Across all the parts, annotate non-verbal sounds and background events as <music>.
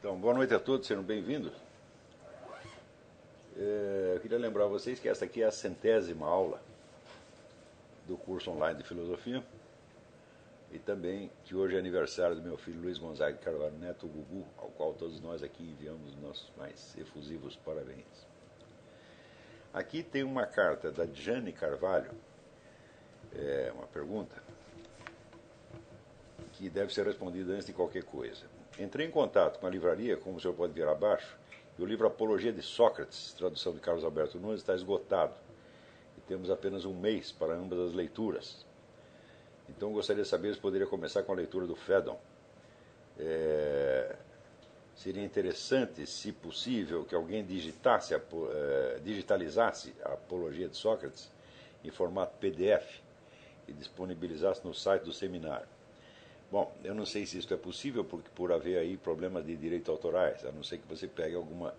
Então, boa noite a todos, sejam bem-vindos. É, eu queria lembrar vocês que essa aqui é a centésima aula do curso online de filosofia e também que hoje é aniversário do meu filho Luiz Gonzaga Carvalho Neto, Gugu, ao qual todos nós aqui enviamos nossos mais efusivos parabéns. Aqui tem uma carta da Jane Carvalho, é uma pergunta que deve ser respondida antes de qualquer coisa. Entrei em contato com a livraria, como o senhor pode ver abaixo, e o livro Apologia de Sócrates, tradução de Carlos Alberto Nunes, está esgotado. E temos apenas um mês para ambas as leituras. Então gostaria de saber se poderia começar com a leitura do Fedon. É, seria interessante, se possível, que alguém digitasse, é, digitalizasse a Apologia de Sócrates em formato PDF e disponibilizasse no site do seminário. Bom, eu não sei se isso é possível porque por haver aí problemas de direitos autorais, a não ser que você pegue alguma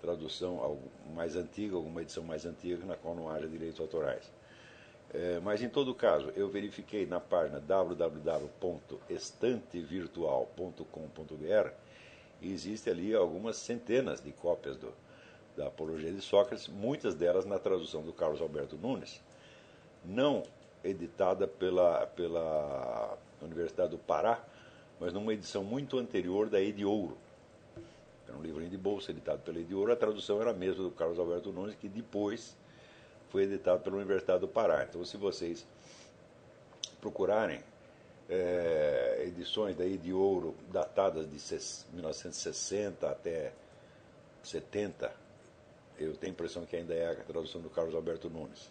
tradução mais antiga, alguma edição mais antiga na qual não haja direitos autorais. É, mas em todo caso, eu verifiquei na página www.estantevirtual.com.br e existe ali algumas centenas de cópias do, da Apologia de Sócrates, muitas delas na tradução do Carlos Alberto Nunes, não editada pela, pela Universidade do Pará, mas numa edição muito anterior da Edi Ouro. Era um livrinho de bolsa editado pela Edi Ouro, a tradução era a mesma do Carlos Alberto Nunes, que depois foi editado pela Universidade do Pará. Então, se vocês procurarem é, edições da Edi Ouro datadas de 1960 até 70, eu tenho a impressão que ainda é a tradução do Carlos Alberto Nunes.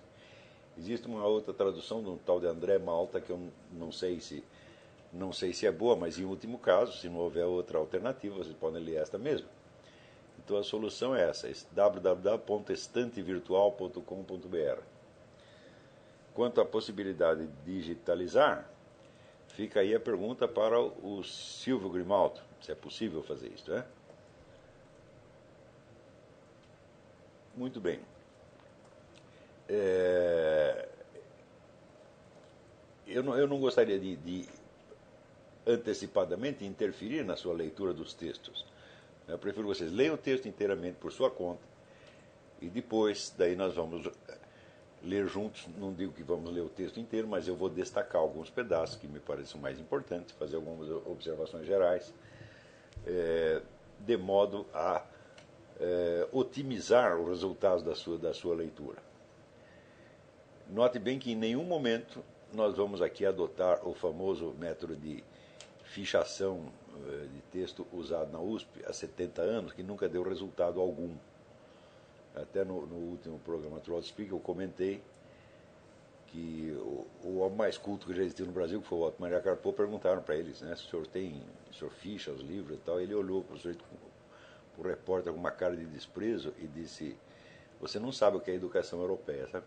Existe uma outra tradução de um tal de André Malta que eu não sei se não sei se é boa, mas em último caso, se não houver outra alternativa, vocês podem ler esta mesmo. Então a solução é essa: www.estantevirtual.com.br. Quanto à possibilidade de digitalizar, fica aí a pergunta para o Silvio Grimaldo, se é possível fazer isso, é? Muito bem. É... Eu, não, eu não gostaria de, de antecipadamente interferir na sua leitura dos textos. Eu prefiro vocês leiam o texto inteiramente por sua conta e depois, daí nós vamos ler juntos. Não digo que vamos ler o texto inteiro, mas eu vou destacar alguns pedaços que me parecem mais importantes, fazer algumas observações gerais, é, de modo a é, otimizar os resultados da sua, da sua leitura. Note bem que em nenhum momento nós vamos aqui adotar o famoso método de fichação eh, de texto usado na USP há 70 anos, que nunca deu resultado algum. Até no, no último programa Troll Speak eu comentei que o, homem mais culto que já existiu no Brasil, que foi o Otto Maria Carpo, perguntaram para eles, né, se o senhor tem, o senhor ficha os livros e tal, ele olhou para o, o repórter com uma cara de desprezo e disse, você não sabe o que é educação europeia, sabe?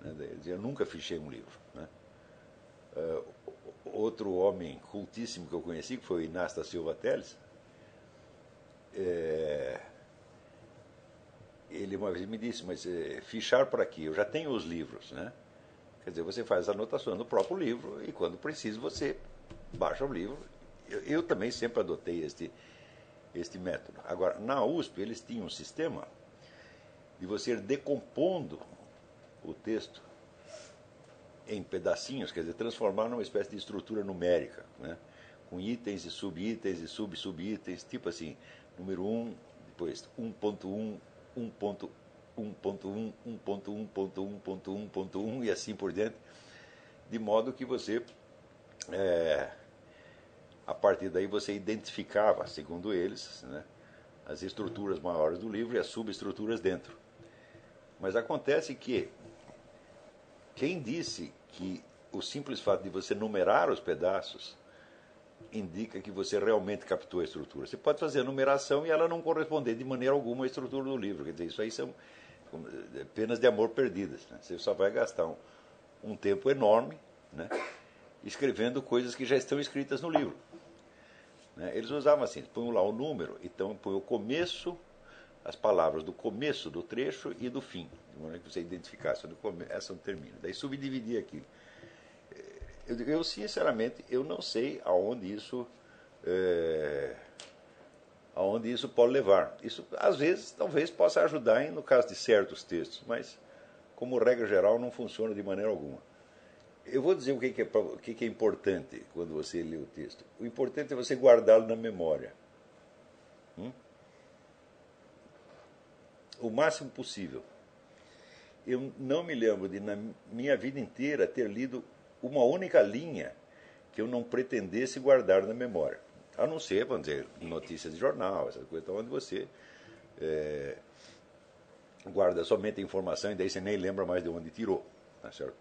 Né, ele dizia, eu nunca fichei um livro. Né? Uh, outro homem cultíssimo que eu conheci, que foi o Inácio da Silva Teles, é, ele uma vez me disse, mas é, fichar para aqui, eu já tenho os livros, né? Quer dizer, você faz anotações no próprio livro e quando precisa você baixa o livro. Eu, eu também sempre adotei este, este método. Agora, na USP eles tinham um sistema de você ir decompondo o texto em pedacinhos, quer dizer, transformar numa espécie de estrutura numérica, né? com itens e subitens e sub-subitens, tipo assim, número 1, depois 1.1, 1.1, 1.1, 1.1, 1.1, e assim por diante, de modo que você, é, a partir daí, você identificava, segundo eles, né, as estruturas maiores do livro e as subestruturas dentro. Mas acontece que quem disse que o simples fato de você numerar os pedaços indica que você realmente captou a estrutura? Você pode fazer a numeração e ela não corresponder de maneira alguma à estrutura do livro. Quer dizer, isso aí são penas de amor perdidas. Né? Você só vai gastar um, um tempo enorme né? escrevendo coisas que já estão escritas no livro. Né? Eles usavam assim, põem lá o número, então põe o começo, as palavras do começo do trecho e do fim, de maneira que você identificasse onde começa onde termina. Daí subdividir aquilo. Eu, eu, sinceramente, eu não sei aonde isso é, aonde isso pode levar. Isso, às vezes, talvez possa ajudar em, no caso de certos textos, mas, como regra geral, não funciona de maneira alguma. Eu vou dizer o que, é, o que é importante quando você lê o texto. O importante é você guardá-lo na memória. O máximo possível. Eu não me lembro de, na minha vida inteira, ter lido uma única linha que eu não pretendesse guardar na memória. A não ser, vamos dizer, notícias de jornal, essas coisas, onde você é, guarda somente a informação e daí você nem lembra mais de onde tirou. Tá certo?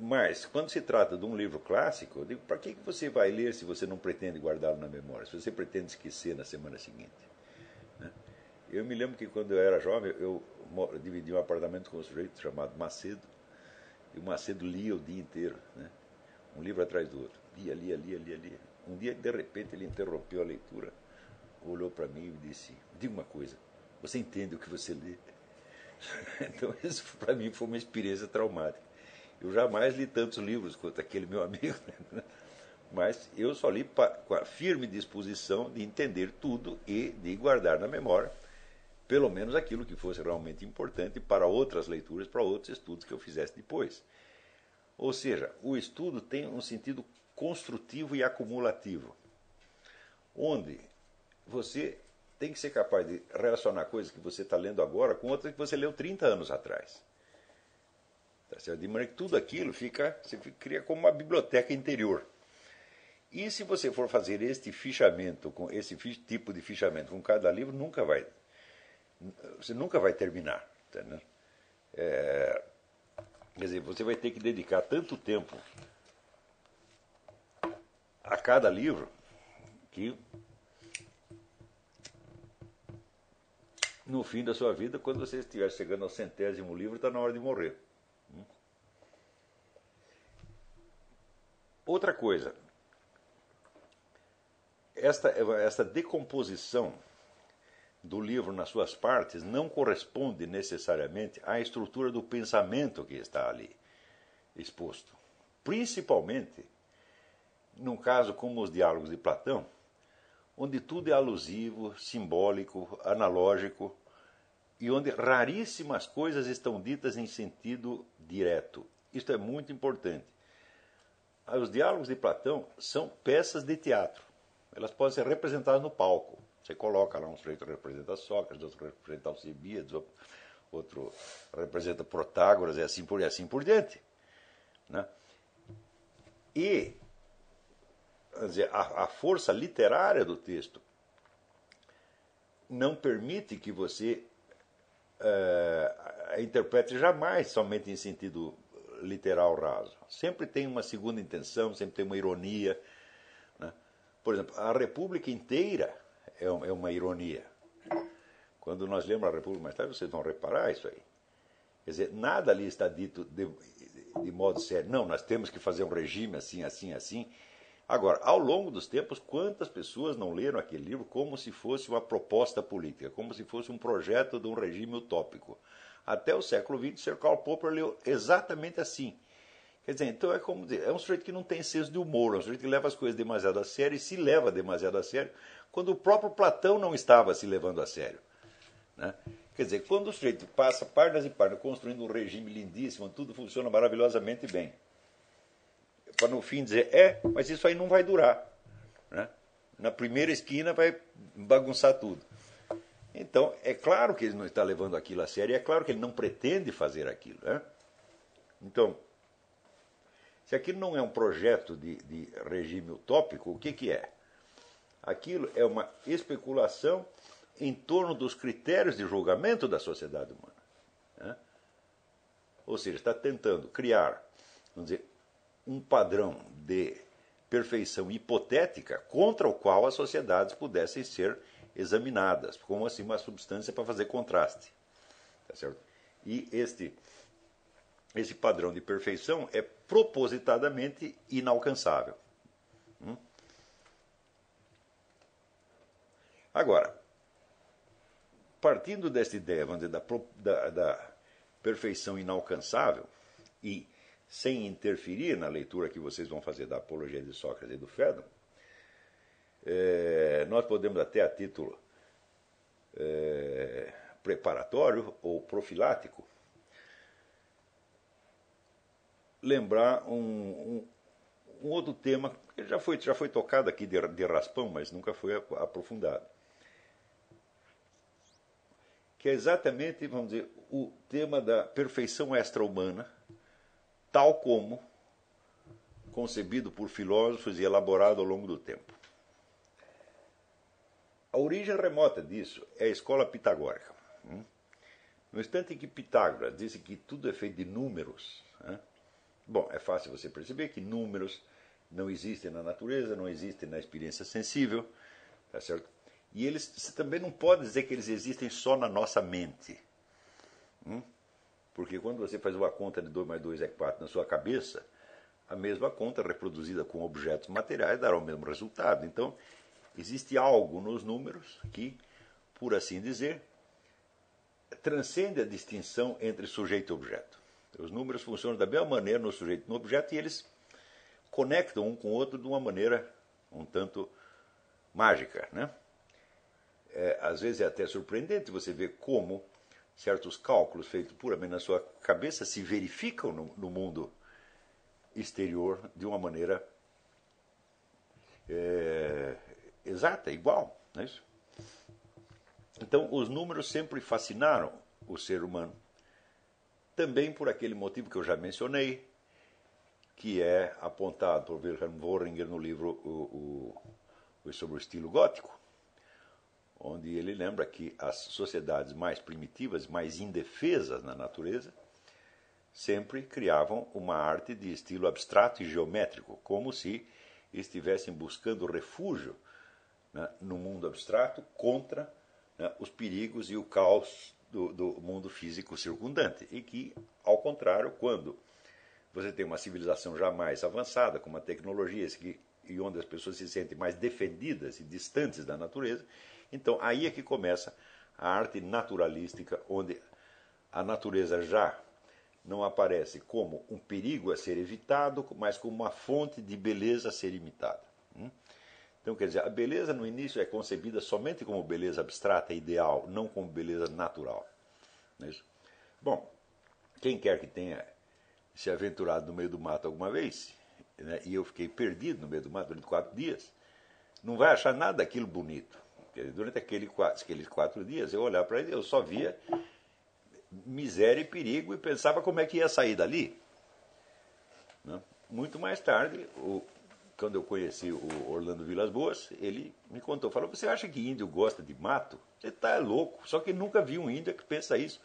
Mas, quando se trata de um livro clássico, eu digo, para que você vai ler se você não pretende guardá-lo na memória, se você pretende esquecer na semana seguinte? Eu me lembro que quando eu era jovem, eu dividi um apartamento com um sujeito chamado Macedo, e o Macedo lia o dia inteiro, né? um livro atrás do outro. Lia, lia, lia, lia, lia. Um dia, de repente, ele interrompeu a leitura, olhou para mim e disse: Diga uma coisa, você entende o que você lê? <laughs> Então, isso para mim foi uma experiência traumática. Eu jamais li tantos livros quanto aquele meu amigo, <laughs> né? mas eu só li com a firme disposição de entender tudo e de guardar na memória, pelo menos aquilo que fosse realmente importante para outras leituras, para outros estudos que eu fizesse depois. Ou seja, o estudo tem um sentido construtivo e acumulativo, onde você tem que ser capaz de relacionar coisas que você está lendo agora com outras que você leu 30 anos atrás. Tá? De maneira que tudo aquilo fica, você cria como uma biblioteca interior. E se você for fazer este fichamento, com esse tipo de fichamento com cada livro, nunca vai, você nunca vai terminar. Tá, né? É, quer dizer, você vai ter que dedicar tanto tempo a cada livro que no fim da sua vida, quando você estiver chegando ao centésimo livro, está na hora de morrer. Outra coisa, esta, esta decomposição do livro nas suas partes não corresponde necessariamente à estrutura do pensamento que está ali exposto. Principalmente num caso como os diálogos de Platão, onde tudo é alusivo, simbólico, analógico e onde raríssimas coisas estão ditas em sentido direto. Isto é muito importante. Os diálogos de Platão são peças de teatro. Elas podem ser representadas no palco. Você coloca lá um sujeito representa Sócrates, outro representa Alcibiades, outro representa Protágoras e assim por, e assim por diante. Né? E dizer, a, a força literária do texto não permite que você uh, interprete jamais somente em sentido literal raso. Sempre tem uma segunda intenção, sempre tem uma ironia. Né? Por exemplo, a República inteira é, é uma ironia. Quando nós lemos a República mais tarde, vocês vão reparar isso aí. Quer dizer, nada ali está dito de, de modo sério. Não, nós temos que fazer um regime assim, assim, assim. Agora, ao longo dos tempos, quantas pessoas não leram aquele livro como se fosse uma proposta política, como se fosse um projeto de um regime utópico? Até o século XX, Sir Karl Popper leu exatamente assim. Quer dizer, então é como dizer, é um sujeito que não tem senso de humor, é um sujeito que leva as coisas demasiado a sério e se leva demasiado a sério, quando o próprio Platão não estava se levando a sério. Né? Quer dizer, quando o sujeito passa páginas e páginas construindo um regime lindíssimo, tudo funciona maravilhosamente bem para no fim dizer, é, mas isso aí não vai durar. Né? Na primeira esquina vai bagunçar tudo. Então, é claro que ele não está levando aquilo a sério, é claro que ele não pretende fazer aquilo. Né? Então, se aquilo não é um projeto de, de regime utópico, o que, que é? Aquilo é uma especulação em torno dos critérios de julgamento da sociedade humana. Né? Ou seja, está tentando criar, vamos dizer, um padrão de perfeição hipotética contra o qual as sociedades pudessem ser examinadas, como assim uma substância para fazer contraste. Tá certo? E este, esse padrão de perfeição é propositadamente inalcançável. Hum? Agora, partindo desta ideia, dizer, da, da, da perfeição inalcançável e sem interferir na leitura que vocês vão fazer da Apologia de Sócrates e do Fédon, é, nós podemos até a título é, preparatório ou profilático lembrar um, um, um, outro tema que já foi, já foi tocado aqui de, de raspão, mas nunca foi aprofundado. Que é exatamente, vamos dizer, o tema da perfeição extra-humana, tal como concebido por filósofos e elaborado ao longo do tempo. A origem remota disso é a escola pitagórica. Hum? No instante em que Pitágoras disse que tudo é feito de números, bom, é fácil você perceber que números não existem na natureza, não existem na experiência sensível, tá certo? E eles você também não pode dizer que eles existem só na nossa mente. Hum? Porque quando você faz uma conta de 2 mais 2 é 4 na sua cabeça, a mesma conta reproduzida com objetos materiais dará o mesmo resultado. Então, existe algo nos números que, por assim dizer, transcende a distinção entre sujeito e objeto. Os números funcionam da mesma maneira no sujeito e no objeto e eles conectam um com o outro de uma maneira um tanto mágica. Né? É, às vezes é até surpreendente você ver como certos cálculos feitos puramente na sua cabeça se verificam no, no mundo exterior de uma maneira é, exata, igual. Não é isso? Então, os números sempre fascinaram o ser humano. Também por aquele motivo que eu já mencionei, que é apontado por Wilhelm Worringer no livro o, o, sobre o estilo gótico, onde ele lembra que as sociedades mais primitivas, mais indefesas na natureza, sempre criavam uma arte de estilo abstrato e geométrico, como se estivessem buscando refúgio né, no mundo abstrato contra né, os perigos e o caos do, do mundo físico circundante. E que, ao contrário, quando você tem uma civilização já mais avançada, com uma tecnologia que, e onde as pessoas se sentem mais defendidas e distantes da natureza, então aí é que começa a arte naturalística, onde a natureza já não aparece como um perigo a ser evitado, mas como uma fonte de beleza a ser imitada. Hum? Então, quer dizer, a beleza no início é concebida somente como beleza abstrata, ideal, não como beleza natural. É? Bom, quem quer que tenha se aventurado no meio do mato alguma vez, né, e eu fiquei perdido no meio do mato durante quatro dias, não vai achar nada daquilo bonito. Durante aquele, aqueles quatro dias, eu olhava para ele, eu só via miséria e perigo e pensava como é que ia sair dali. Né? Muito mais tarde, o, quando eu conheci o Orlando Vilas Boas, ele me contou, falou, você acha que índio gosta de mato? Você está louco, só que nunca vi um índio que pensa isso.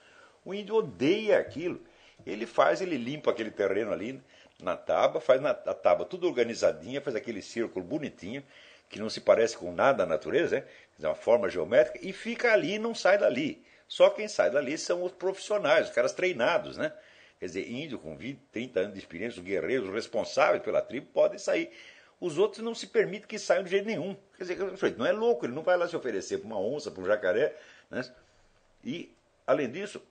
O índio odeia aquilo. Ele faz, ele limpa aquele terreno ali na tábua, faz na a tábua tudo organizadinha, faz aquele círculo bonitinho, que não se parece com nada à natureza, né? Uma forma geométrica, e fica ali e não sai dali. Só quem sai dali são os profissionais, os caras treinados, né? Quer dizer, índio com 20, 30 anos de experiência, os guerreiros, os responsáveis pela tribo, podem sair. Os outros não se permitem que saiam de jeito nenhum. Quer dizer, não é louco, ele não vai lá se oferecer para uma onça, para um jacaré. Né? E, além disso,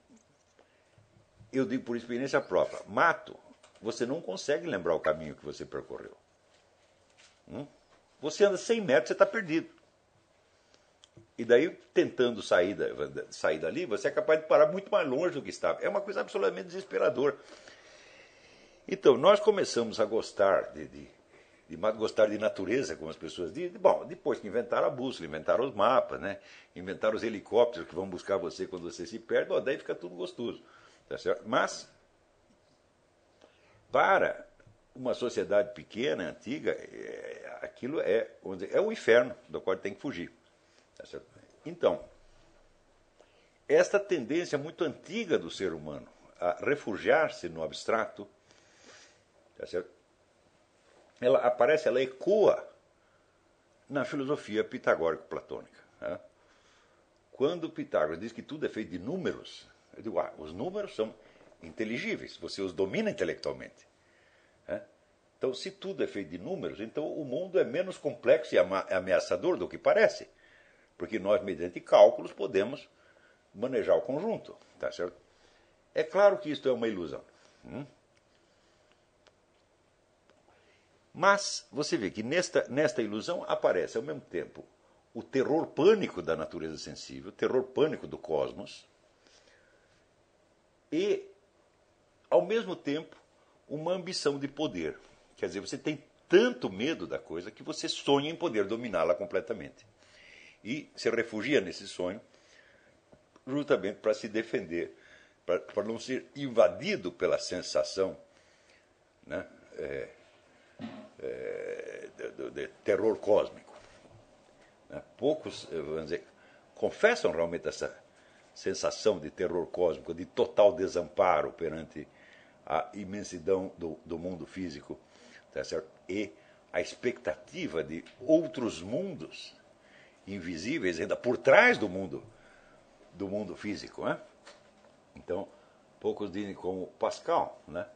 eu digo por experiência própria, mato, você não consegue lembrar o caminho que você percorreu. Hum? Você anda 100 metros, você está perdido. E daí, tentando sair, da, sair dali, você é capaz de parar muito mais longe do que estava. É uma coisa absolutamente desesperadora. Então, nós começamos a gostar de, de, de, gostar de natureza, como as pessoas dizem. Bom, depois que inventaram a bússola, inventaram os mapas, né? inventaram os helicópteros que vão buscar você quando você se perde, ó, daí fica tudo gostoso. Tá? Mas, para uma sociedade pequena, antiga, é, aquilo é, dizer, é o inferno do qual tem que fugir. Tá então, esta tendência muito antiga do ser humano a refugiar-se no abstrato, tá ela aparece, ela ecoa na filosofia pitagórico-platônica. Né? Quando Pitágoras diz que tudo é feito de números, eu digo, ah, os números são inteligíveis, você os domina intelectualmente. Né? Então, se tudo é feito de números, então o mundo é menos complexo e ameaçador do que parece porque nós, mediante cálculos, podemos manejar o conjunto. Tá certo? É claro que isto é uma ilusão. Hum? Mas você vê que nesta, nesta ilusão aparece ao mesmo tempo o terror pânico da natureza sensível, o terror pânico do cosmos, e, ao mesmo tempo, uma ambição de poder. Quer dizer, você tem tanto medo da coisa que você sonha em poder dominá-la completamente. E se refugia nesse sonho justamente para se defender, para não ser invadido pela sensação né, é, é, de, de, terror cósmico. Né? Poucos, eh, vamos dizer, confessam realmente essa sensação de terror cósmico, de total desamparo perante a imensidão do, do mundo físico tá certo? e a expectativa de outros mundos invisíveis ainda por trás do mundo do mundo físico, né? Então, poucos dizem como Pascal, né?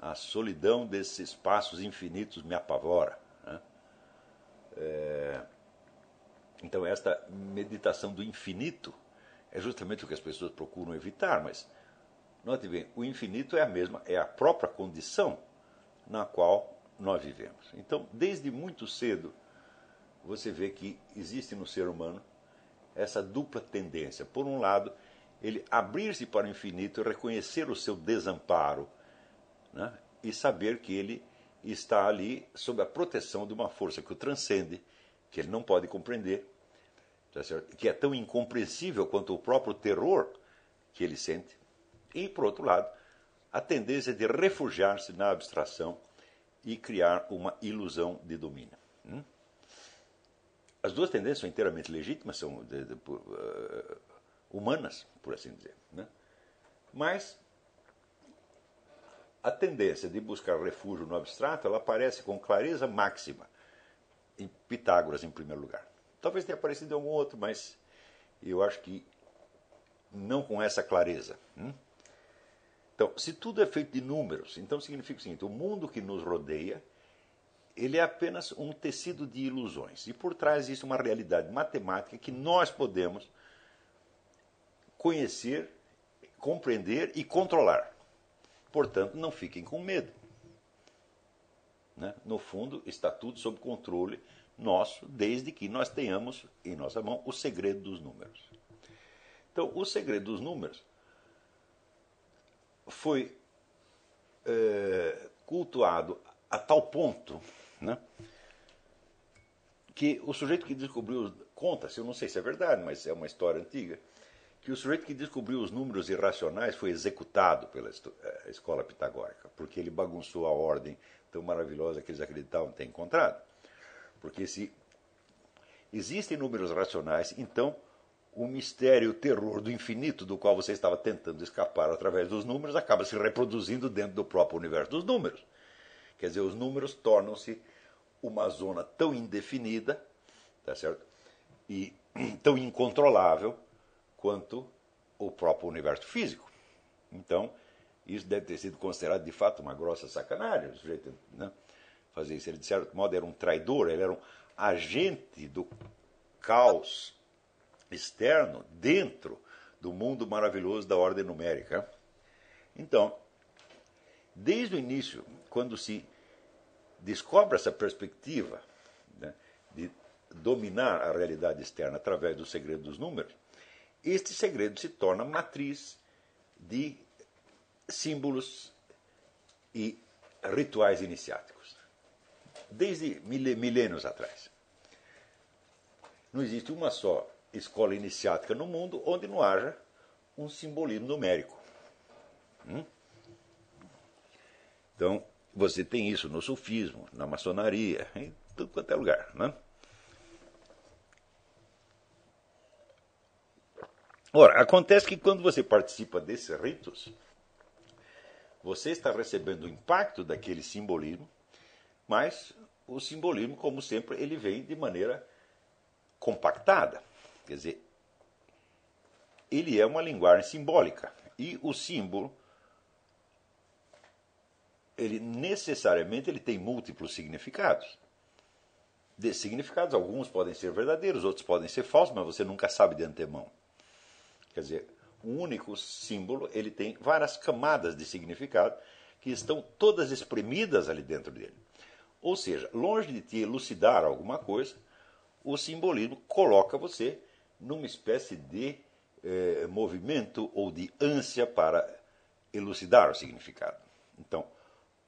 A solidão desses espaços infinitos me apavora. Né? É... Então, esta meditação do infinito é justamente o que as pessoas procuram evitar, mas note bem, o infinito é a mesma, é a própria condição na qual nós vivemos. Então, desde muito cedo, você vê que existe no ser humano essa dupla tendência. Por um lado, ele abrir-se para o infinito reconhecer o seu desamparo né? e saber que ele está ali sob a proteção de uma força que o transcende, que ele não pode compreender, tá que é tão incompreensível quanto o próprio terror que ele sente. E, por outro lado, a tendência de refugiar-se na abstração e criar uma ilusão de domínio. Hum? As duas tendências são inteiramente legítimas, são de, de, uh, humanas, por assim dizer. Né? Mas a tendência de buscar refúgio no abstrato, ela aparece com clareza máxima em Pitágoras, em primeiro lugar. Talvez tenha aparecido em algum outro, mas eu acho que não com essa clareza. Hum? Então, se tudo é feito de números, então significa o seguinte: o mundo que nos rodeia ele é apenas um tecido de ilusões. E por trás existe uma realidade matemática que nós podemos conhecer, compreender e controlar. Portanto, não fiquem com medo. Né? No fundo, está tudo sob controle nosso, desde que nós tenhamos em nossa mão o segredo dos números. Então, o segredo dos números foi é, cultuado a tal ponto né, que o sujeito que descobriu, conta-se, eu não sei se é verdade, mas é uma história antiga, que o sujeito que descobriu os números irracionais foi executado pela eh, escola pitagórica, porque ele bagunçou a ordem tão maravilhosa que eles acreditavam ter encontrado. Porque se existem números racionais, então o mistério, o terror do infinito do qual você estava tentando escapar através dos números acaba se reproduzindo dentro do próprio universo dos números. Quer dizer, os números tornam-se uma zona tão indefinida, tá certo? E <clears throat> tão incontrolável quanto o próprio universo físico. Então, isso deve ter sido considerado de fato uma grossa sacanagem, sujeito né? fazer isso. Ele, de certo modo, era um traidor, ele era um agente do caos externo dentro do mundo maravilhoso da ordem numérica. Então, desde o início, quando se descobre essa perspectiva né, de dominar a realidade externa através do segredo dos números, este segredo se torna matriz de símbolos e rituais iniciáticos. Desde milênios atrás. Não existe uma só escola iniciática no mundo onde não haja um simbolismo numérico. Hum? Então, você tem isso no sufismo, na maçonaria, em tudo quanto é lugar. Né? Ora, acontece que quando você participa desses ritos, você está recebendo o impacto daquele simbolismo, mas o simbolismo, como sempre, ele vem de maneira compactada. Quer dizer, ele é uma linguagem simbólica. E o símbolo ele necessariamente ele tem múltiplos significados. De significados, alguns podem ser verdadeiros, outros podem ser falsos, mas você nunca sabe de antemão. Quer dizer, um único símbolo ele tem várias camadas de significado que estão todas espremidas ali dentro dele. Ou seja, longe de te elucidar alguma coisa, o simbolismo coloca você numa espécie de eh, movimento ou de ânsia para elucidar o significado. Então,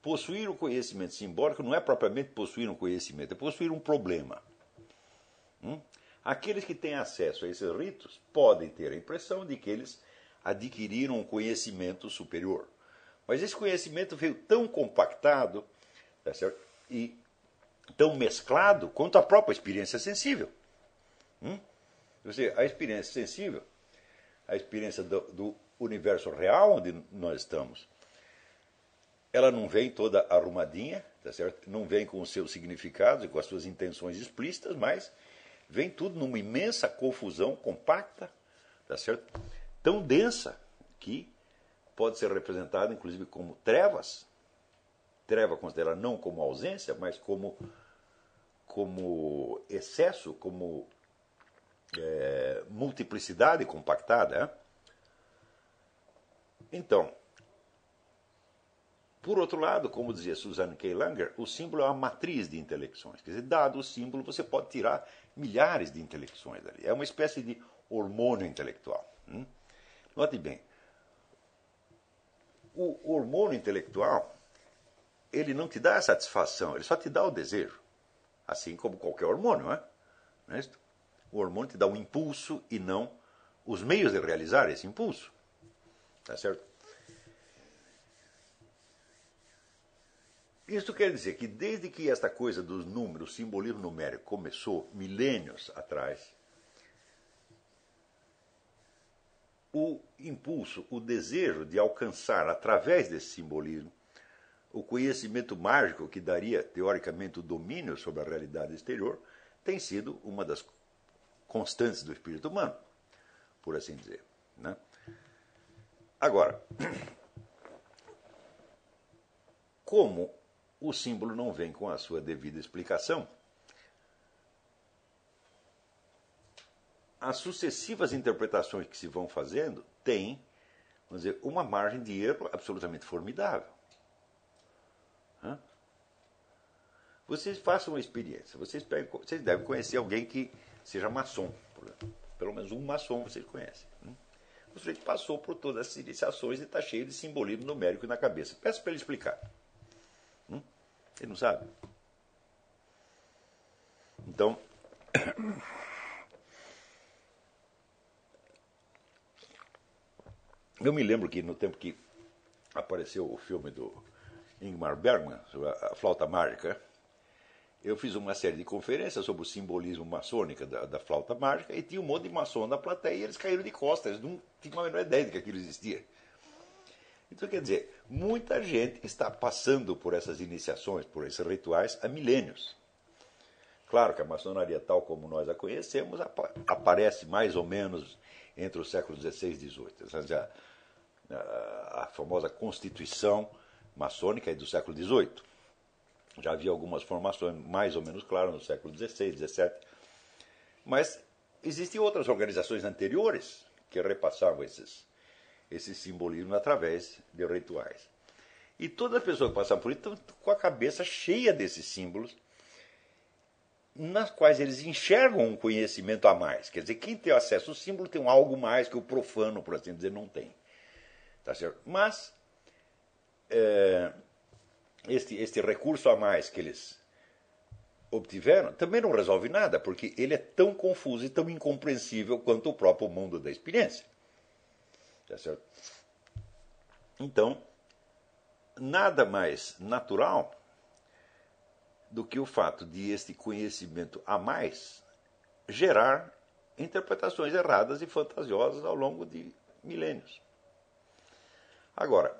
possuir o conhecimento simbólico não é propriamente possuir um conhecimento, é possuir um problema. Hum? Aqueles que têm acesso a esses ritos podem ter a impressão de que eles adquiriram um conhecimento superior. Mas esse conhecimento veio tão compactado tá e tão mesclado quanto a própria experiência sensível. Hum? Seja, a experiência sensível, a experiência do, do universo real onde nós estamos, ela não vem toda arrumadinha, tá certo? não vem com os seus significados e com as suas intenções explícitas, mas vem tudo numa imensa confusão compacta, tá certo? tão densa que pode ser representada inclusive como trevas. Treva considerada não como ausência, mas como, como excesso, como é, multiplicidade compactada. É? Então, por outro lado, como dizia Suzanne K. Langer, o símbolo é uma matriz de intelecções. Quer dizer, dado o símbolo, você pode tirar milhares de intelecções dali. É uma espécie de hormônio intelectual. Hum? Note bem, o hormônio intelectual, ele não te dá a satisfação, ele só te dá o desejo. Assim como qualquer hormônio, não é? Não é o hormônio te dá um impulso e não os meios de realizar esse impulso. Tá certo? Isso quer dizer que desde que esta coisa dos números, simbolismo numérico começou milênios atrás, o impulso, o desejo de alcançar através desse simbolismo o conhecimento mágico que daria teoricamente o domínio sobre a realidade exterior, tem sido uma das constantes do espírito humano, por assim dizer. Né? Agora, <clears throat> como o símbolo não vem com a sua devida explicação, as sucessivas interpretações que se vão fazendo têm, vamos dizer, uma margem de erro absolutamente formidável. Vocês façam uma experiência. Vocês, pegam, vocês devem conhecer alguém que seja maçom. Pelo menos um maçom vocês conhecem. O sujeito passou por todas as iniciações e está cheio de simbolismo numérico na cabeça. Peço para ele explicar. Ele não sabe. Então, eu me lembro que no tempo que apareceu o filme do Ingmar Bergman, sobre a flauta mágica, eu fiz uma série de conferências sobre o simbolismo maçônico da, da, flauta mágica e tinha um monte de maçom na plateia e eles caíram de costas, eles não tinham a menor ideia de que aquilo existia. Então, quer dizer, muita gente está passando por essas iniciações, por esses rituais há milênios. Claro que a maçonaria, tal como nós a conhecemos, aparece mais ou menos entre os séculos XVI e XVIII. A, a, a famosa Constituição maçônica é do século XVIII. Já havia algumas formações mais ou menos claras no século XVI, XVII. Mas existem outras organizações anteriores que repassavam esses, esse simbolismo através de rituais. E todas as pessoas que passavam por isso estão com a cabeça cheia desses símbolos, nas quais eles enxergam um conhecimento a mais. Quer dizer, quem tem acesso ao símbolo tem algo mais que o profano, por assim dizer, não tem. Tá certo? Mas é, este, este recurso a mais que eles obtiveram também não resolve nada, porque ele é tão confuso e tão incompreensível quanto o próprio mundo da experiência. Tá certo? Então, nada mais natural do que o fato de este conhecimento a mais gerar interpretações erradas e fantasiosas ao longo de milênios. Agora,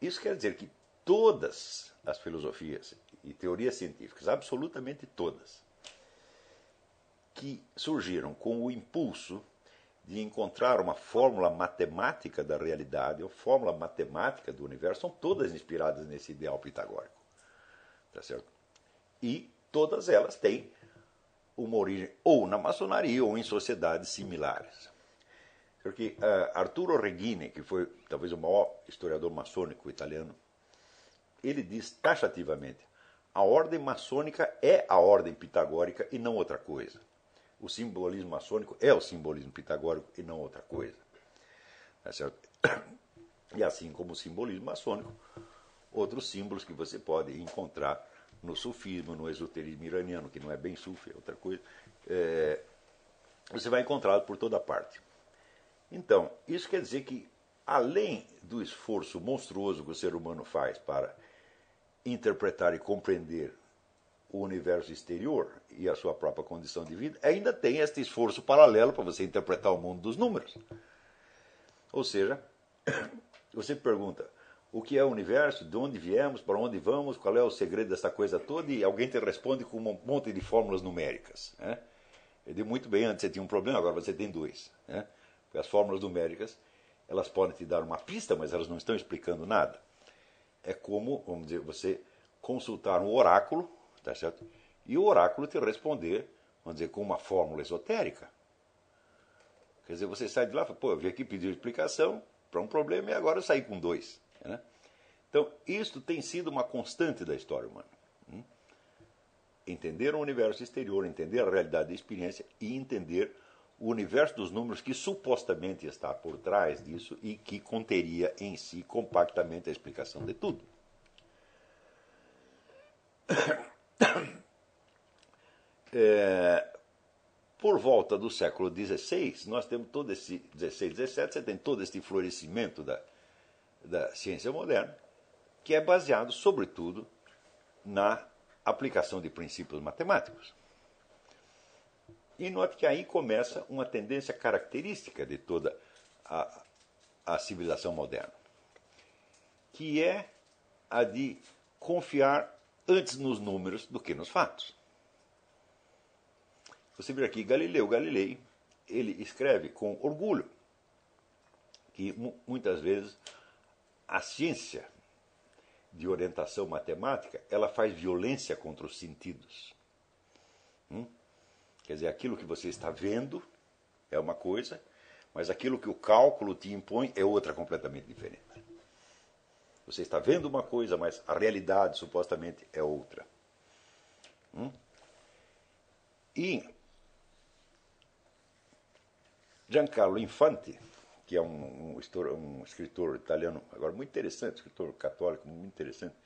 isso quer dizer que todas as filosofias e teorias científicas, absolutamente todas, que surgiram com o impulso de encontrar uma fórmula matemática da realidade, ou fórmula matemática do universo, são todas inspiradas nesse ideal pitagórico. Tá certo? E todas elas têm uma origem ou na maçonaria ou em sociedades similares. Porque uh, Arturo Regini, que foi talvez o maior historiador maçônico italiano, ele diz taxativamente: a ordem maçônica é a ordem pitagórica e não outra coisa. O simbolismo maçônico é o simbolismo pitagórico e não outra coisa. Tá certo? E assim como o simbolismo maçônico, outros símbolos que você pode encontrar no sufismo, no esoterismo iraniano, que não é bem sufi, é outra coisa, é, você vai encontrá-lo por toda parte. Então, isso quer dizer que, além do esforço monstruoso que o ser humano faz para interpretar e compreender o universo exterior e a sua própria condição de vida, ainda tem este esforço paralelo para você interpretar o mundo dos números. Ou seja, <coughs> você pergunta o que é o universo, de onde viemos, para onde vamos, qual é o segredo dessa coisa toda, e alguém te responde com um monte de fórmulas numéricas. Né? Eu digo muito bem, antes você tinha um problema, agora você tem dois. Né? Porque as fórmulas numéricas, elas podem te dar uma pista, mas elas não estão explicando nada. É como, vamos dizer, você consultar um oráculo, tá certo? E o oráculo te responder, vamos dizer, com uma fórmula esotérica. Quer dizer, você sai de lá e fala, pô, eu vim aqui pedir explicação para um problema e agora eu saí com dois. Né? Então, isto tem sido uma constante da história humana. Hum? Entender o universo exterior, entender a realidade da experiência e entender o universo dos números que supostamente está por trás disso e que conteria em si compactamente a explicação de tudo. É, por volta do século XVI, nós temos todo esse 16, 17, você tem todo esse florescimento da, da ciência moderna, que é baseado, sobretudo, na aplicação de princípios matemáticos. E note que aí começa uma tendência característica de toda a, a civilização moderna, que é a de confiar antes nos números do que nos fatos. Você vê aqui Galileu Galilei, ele escreve com orgulho que muitas vezes a ciência de orientação matemática ela faz violência contra os sentidos. Hum? Quer dizer, aquilo que você está vendo é uma coisa, mas aquilo que o cálculo te impõe é outra completamente diferente. Você está vendo uma coisa, mas a realidade supostamente é outra. Hum? E Giancarlo Infante, que é um, um, um, escritor italiano, agora muito interessante, escritor católico, muito interessante,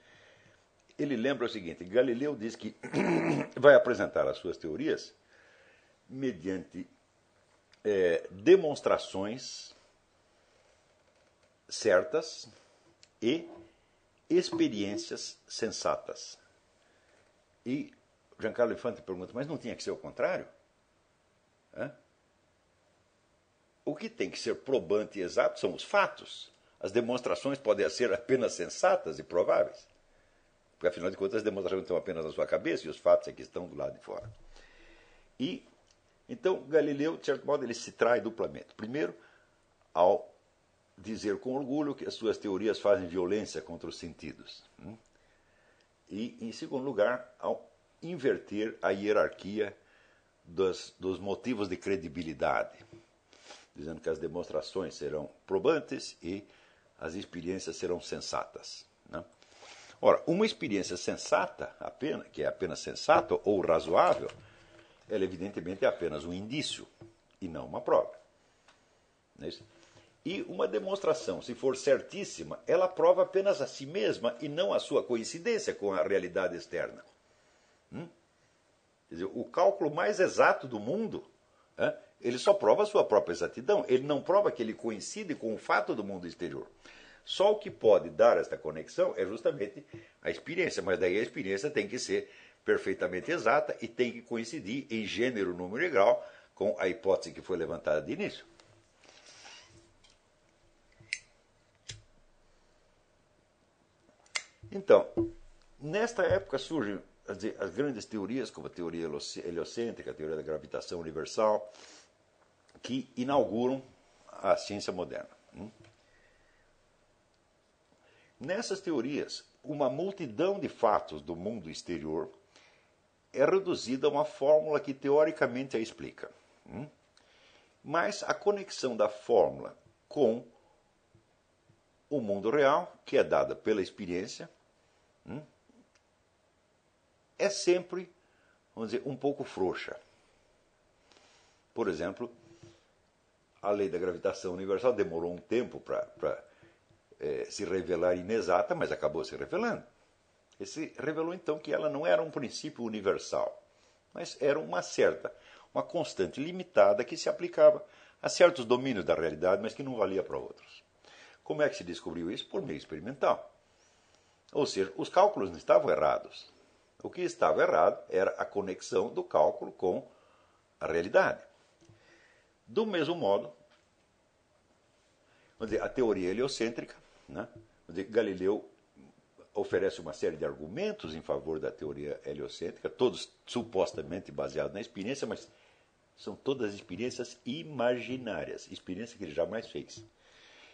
ele lembra o seguinte: Galileu diz que <clears throat> vai apresentar as suas teorias mediante é, demonstrações certas e experiências sensatas. E Giancarlo Infante pergunta, mas não tinha que ser o contrário? O que tem que ser probante e exato são os fatos. As demonstrações podem ser apenas sensatas e prováveis. Porque, afinal de contas, as demonstrações estão apenas na sua cabeça e os fatos é que estão do lado de fora. E então, Galileu, de certo modo, ele se trai duplamente. Primeiro, ao dizer com orgulho que as suas teorias fazem violência contra os sentidos. Hum? E, em segundo lugar, ao inverter a hierarquia dos, dos motivos de credibilidade, dizendo que as demonstrações serão probantes e as experiências serão sensatas. Né? Ora, uma experiência sensata, apenas, que é apenas sensata ou razoável, ela evidentemente é apenas um indício e não uma prova. Não é e uma demonstração, se for certíssima, ela prova apenas a si mesma e não a sua coincidência com a realidade externa. Hum? Dizer, o cálculo mais exato do mundo, ele só prova a sua própria exatidão. Ele não prova que ele coincide com o fato do mundo exterior. Só o que pode dar esta conexão é justamente a experiência, mas daí a experiência tem que ser perfeitamente exata e tem que coincidir em gênero, número e grau com a hipótese que foi levantada de início. Então, nesta época surgem as, grandes teorias, como a teoria heliocêntrica, a teoria da gravitação universal, que inauguram a ciência moderna. Hum? Nessas teorias, uma multidão de fatos do mundo exterior é reduzida a uma fórmula que teoricamente a explica. Hum? Mas a conexão da fórmula com o mundo real, que é dada pela experiência, hum? É sempre, vamos dizer, um pouco frouxa. Por exemplo, a lei da gravitação universal demorou um tempo para é, se revelar inexata, mas acabou se revelando. E se revelou então que ela não era um princípio universal, mas era uma certa, uma constante limitada que se aplicava a certos domínios da realidade, mas que não valia para outros. Como é que se descobriu isso? Por meio experimental. Ou seja, os cálculos não estavam errados. O que estava errado era a conexão do cálculo com a realidade. Do mesmo modo, dizer, a teoria heliocêntrica, né? Dizer, Galileu oferece uma série de argumentos em favor da teoria heliocêntrica, todos supostamente baseados na experiência, mas são todas experiências imaginárias, experiências que ele jamais fez,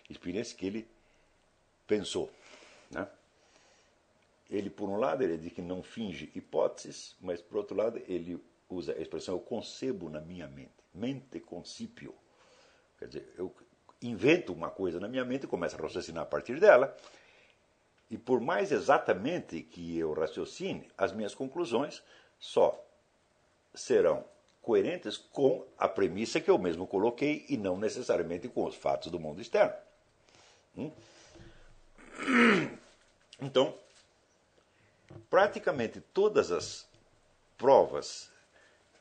experiências que ele pensou. Né? Ele, por um lado, ele diz que não finge hipóteses, mas, por outro lado, ele usa a expressão eu concebo na minha mente, mente concipio. Quer dizer, eu invento uma coisa na minha mente e começo a raciocinar a partir dela, e por mais exatamente que eu raciocine, as minhas conclusões só serão coerentes com a premissa que eu mesmo coloquei e não necessariamente com os fatos do mundo externo. Hum? Então, praticamente todas as provas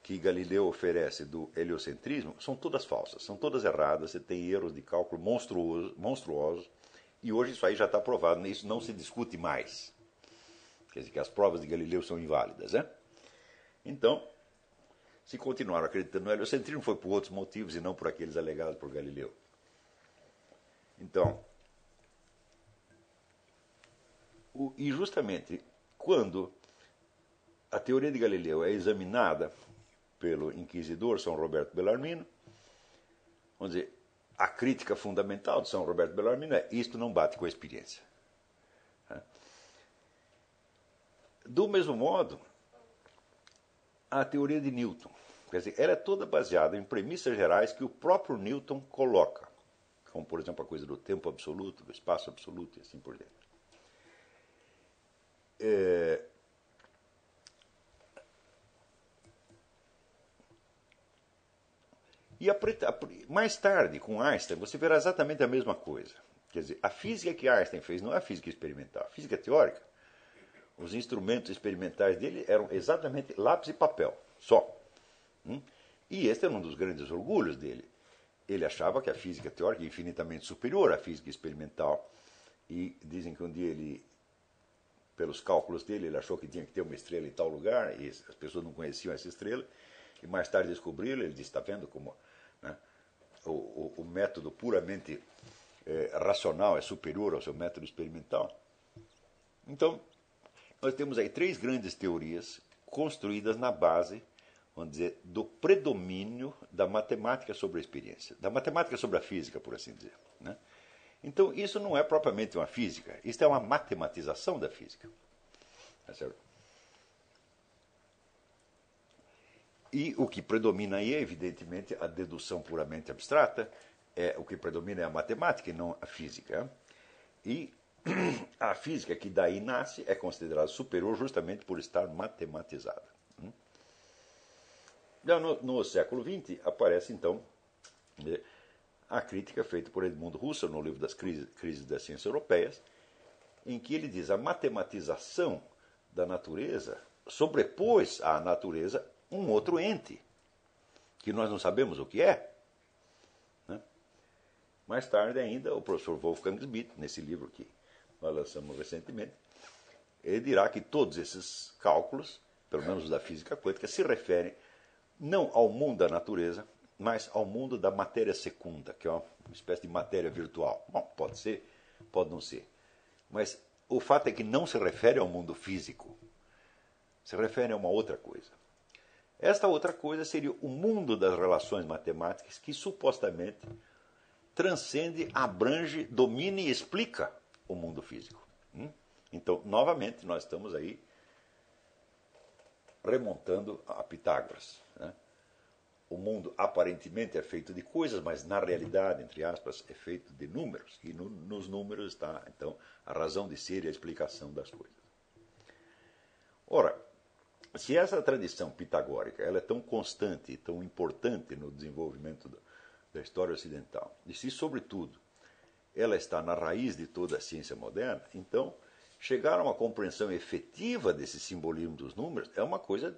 que Galileu oferece do heliocentrismo são todas falsas, são todas erradas, você tem erros de cálculo monstruosos, monstruosos e hoje isso aí já está provado, isso não se discute mais. Quer dizer que as provas de Galileu são inválidas. Né? Então, se continuaram acreditando no heliocentrismo, foi por outros motivos e não por aqueles alegados por Galileu. Então, e justamente quando a teoria de Galileu é examinada pelo inquisidor São Roberto Bellarmino, dizer, a crítica fundamental de São Roberto Bellarmino é isto não bate com a experiência. Do mesmo modo, a teoria de Newton, quer dizer, ela é toda baseada em premissas gerais que o próprio Newton coloca, como por exemplo a coisa do tempo absoluto, do espaço absoluto e assim por diante. É, E a, a, mais tarde, com Einstein, você verá exatamente a mesma coisa. Quer dizer, a física que Einstein fez não é a física experimental, a física teórica. Os instrumentos experimentais dele eram exatamente lápis e papel, só. Hum? E este era um dos grandes orgulhos dele. Ele achava que a física teórica é infinitamente superior à física experimental. E dizem que um dia ele, pelos cálculos dele, ele achou que tinha que ter uma estrela em tal lugar, e as pessoas não conheciam essa estrela. E mais tarde descobriram, ele disse, está vendo como né? O, o, o, método puramente é, racional é superior ao seu método experimental. Então, nós temos aí três grandes teorias construídas na base, vamos dizer, do predomínio da matemática sobre a experiência, da matemática sobre a física, por assim dizer. Né? Então, isso não é propriamente uma física, isso é uma matematização da física. Tá certo? E o que predomina aí é, evidentemente, a dedução puramente abstrata, é, o que predomina é a matemática e não a física. E <clears throat> a física que daí nasce é considerada superior justamente por estar matematizada. Já no, no século XX aparece, então, né, a crítica feita por Edmundo Husserl no livro das crises, crises das ciências europeias, em que ele diz a matematização da natureza sobrepôs à natureza um outro ente, que nós não sabemos o que é. Né? Mais tarde ainda, o professor Wolfgang Schmidt, nesse livro que nós lançamos recentemente, ele dirá que todos esses cálculos, pelo menos da física quântica, se referem não ao mundo da natureza, mas ao mundo da matéria secunda, que é uma espécie de matéria virtual. Bom, pode ser, pode não ser. Mas o fato é que não se refere ao mundo físico, se refere a uma outra coisa. Esta outra coisa seria o mundo das relações matemáticas que supostamente transcende, abrange, domina e explica o mundo físico. Hum? Então, novamente, nós estamos aí remontando a Pitágoras. Né? O mundo aparentemente é feito de coisas, mas na realidade, entre aspas, é feito de números. E no, nos números está, então, a razão de ser e a explicação das coisas. Ora, se essa tradição pitagórica ela é tão constante e tão importante no desenvolvimento da história ocidental, e se, sobretudo, ela está na raiz de toda a ciência moderna, então chegar a uma compreensão efetiva desse simbolismo dos números é uma coisa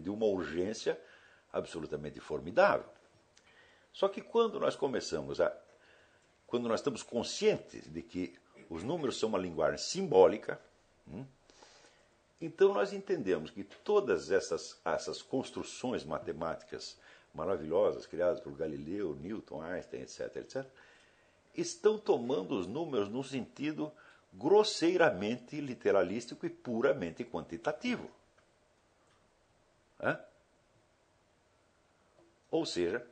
de uma urgência absolutamente formidável. Só que quando nós começamos a. Quando nós estamos conscientes de que os números são uma linguagem simbólica, hum, então nós entendemos que todas essas, essas construções matemáticas maravilhosas criadas por Galileu, Newton, Einstein, etc., etc., estão tomando os números num sentido grosseiramente literalístico e puramente quantitativo. Hã? Ou seja,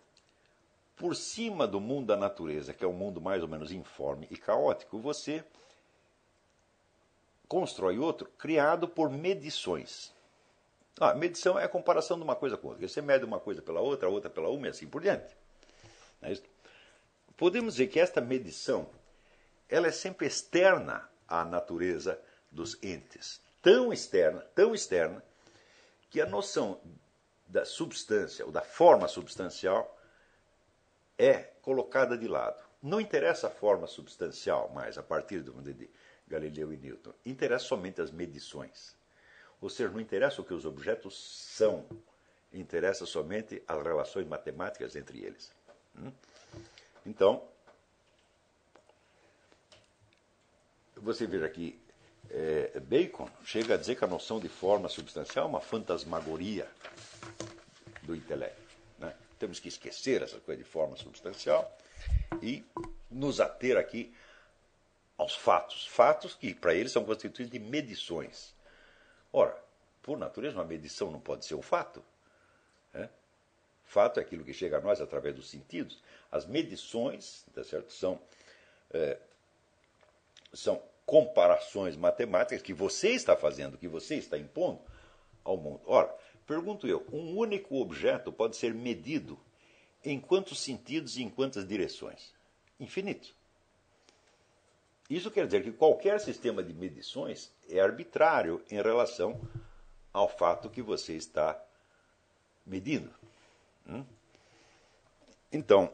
por cima do mundo da natureza, que é um mundo mais ou menos informe e caótico, você constrói outro criado por medições. Ah, medição é a comparação de uma coisa com outra. Você mede uma coisa pela outra, outra pela uma e assim por diante. É Podemos dizer que esta medição ela é sempre externa à natureza dos entes. Tão externa, tão externa, que a noção da substância ou da forma substancial é colocada de lado. Não interessa a forma substancial mais a partir de Galileu e Newton. Interessa somente as medições. Ou seja, não interessa o que os objetos são, interessa somente as relações matemáticas entre eles. Hum? Então, você veja que é, Bacon chega a dizer que a noção de forma substancial é uma fantasmagoria do intelecto. Né? Temos que esquecer essa coisa de forma substancial e nos ater aqui aos fatos. Fatos que, para eles, são constituídos de medições. Ora, por natureza, uma medição não pode ser um fato. Né? Fato é aquilo que chega a nós através dos sentidos. As medições tá certo? São, é, são comparações matemáticas que você está fazendo, que você está impondo ao mundo. Ora, pergunto eu, um único objeto pode ser medido em quantos sentidos e em quantas direções? Infinito. Isso quer dizer que qualquer sistema de medições é arbitrário em relação ao fato que você está medindo. Hum? Então,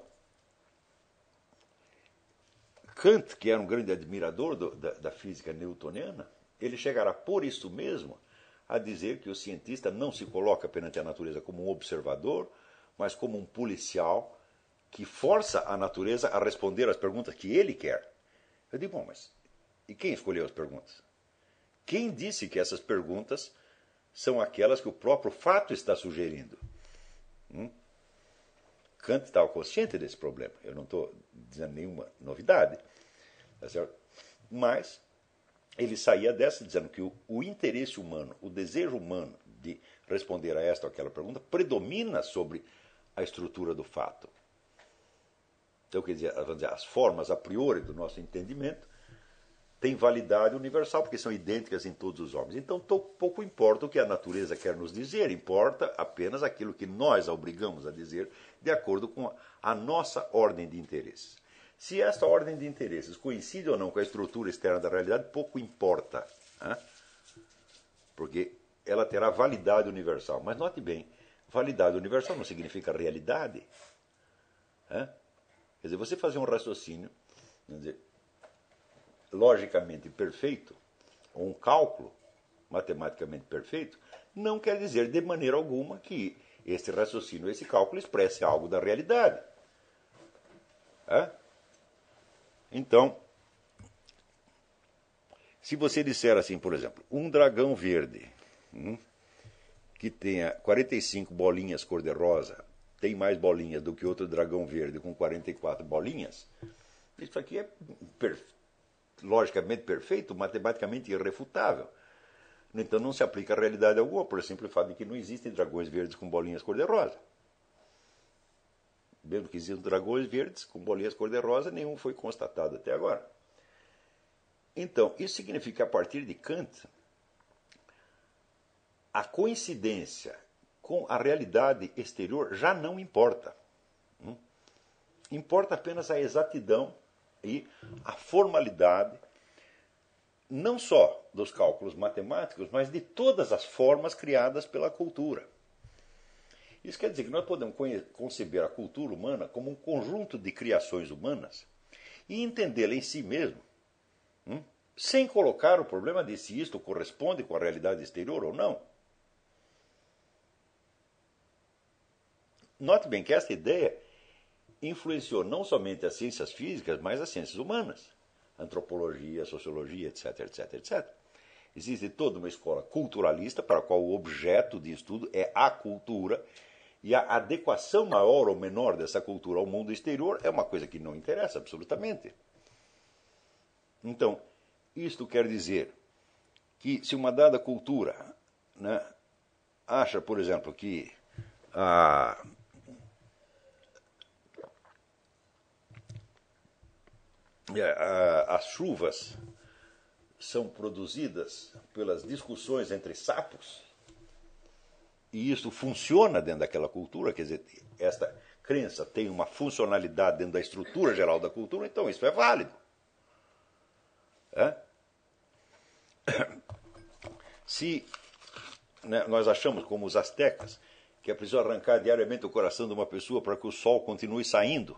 Kant, que era um grande admirador do, da, da física newtoniana, ele chegará por isso mesmo a dizer que o cientista não se coloca perante a natureza como um observador, mas como um policial que força a natureza a responder às perguntas que ele quer. Eu digo, bom, mas e quem escolheu as perguntas? Quem disse que essas perguntas são aquelas que o próprio fato está sugerindo? Hum? Kant estava consciente desse problema. Eu não estou dizendo nenhuma novidade. Tá Mas ele saía dessa dizendo que o, o, interesse humano, o desejo humano de responder a esta ou aquela pergunta predomina sobre a estrutura do fato. Então, quer dizer, dizer, as formas a priori do nosso entendimento têm validade universal, porque são idênticas em todos os homens. Então, pouco importa o que a natureza quer nos dizer, importa apenas aquilo que nós a obrigamos a dizer de acordo com a nossa ordem de interesses. Se esta ordem de interesses coincide ou não com a estrutura externa da realidade, pouco importa. Né? Porque ela terá validade universal. Mas note bem, validade universal não significa realidade. Né? Quer dizer, você fazer um raciocínio dizer, logicamente perfeito, ou um cálculo matematicamente perfeito, não quer dizer de maneira alguma que esse raciocínio, esse cálculo expresse algo da realidade. É? Então, se você disser assim, por exemplo, um dragão verde hum, que tenha 45 bolinhas cor-de-rosa tem mais bolinhas do que outro dragão verde com 44 bolinhas, isso aqui é logicamente perfeito, matematicamente irrefutável. Então não se aplica a realidade alguma, por simples fato de que não existem dragões verdes com bolinhas cor-de-rosa. Mesmo que existam dragões verdes com bolinhas cor-de-rosa, nenhum foi constatado até agora. Então, isso significa que a partir de Kant, a coincidência com a realidade exterior já não importa. Hum? Importa apenas a exatidão e a formalidade não só dos cálculos matemáticos, mas de todas as formas criadas pela cultura. Isso quer dizer que nós podemos conceber a cultura humana como um conjunto de criações humanas e entendê-la em si mesmo, hum, sem colocar o problema de se isto corresponde com a realidade exterior ou não. Note bem que esta ideia influenciou não somente as ciências físicas, mas as ciências humanas, antropologia, sociologia, etc, etc, etc. Existe toda uma escola culturalista para a qual o objeto de estudo é a cultura e a adequação maior ou menor dessa cultura ao mundo exterior é uma coisa que não interessa absolutamente. Então, isto quer dizer que se uma dada cultura né, acha, por exemplo, que a, as chuvas são produzidas pelas discussões entre sapos, e isso funciona dentro daquela cultura, quer dizer, esta crença tem uma funcionalidade dentro da estrutura geral da cultura, então isso é válido. É? <coughs> Se né, nós achamos, como os astecas, que é preciso arrancar diariamente o coração de uma pessoa para que o sol continue saindo,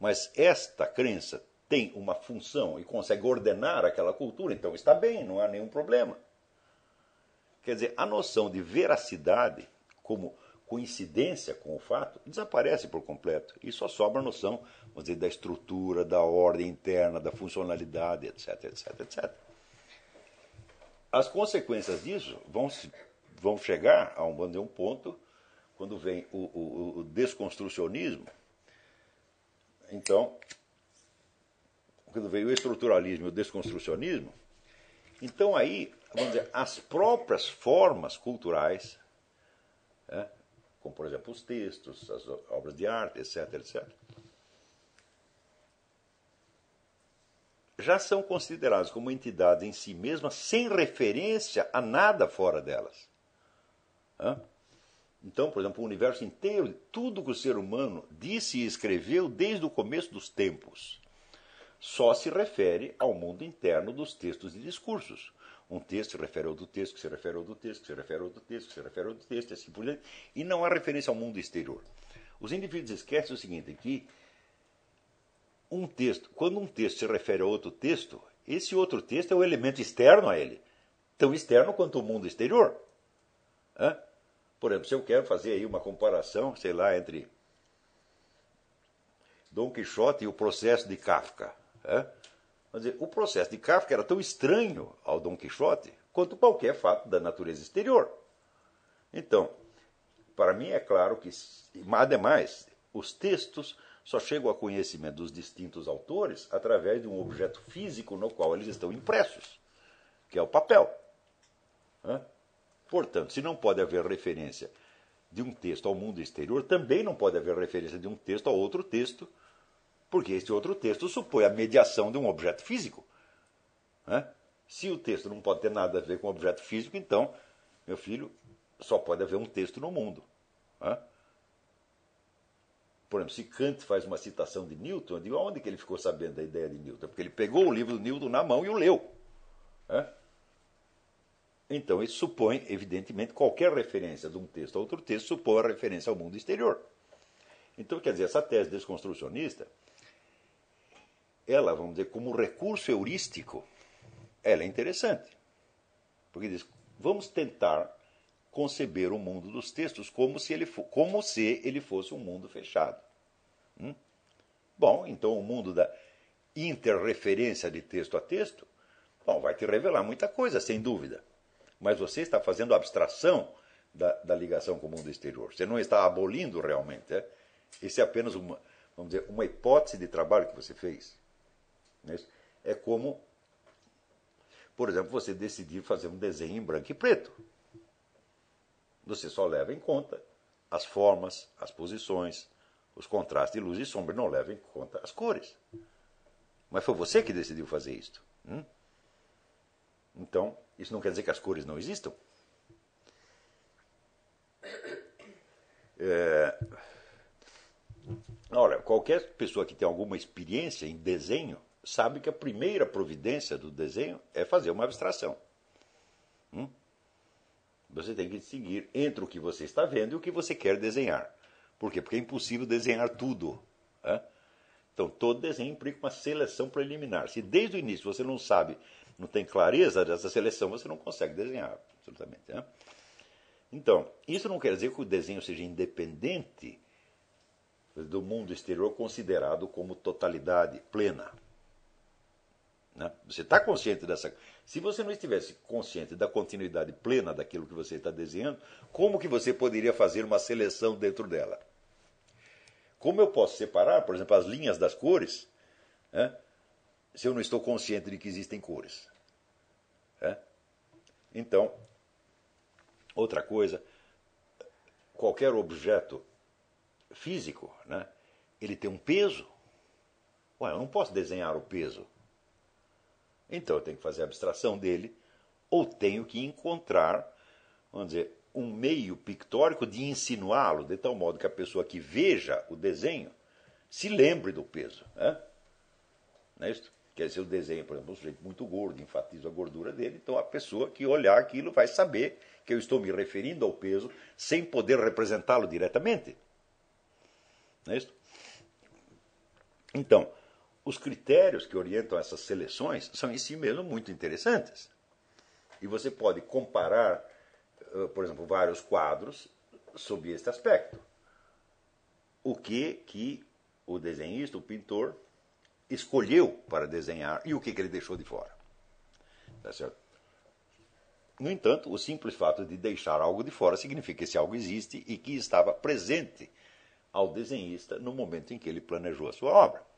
mas esta crença tem uma função e consegue ordenar aquela cultura, então está bem, não há nenhum problema. Quer dizer, a noção de veracidade como coincidência com o fato desaparece por completo e só sobra a noção, vamos dizer, da estrutura, da ordem interna, da funcionalidade, etc, etc, etc. As consequências disso vão, vão chegar a um, um ponto quando vem o, o, o desconstrucionismo. Então, quando veio o estruturalismo e o desconstrucionismo, então aí vamos dizer, as próprias formas culturais, né, como por exemplo os textos, as obras de arte, etc., etc., já são consideradas como entidades em si mesmas, sem referência a nada fora delas. Então, por exemplo, o universo inteiro, tudo que o ser humano disse e escreveu desde o começo dos tempos, só se refere ao mundo interno dos textos e discursos. Um texto se refere ao outro texto, que se refere ao outro texto, que se refere ao outro texto, que se refere ao outro texto, e assim por diante. E não há referência ao mundo exterior. Os indivíduos esquecem o seguinte, que um texto, quando um texto se refere a outro texto, esse outro texto é o elemento externo a ele. Tão externo quanto o mundo exterior. Hã? Por exemplo, se eu quero fazer aí uma comparação, sei lá, entre Dom Quixote e o processo de Kafka. Hã? Dizer, o processo de Kafka era tão estranho ao Dom Quixote quanto qualquer fato da natureza exterior. Então, para mim é claro que, ademais, os textos só chegam a conhecimento dos distintos autores através de um objeto físico no qual eles estão impressos, que é o papel. Portanto, se não pode haver referência de um texto ao mundo exterior, também não pode haver referência de um texto a outro texto porque este outro texto supõe a mediação de um objeto físico. Né? Se o texto não pode ter nada a ver com o objeto físico, então, meu filho, só pode haver um texto no mundo. Né? Por exemplo, se Kant faz uma citação de Newton, digo onde que ele ficou sabendo da ideia de Newton? Porque ele pegou o livro do Newton na mão e o leu. Né? Então, isso supõe, evidentemente, qualquer referência de um texto a outro texto supõe a referência ao mundo exterior. Então, quer dizer, essa tese desconstrucionista ela, vamos dizer, como recurso heurístico, ela é interessante. Porque diz, vamos tentar conceber o mundo dos textos como se ele, como se ele fosse um mundo fechado. Hum? Bom, então o mundo da interreferência de texto a texto, bom, vai te revelar muita coisa, sem dúvida. Mas você está fazendo abstração da, da ligação com o mundo exterior. Você não está abolindo realmente. É? Isso é apenas uma, vamos dizer, uma hipótese de trabalho que você fez. Né? É como, por exemplo, você decidir fazer um desenho em branco e preto. Você só leva em conta as formas, as posições, os contrastes de luz e sombra, não leva em conta as cores. Mas foi você que decidiu fazer isto. Hum? Então, isso não quer dizer que as cores não existam. É... Olha, qualquer pessoa que tem alguma experiência em desenho sabe que a primeira providência do desenho é fazer uma abstração. Hum? Você tem que distinguir entre o que você está vendo e o que você quer desenhar. Por quê? Porque é impossível desenhar tudo. Né? Então, todo desenho implica uma seleção preliminar. Se desde o início você não sabe, não tem clareza dessa seleção, você não consegue desenhar, absolutamente. Né? Então, isso não quer dizer que o desenho seja independente do mundo exterior considerado como totalidade plena. Né? Você está consciente dessa. Se você não estivesse consciente da continuidade plena daquilo que você está desenhando, como que você poderia fazer uma seleção dentro dela? Como eu posso separar, por exemplo, as linhas das cores, né, se eu não estou consciente de que existem cores? Né? Então, outra coisa, qualquer objeto físico, né, ele tem um peso. Ué, eu não posso desenhar o peso. Então eu tenho que fazer a abstração dele, ou tenho que encontrar, vamos dizer, um meio pictórico de insinuá-lo, de tal modo que a pessoa que veja o desenho se lembre do peso. Né? Não é isso? Quer dizer, o desenho, por exemplo, um sujeito muito gordo, enfatiza a gordura dele, então a pessoa que olhar aquilo vai saber que eu estou me referindo ao peso sem poder representá-lo diretamente. Não é isso? Então, os critérios que orientam essas seleções são em si mesmo muito interessantes. E você pode comparar, por exemplo, vários quadros sob este aspecto. O que que o desenhista, o pintor, escolheu para desenhar e o que, que ele deixou de fora. Tá certo? No entanto, o simples fato de deixar algo de fora significa que esse algo existe e que estava presente ao desenhista no momento em que ele planejou a sua obra.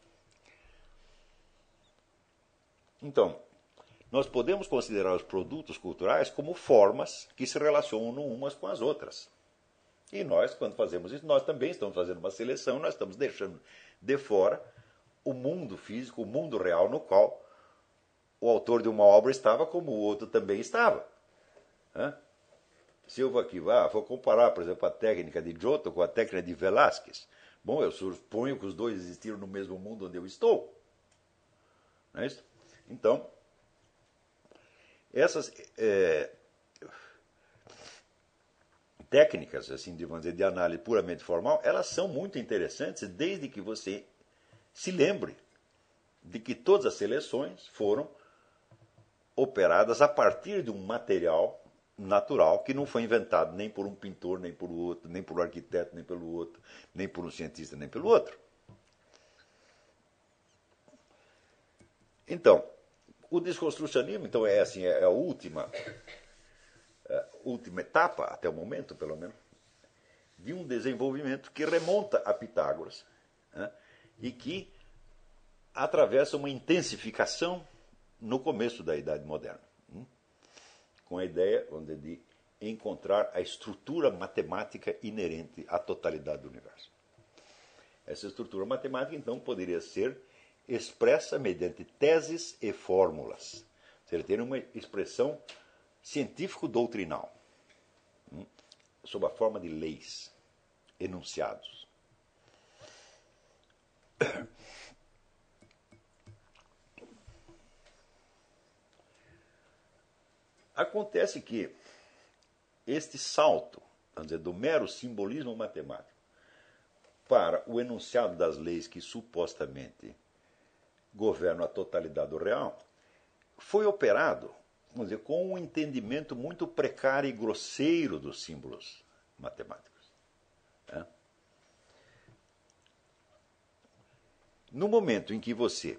Então, nós podemos considerar os produtos culturais como formas que se relacionam umas com as outras. E nós, quando fazemos isso, nós também estamos fazendo uma seleção, nós estamos deixando de fora o mundo físico, o mundo real no qual o autor de uma obra estava como o outro também estava. Se eu vou aqui, vou comparar, por exemplo, a técnica de Giotto com a técnica de Velázquez. Bom, eu suponho que os dois existiram no mesmo mundo onde eu estou. Não é isso? Então, essas é, técnicas assim de, dizer, de análise puramente formal, elas são muito interessantes desde que você se lembre de que todas as seleções foram operadas a partir de um material natural que não foi inventado nem por um pintor, nem por outro, nem por um arquiteto, nem pelo outro, nem por um cientista, nem pelo outro. Então, o desconstrucionismo, então, é assim, é a última, é a última etapa, até o momento, pelo menos, de um desenvolvimento que remonta a Pitágoras né, e que atravessa uma intensificação no começo da Idade Moderna, hein, com a ideia dizer, de encontrar a estrutura matemática inerente à totalidade do universo. Essa estrutura matemática, então, poderia ser expressa mediante teses e fórmulas. Seja, tem uma expressão científico-doutrinal, hum, sob a forma de leis, enunciados. <coughs> Acontece que este salto, vamos dizer, do mero simbolismo matemático para o enunciado das leis que supostamente governo a totalidade do real, foi operado vamos dizer, com um entendimento muito precário e grosseiro dos símbolos matemáticos. Né? No momento em que você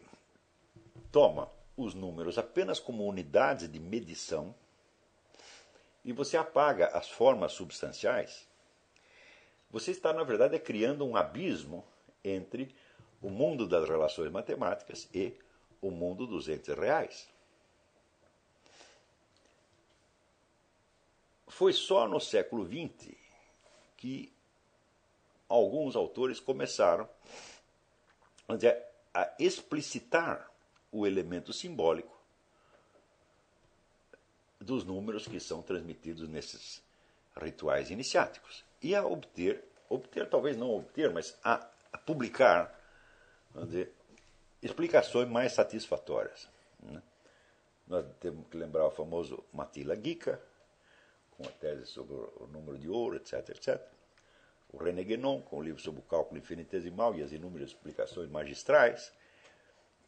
toma os números apenas como unidades de medição e você apaga as formas substanciais, você está, na verdade, criando um abismo entre o mundo das relações matemáticas e o mundo dos entes reais. Foi só no século XX que alguns autores começaram a explicitar o elemento simbólico dos números que são transmitidos nesses rituais iniciáticos e a obter, obter talvez não obter, mas a, publicar dizer, explicações mais satisfatórias. Né? Nós temos que lembrar o famoso Matila Gica, com a tese sobre o número de ouro, etc, etc. O René Guénon, com o livro sobre o cálculo infinitesimal e as inúmeras explicações magistrais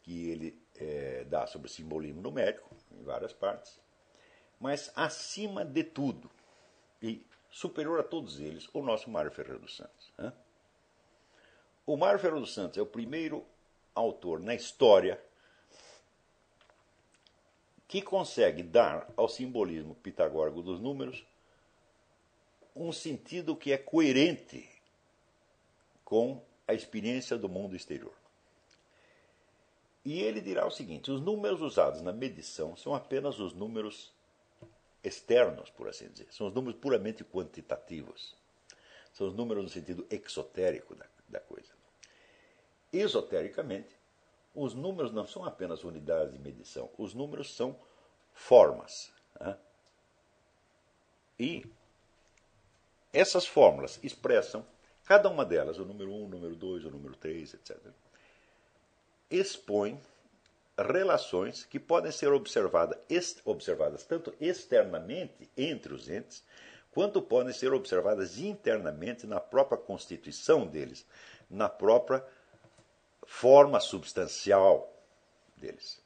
que ele é, dá sobre o simbolismo numérico, em várias partes. Mas, acima de tudo, e superior a todos eles, o nosso Mário Ferreira dos Santos. Né? O Mário Ferreira dos Santos é o primeiro autor na história que consegue dar ao simbolismo pitagórico dos números um sentido que é coerente com a experiência do mundo exterior. E ele dirá o seguinte: os números usados na medição são apenas os números externos, por assim dizer. São os números puramente quantitativos. São os números no sentido exotérico da, da coisa. Esotericamente, os números não são apenas unidades de medição, os números são formas. Né? E essas fórmulas expressam, cada uma delas, o número 1, o número 2, o número 3, etc., expõe relações que podem ser observadas, observadas tanto externamente entre os entes, quanto podem ser observadas internamente na própria constituição deles, na própria forma substancial deles.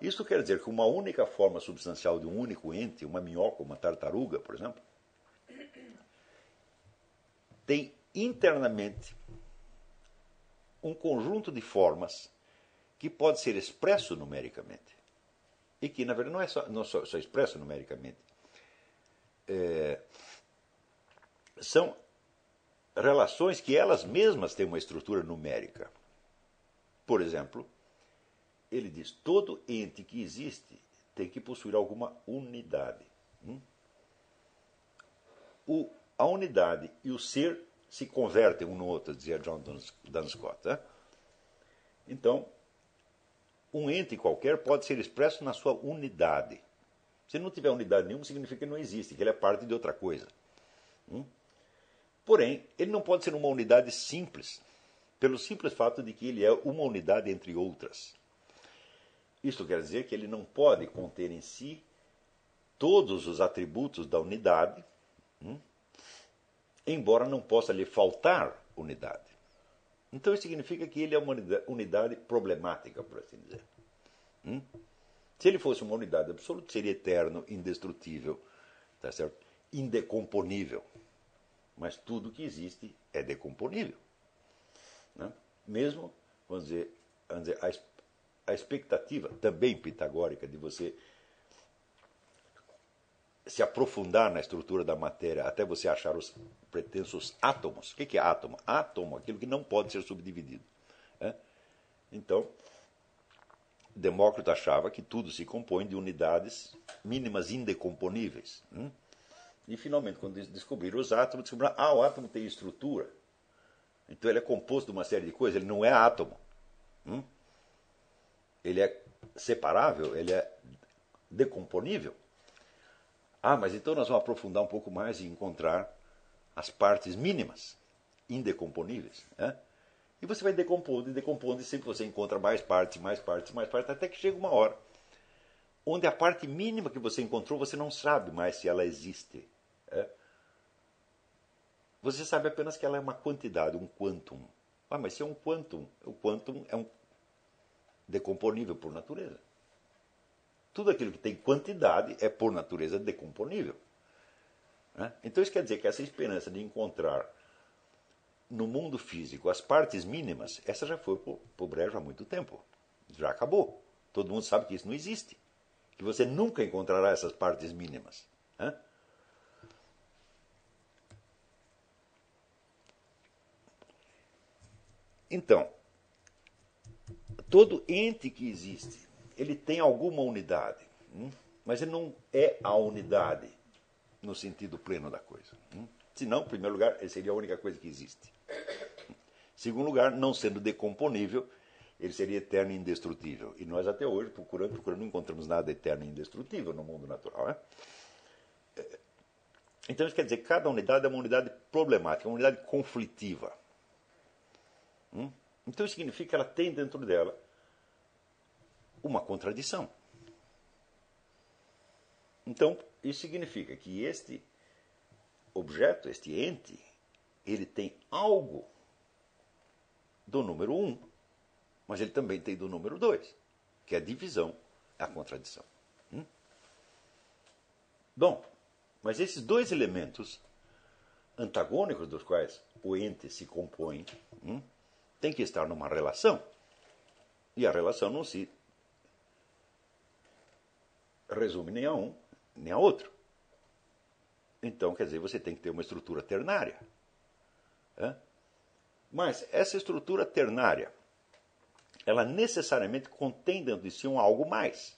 Isso quer dizer que uma única forma substancial de um único ente, uma minhoca, uma tartaruga, por exemplo, tem internamente um conjunto de formas que pode ser expresso numericamente. E que, na verdade, não é só, não só, só expresso numericamente. É, são relações que elas mesmas têm uma estrutura numérica. Por exemplo, ele diz: todo ente que existe tem que possuir alguma unidade. Hum? O, a unidade e o ser se convertem um no outro, dizia John Duns Scott. Né? Então, um ente qualquer pode ser expresso na sua unidade. Se não tiver unidade nenhuma, significa que não existe, que ele é parte de outra coisa. Hum? Porém, ele não pode ser uma unidade simples, pelo simples fato de que ele é uma unidade entre outras. Isto quer dizer que ele não pode conter em si todos os atributos da unidade, hum? embora não possa lhe faltar unidade. Então isso significa que ele é uma unidade problemática, por assim dizer. Hum? Se ele fosse uma unidade absoluta, seria eterno, indestrutível, tá certo? indecomponível. Mas tudo que existe é decomponível. Né? Mesmo, vamos dizer, vamos dizer a, a expectativa, também pitagórica, de você se aprofundar na estrutura da matéria até você achar os pretensos átomos. O que é átomo? Átomo, aquilo que não pode ser subdividido. Né? Então, Demócrito achava que tudo se compõe de unidades mínimas indecomponíveis. Hum? E, finalmente, quando descobriram os átomos, descobriram ah, o átomo tem estrutura. Então, ele é composto de uma série de coisas, ele não é átomo. Hum? Ele é separável, ele é decomponível. Ah, mas então nós vamos aprofundar um pouco mais e encontrar as partes mínimas, indecomponíveis. Né? E você vai decompondo e decompondo, e sempre você encontra mais partes, mais partes, mais partes, até que chega uma hora onde a parte mínima que você encontrou, você não sabe mais se ela existe. É? Você sabe apenas que ela é uma quantidade, um quantum. Ah, mas se é um quantum, o quantum é um decomponível por natureza. Tudo aquilo que tem quantidade é, por natureza, decomponível. Né? Então isso quer dizer que essa esperança de encontrar no mundo físico as partes mínimas, essa já foi para o brejo há muito tempo. Já acabou. Todo mundo sabe que isso não existe. Que você nunca encontrará essas partes mínimas. Né? Então, todo ente que existe ele tem alguma unidade, hum? mas ele não é a unidade no sentido pleno da coisa. Hum? Senão, em primeiro lugar, ele seria a única coisa que existe. Em segundo lugar, não sendo decomponível, ele seria eterno e indestrutível. E nós até hoje, procurando, procurando, não encontramos nada eterno e indestrutível no mundo natural. Né? Então, isso quer dizer cada unidade é uma unidade problemática, uma unidade conflitiva. Hum? Então significa que ela tem dentro dela uma contradição. Então, isso significa que este objeto, este ente, ele tem algo do número 1, um, mas ele também tem do número 2, que é a divisão, a contradição. Hum? Bom, mas esses dois elementos antagônicos dos quais o ente se compõe hum, tem que estar numa relação. E a relação não se resume nem a um, nem a outro. Então, quer dizer, você tem que ter uma estrutura ternária. Mas essa estrutura ternária, ela necessariamente contém dentro de si um algo mais.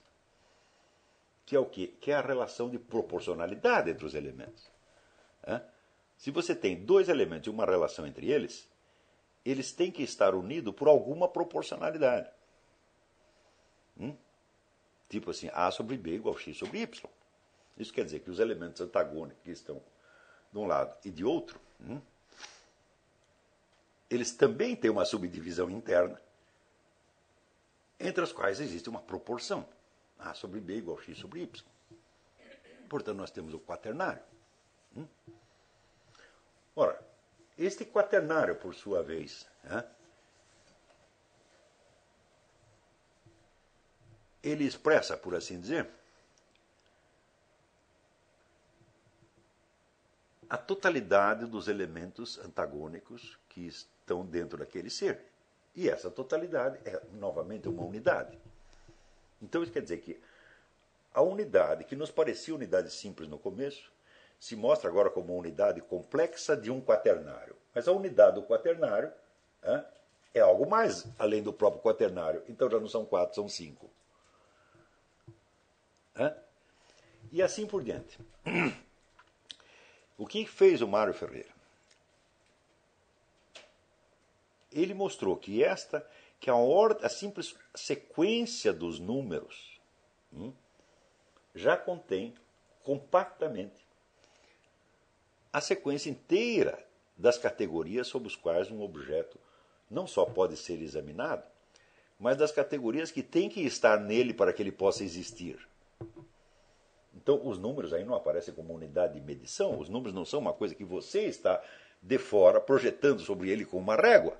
Que é o quê? Que é a relação de proporcionalidade entre os elementos. Se você tem dois elementos e uma relação entre eles, eles têm que estar unidos por alguma proporcionalidade. Hum? Tipo assim, A sobre B igual X sobre Y. Isso quer dizer que os elementos antagônicos que estão de um lado e de outro, hum, eles também têm uma subdivisão interna, entre as quais existe uma proporção. A sobre B igual X sobre Y. Portanto, nós temos o quaternário. Hum? Ora, este quaternário, por sua vez, né, ele expressa, por assim dizer, a totalidade dos elementos antagônicos que estão dentro daquele ser. E essa totalidade é, novamente, uma unidade. Então, isso quer dizer que a unidade, que nos parecia unidade simples no começo, se mostra agora como uma unidade complexa de um quaternário. Mas a unidade do quaternário é, algo mais além do próprio quaternário. Então já não são quatro, são cinco. E assim por diante. O que fez o Mário Ferreira? Ele mostrou que esta, que a, ordem, a simples sequência dos números hum, já contém compactamente a sequência inteira das categorias sob as quais um objeto não só pode ser examinado, mas das categorias que tem que estar nele para que ele possa existir. Então, os números aí não aparecem como unidade de medição, os números não são uma coisa que você está de fora projetando sobre ele com uma régua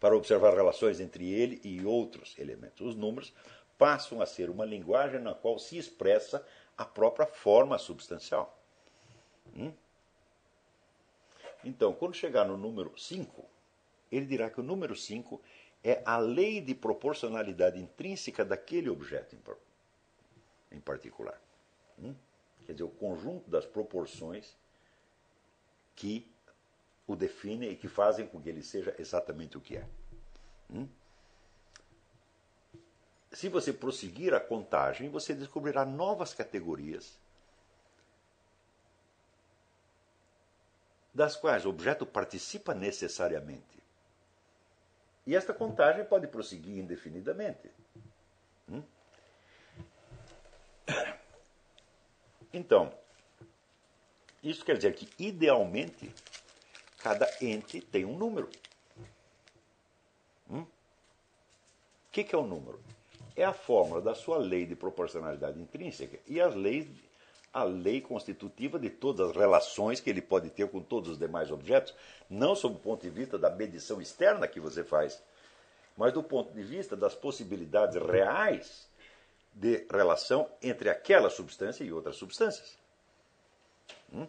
para observar relações entre ele e outros elementos. Os números passam a ser uma linguagem na qual se expressa a própria forma substancial. Hum? Então, quando chegar no número 5, ele dirá que o número 5 é a lei de proporcionalidade intrínseca daquele objeto em particular. Hum? Quer dizer, o conjunto das proporções que o definem e que fazem com que ele seja exatamente o que é. Hum? Se você prosseguir a contagem, você descobrirá novas categorias das quais o objeto participa necessariamente. E esta contagem pode prosseguir indefinidamente. Hum? Então, isso quer dizer que, idealmente, cada ente tem um número. Hum? O que, que é o um número? É a fórmula da sua lei de proporcionalidade intrínseca e as leis, a lei constitutiva de todas as relações que ele pode ter com todos os demais objetos, não sob o ponto de vista da medição externa que você faz, mas do ponto de vista das possibilidades reais de relação entre aquela substância e outras substâncias. Hum?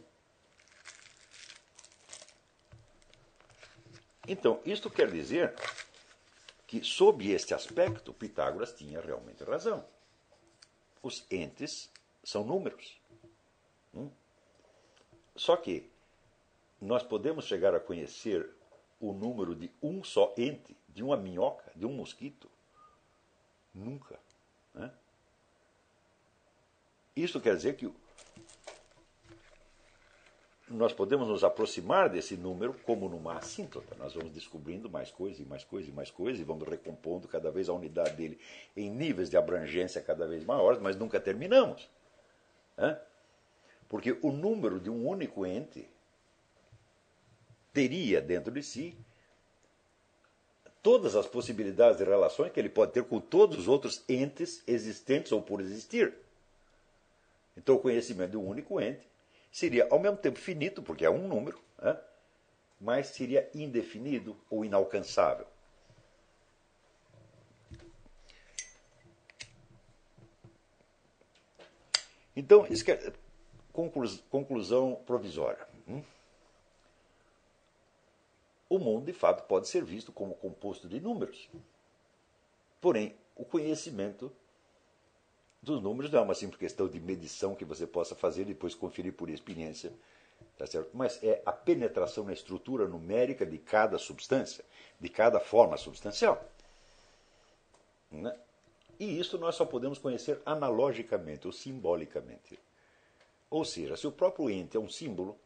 Então, isto quer dizer que, sob este aspecto, Pitágoras tinha realmente razão. Os entes são números. Hum? Só que nós podemos chegar a conhecer o número de um só ente, de uma minhoca, de um mosquito? Nunca. Né? Isso quer dizer que nós podemos nos aproximar desse número como numa assíntota. Nós vamos descobrindo mais coisas e mais coisas e mais coisas e vamos recompondo cada vez a unidade dele em níveis de abrangência cada vez maiores, mas nunca terminamos. Porque o número de um único ente teria dentro de si todas as possibilidades de relações que ele pode ter com todos os outros entes existentes ou por existir. Então, o conhecimento de um único ente seria, ao mesmo tempo, finito, porque é um número, né? mas seria indefinido ou inalcançável. Então, isso é conclusão provisória. Hum? O mundo, de fato, pode ser visto como composto de números. Porém, o conhecimento dos números não é uma simples questão de medição que você possa fazer e depois conferir por experiência, tá certo? mas é a penetração na estrutura numérica de cada substância, de cada forma substancial. Né? E isso nós só podemos conhecer analogicamente ou simbolicamente. Ou seja, se o próprio ente é um símbolo,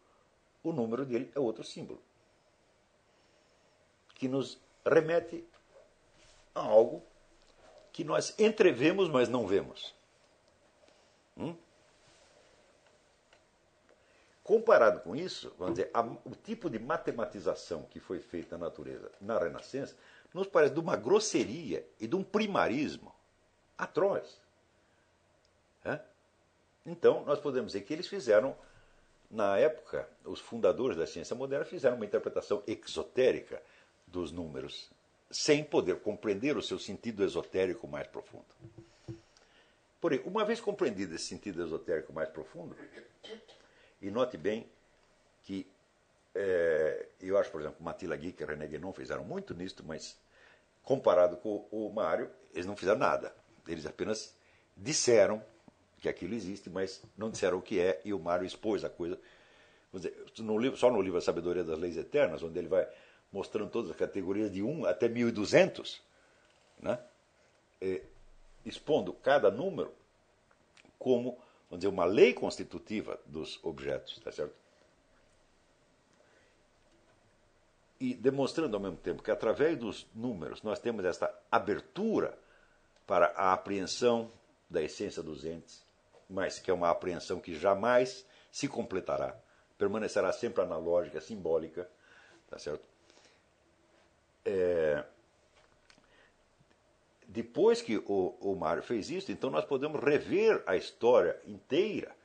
o número dele é outro símbolo. Que nos remete a algo que nós entrevemos, mas não vemos. Hum? Comparado com isso, vamos dizer, a, o tipo de matematização que foi feita na natureza na Renascença nos parece de uma grosseria e de um primarismo atroz. Então, nós podemos dizer que eles fizeram, na época, os fundadores da ciência moderna fizeram uma interpretação exotérica dos números, sem poder compreender o seu sentido esotérico mais profundo. Porém, uma vez compreendido esse sentido esotérico mais profundo, e note bem que é, eu acho, por exemplo, Matila Gui e René Guénon fizeram muito nisto, mas comparado com o Mário, eles não fizeram nada. Eles apenas disseram que aquilo existe, mas não disseram o que é, e o Mário expôs a coisa. Dizer, no livro, só no livro A Sabedoria das Leis Eternas, onde ele vai mostrando todas as categorias de 1 até 1200, né? É, expondo cada número como vamos dizer, uma lei constitutiva dos objetos, tá certo? E demonstrando ao mesmo tempo que através dos números nós temos esta abertura para a apreensão da essência dos entes, mas que é uma apreensão que jamais se completará, permanecerá sempre analógica, simbólica, tá certo? É... Depois que o, o Mário fez isso, então nós podemos rever a história inteira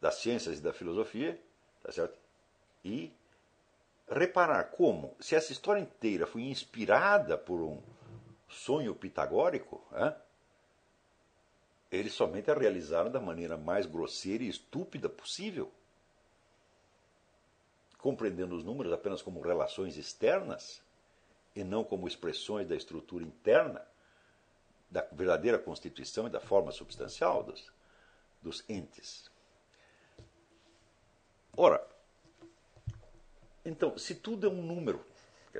das ciências e da filosofia, tá certo? E reparar como, se essa história inteira foi inspirada por um sonho pitagórico, é? Eles somente a realizaram da maneira mais grosseira e estúpida possível, compreendendo os números apenas como relações externas e não como expressões da estrutura interna, da verdadeira constituição e da forma substancial dos, dos entes. Ora, então, se tudo é um número,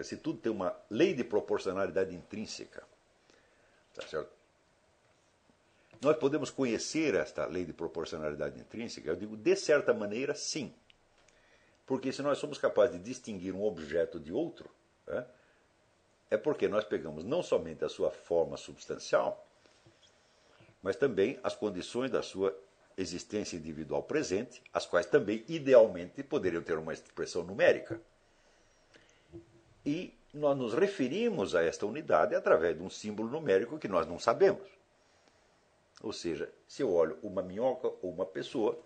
se tudo tem uma lei de proporcionalidade intrínseca, tá certo? Nós podemos conhecer esta lei de proporcionalidade intrínseca? Eu digo, de certa maneira, sim. Porque se nós somos capazes de distinguir um objeto de outro, né, é porque nós pegamos não somente a sua forma substancial, mas também as condições da sua existência individual presente, as quais também, idealmente, poderiam ter uma expressão numérica. E nós nos referimos a esta unidade através de um símbolo numérico que nós não sabemos. Ou seja, se eu olho uma minhoca ou uma pessoa,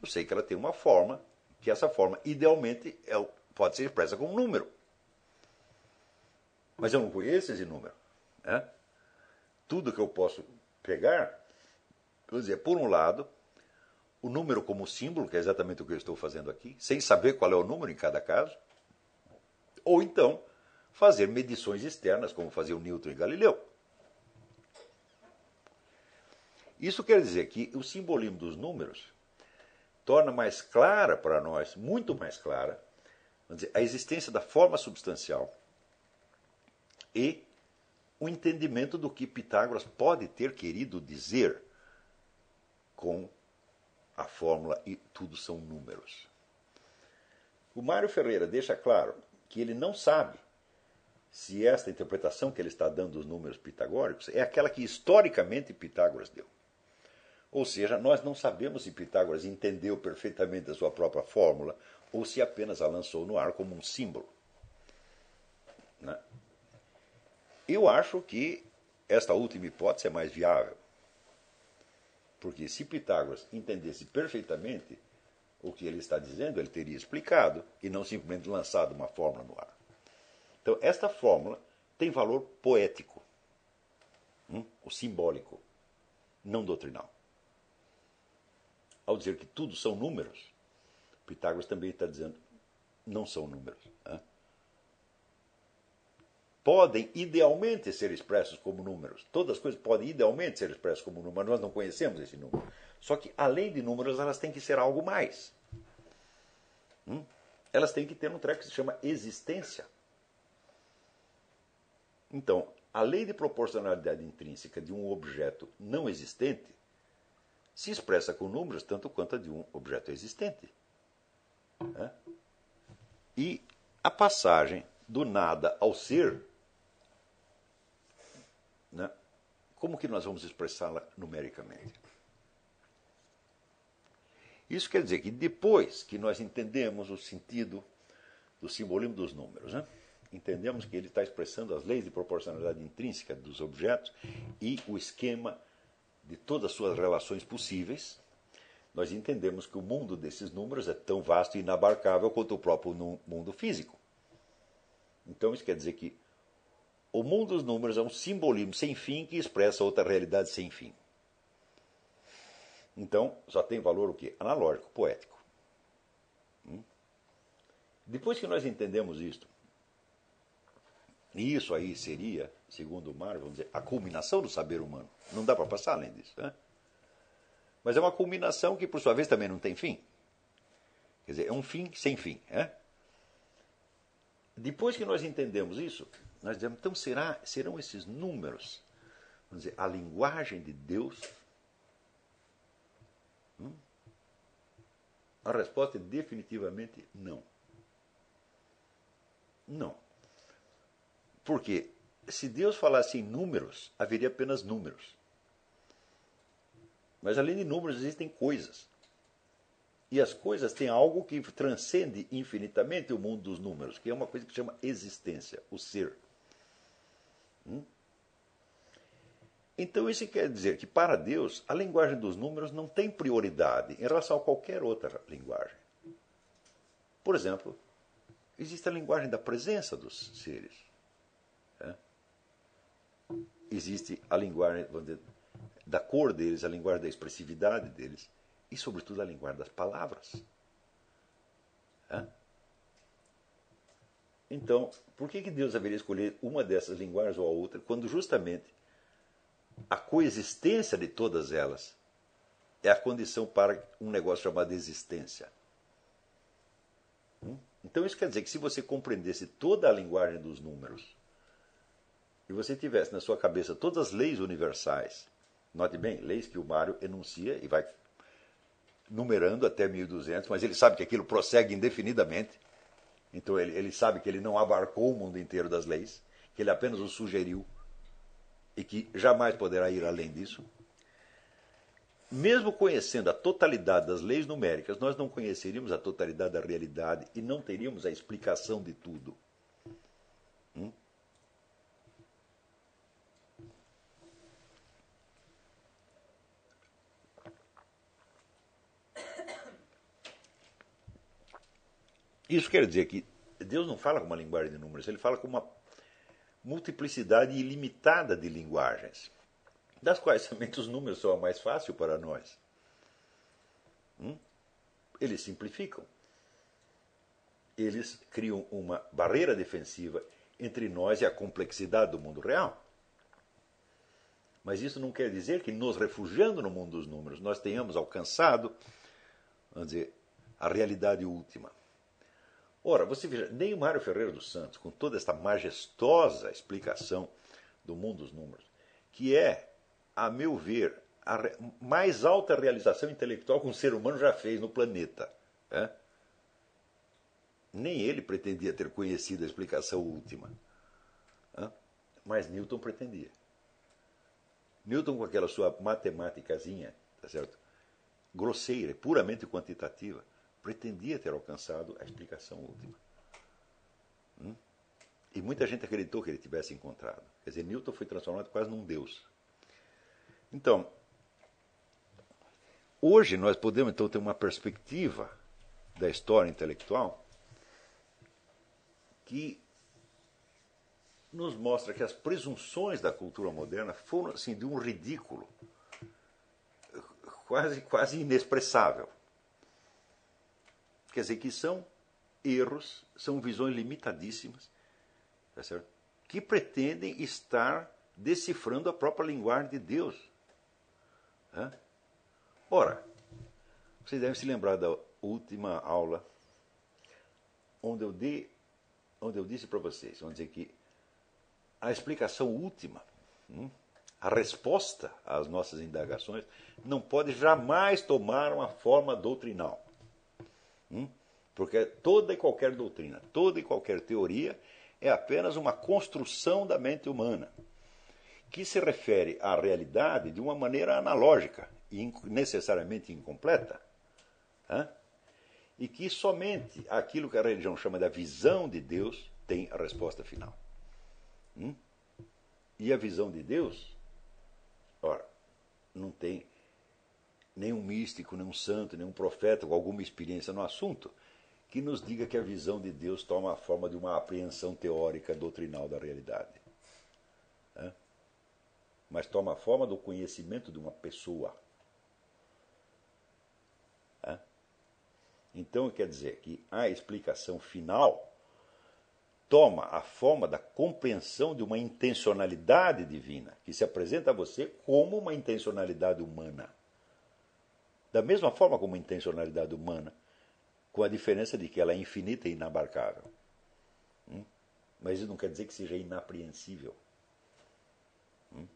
eu sei que ela tem uma forma, que essa forma, idealmente, é, pode ser expressa com um número. Mas eu não conheço esse número. Né? Tudo que eu posso pegar, quer dizer, por um lado, o número como símbolo, que é exatamente o que eu estou fazendo aqui, sem saber qual é o número em cada caso, ou então fazer medições externas, como fazia o Newton e Galileu. Isso quer dizer que o simbolismo dos números torna mais clara para nós, muito mais clara, dizer, a existência da forma substancial e o entendimento do que Pitágoras pode ter querido dizer com a fórmula e tudo são números. O Mário Ferreira deixa claro que ele não sabe se esta interpretação que ele está dando dos números pitagóricos é aquela que historicamente Pitágoras deu. Ou seja, nós não sabemos se Pitágoras entendeu perfeitamente a sua própria fórmula ou se apenas a lançou no ar como um símbolo. Né? Eu acho que esta última hipótese é mais viável. Porque se Pitágoras entendesse perfeitamente o que ele está dizendo, ele teria explicado e não simplesmente lançado uma fórmula no ar. Então, esta fórmula tem valor poético, hum? o simbólico, não doutrinal. Ao dizer que tudo são números, Pitágoras também está dizendo não são números. Hein? Podem idealmente ser expressos como números. Todas as coisas podem idealmente ser expressas como números, mas nós não conhecemos esse número. Só que, além de números, elas têm que ser algo mais. Hum? Elas têm que ter um treco que se chama existência. Então, a lei de proporcionalidade intrínseca de um objeto não existente se expressa com números tanto quanto a de um objeto existente. Né? E a passagem do nada ao ser, né? como que nós vamos expressá-la numericamente? Isso quer dizer que depois que nós entendemos o sentido do simbolismo dos números, né? entendemos que ele está expressando as leis de proporcionalidade intrínseca dos objetos e o esquema de todas as suas relações possíveis, nós entendemos que o mundo desses números é tão vasto e inabarcável quanto o próprio mundo físico. Então isso quer dizer que o mundo dos números é um simbolismo sem fim que expressa outra realidade sem fim. Então só tem valor o quê? Analógico, poético. Hum? Depois que nós entendemos isto, e isso aí seria, segundo o Mar, vamos dizer, a culminação do saber humano. Não dá para passar além disso. Né? Mas é uma culminação que, por sua vez, também não tem fim. Quer dizer, é um fim sem fim. É? Depois que nós entendemos isso, nós dizemos, então será, serão esses números, vamos dizer, a linguagem de Deus? Hum? A resposta é definitivamente não. Não. Porque se Deus falasse em números, haveria apenas números. Mas além de números, existem coisas. E as coisas têm algo que transcende infinitamente o mundo dos números, que é uma coisa que chama existência, o ser. Hum? Então isso quer dizer que para Deus a linguagem dos números não tem prioridade em relação a qualquer outra linguagem. Por exemplo, existe a linguagem da presença dos seres. Existe a linguagem dizer, da cor deles, a linguagem da expressividade deles e, sobretudo, a linguagem das palavras. É? Então, por que, que Deus haveria escolher uma dessas linguagens ou a outra, quando justamente a coexistência de todas elas é a condição para um negócio chamado existência? Hum? Então, isso quer dizer que se você compreendesse toda a linguagem dos números e você tivesse na sua cabeça todas as leis universais Note bem, leis que o Mário enuncia e vai numerando até 1200, mas ele sabe que aquilo prossegue indefinidamente. Então ele, ele sabe que ele não abarcou o mundo inteiro das leis, que ele apenas o sugeriu e que jamais poderá ir além disso. Mesmo conhecendo a totalidade das leis numéricas, nós não conheceríamos a totalidade da realidade e não teríamos a explicação de tudo. Hum? Isso quer dizer que Deus não fala com uma linguagem de números, ele fala com uma multiplicidade ilimitada de linguagens, das quais somente os números são a mais fácil para nós. Hum? Eles simplificam. Eles criam uma barreira defensiva entre nós e a complexidade do mundo real. Mas isso não quer dizer que, nos refugiando no mundo dos números, nós tenhamos alcançado, vamos dizer, a realidade última. Ora, você veja, nem o Mário Ferreira dos Santos, com toda esta majestosa explicação do mundo dos números, que é, a meu ver, a mais alta realização intelectual que um ser humano já fez no planeta. É? Nem ele pretendia ter conhecido a explicação última. É? Mas Newton pretendia. Newton, com aquela sua matemáticazinha, tá certo? grosseira, puramente quantitativa, pretendia ter alcançado a explicação última. Hum? E muita gente acreditou que ele tivesse encontrado. Quer dizer, Newton foi transformado quase num deus. Então, hoje nós podemos então ter uma perspectiva da história intelectual que nos mostra que as presunções da cultura moderna foram assim de um ridículo quase quase inexpressável. Quer dizer que são erros, são visões limitadíssimas, tá certo? que pretendem estar decifrando a própria linguagem de Deus. Ora, vocês devem se lembrar da última aula, onde eu, dei, onde eu disse para vocês, vamos dizer que a explicação última, hum, a resposta às nossas indagações, não pode jamais tomar uma forma doutrinal. Hum? Porque toda e qualquer doutrina, toda e qualquer teoria é apenas uma construção da mente humana, que se refere à realidade de uma maneira analógica e necessariamente incompleta. Hein? E que somente aquilo que a religião chama da visão de Deus tem a resposta final. Hum? E a visão de Deus, ora, não tem nenhum místico, nenhum santo, nenhum profeta com alguma experiência no assunto que nos diga que a visão de Deus toma a forma de uma apreensão teórica doutrinal da realidade. Mas toma a forma do conhecimento de uma pessoa. Então quer dizer que a explicação final toma a forma da compreensão de uma intencionalidade divina, que se apresenta a você como uma intencionalidade humana. Da mesma forma como uma intencionalidade humana com a diferença de que ela é infinita e inabarcável. Hum? Mas isso não quer dizer que seja inapreensível. Hum?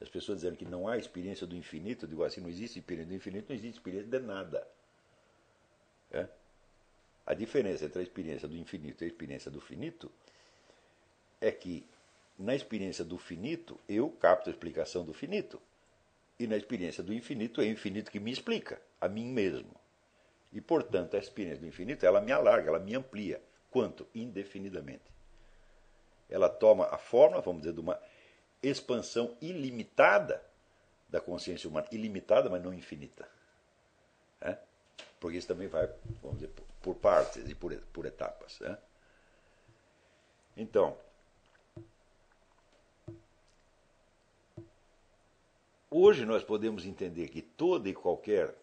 As pessoas dizem que não há experiência do infinito, eu digo assim, não existe experiência do infinito, não existe experiência de nada. É? A diferença entre a experiência do infinito e a experiência do finito é que na experiência do finito eu capto a explicação do finito. E na experiência do infinito é o infinito que me explica, a mim mesmo. E, portanto, a experiência do infinito, ela me alarga, ela me amplia. Quanto? Indefinidamente. Ela toma a forma, vamos dizer, de uma expansão ilimitada da consciência humana. Ilimitada, mas não infinita. É? Porque isso também vai, vamos dizer, por partes e por, por etapas. É? Então, hoje nós podemos entender que toda e qualquer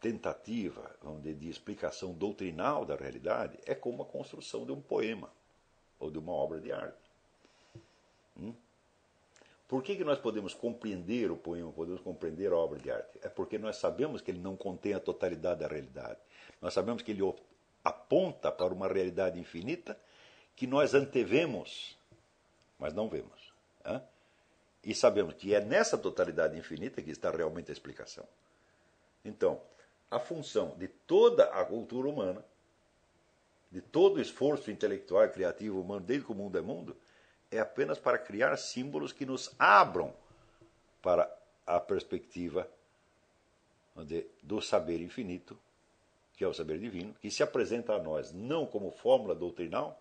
tentativa dizer, de explicação doutrinal da realidade é como a construção de um poema ou de uma obra de arte. Hum? Por que, que nós podemos compreender o poema, podemos compreender a obra de arte? É porque nós sabemos que ele não contém a totalidade da realidade. Nós sabemos que ele aponta para uma realidade infinita que nós antevemos, mas não vemos. Hein? E sabemos que é nessa totalidade infinita que está realmente a explicação. Então, a função de toda a cultura humana, de todo o esforço intelectual e criativo humano, desde que o mundo é mundo, é apenas para criar símbolos que nos abram para a perspectiva do saber infinito, que é o saber divino, que se apresenta a nós não como fórmula doutrinal,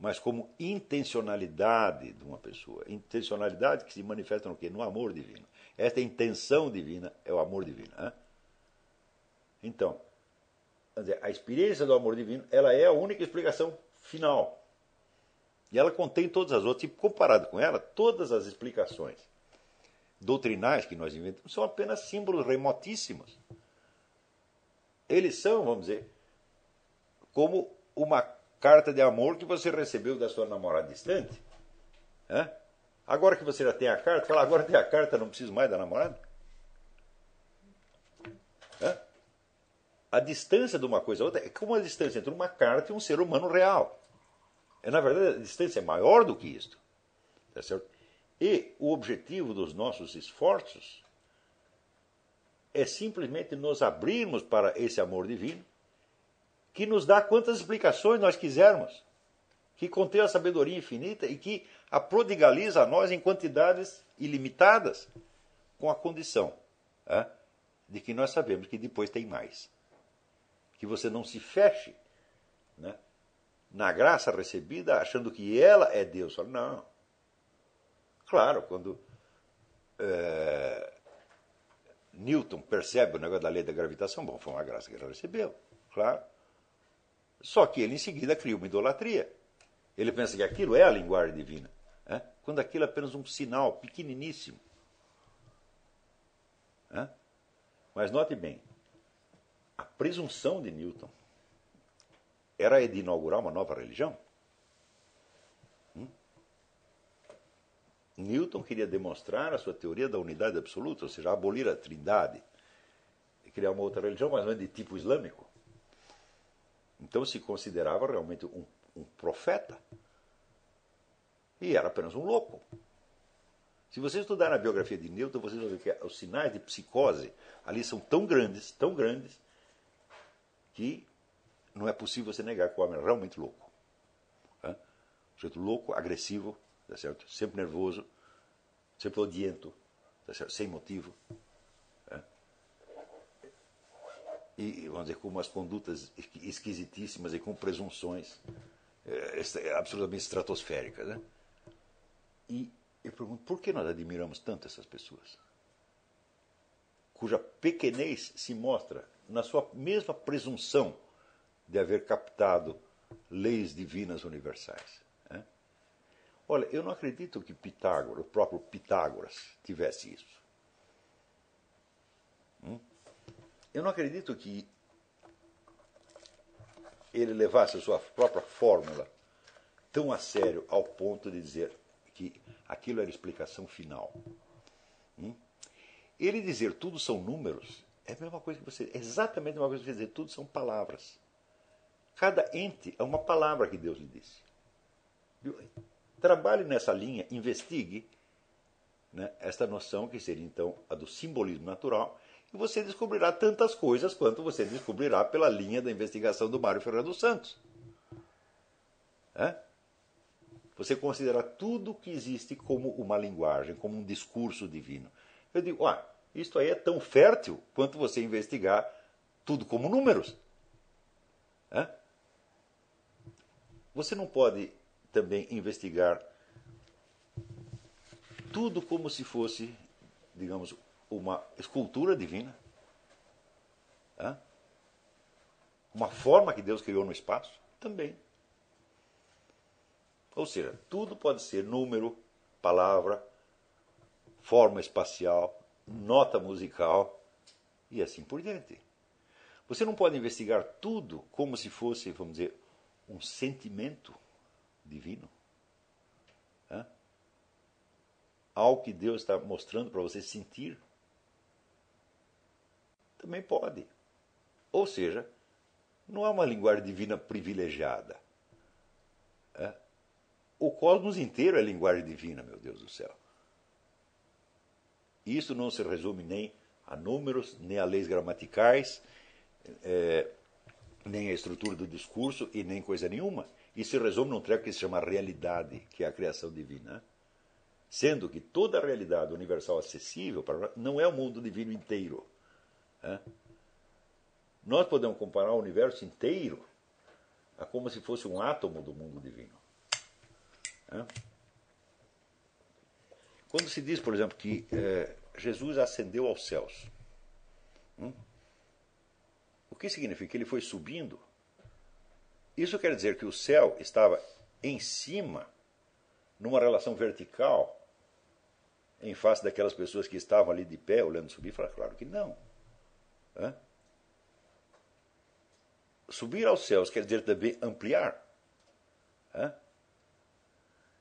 mas como intencionalidade de uma pessoa. Intencionalidade que se manifesta no quê? No amor divino. Esta intenção divina é o amor divino. Então, a experiência do amor divino ela é a única explicação final. E ela contém todas as outras. E comparado com ela, todas as explicações doutrinais que nós inventamos são apenas símbolos remotíssimos. Eles são, vamos dizer, como uma carta de amor que você recebeu da sua namorada distante. Agora que você já tem a carta, fala, agora tem a carta, não preciso mais da namorada. A distância de uma coisa a outra é como a distância entre uma carta e um ser humano real. É, na verdade, a distância é maior do que isto. Tá certo? E o objetivo dos nossos esforços é simplesmente nos abrirmos para esse amor divino, que nos dá quantas explicações nós quisermos, que contém a sabedoria infinita e que a prodigaliza a nós em quantidades ilimitadas, com a condição é, de que nós sabemos que depois tem mais que você não se feche né, na graça recebida, achando que ela é Deus. Não. Claro, quando é, Newton percebe o negócio da lei da gravitação, bom, foi uma graça que ele recebeu, claro. Só que ele em seguida cria uma idolatria. Ele pensa que aquilo é a linguagem divina, é? quando aquilo é apenas um sinal pequeniníssimo. É? Mas note bem, a presunção de Newton era de inaugurar uma nova religião. Hum? Newton queria demonstrar a sua teoria da unidade absoluta, ou seja, abolir a trindade e criar uma outra religião, mas não é de tipo islâmico. Então se considerava realmente um, um profeta e era apenas um louco. Se você estudar a biografia de Newton, você vai ver que os sinais de psicose ali são tão grandes, tão grandes, que não é possível você negar que o homem é realmente louco. Um jeito louco, agressivo, tá certo? sempre nervoso, sempre odiento, tá certo? sem motivo. É? E, vamos dizer, com umas condutas esquisitíssimas e com presunções é, absolutamente estratosféricas. Né? E eu pergunto, por que nós admiramos tanto essas pessoas? Cuja pequenez se mostra na sua mesma presunção de haver captado leis divinas universais. Né? Olha, eu não acredito que Pitágoras, o próprio Pitágoras, tivesse isso. Hum? Eu não acredito que ele levasse a sua própria fórmula tão a sério ao ponto de dizer que aquilo era explicação final. Hum? Ele dizer tudo são números é a mesma coisa que você. Exatamente a mesma coisa que você dizer tudo são palavras. Cada ente é uma palavra que Deus lhe disse. Trabalhe nessa linha, investigue né, esta noção que seria então a do simbolismo natural, e você descobrirá tantas coisas quanto você descobrirá pela linha da investigação do Mário dos Santos. É? Você considera tudo que existe como uma linguagem, como um discurso divino. Eu digo, ah, isto aí é tão fértil quanto você investigar tudo como números. É? Você não pode também investigar tudo como se fosse, digamos, uma escultura divina. Uma forma que Deus criou no espaço? Também. Ou seja, tudo pode ser número, palavra, forma espacial, nota musical e assim por diante. Você não pode investigar tudo como se fosse, vamos dizer, um sentimento divino. Algo que Deus está mostrando para você sentir. Também pode. Ou seja, não é uma linguagem divina privilegiada. O cosmos inteiro é linguagem divina, meu Deus do céu. Isso não se resume nem a números, nem a leis gramaticais, é, nem a estrutura do discurso e nem coisa nenhuma. Isso se resume num treco que se chama realidade, que é a criação divina. Sendo que toda a realidade universal acessível para nós não é o mundo divino inteiro. Nós podemos comparar o universo inteiro a como se fosse um átomo do mundo divino. Quando se diz, por exemplo, que é, Jesus ascendeu aos céus, hum? o que significa? Que ele foi subindo. Isso quer dizer que o céu estava em cima, numa relação vertical, em face daquelas pessoas que estavam ali de pé olhando subir? Fala, claro que não. Hã? Subir aos céus quer dizer também ampliar. Hã?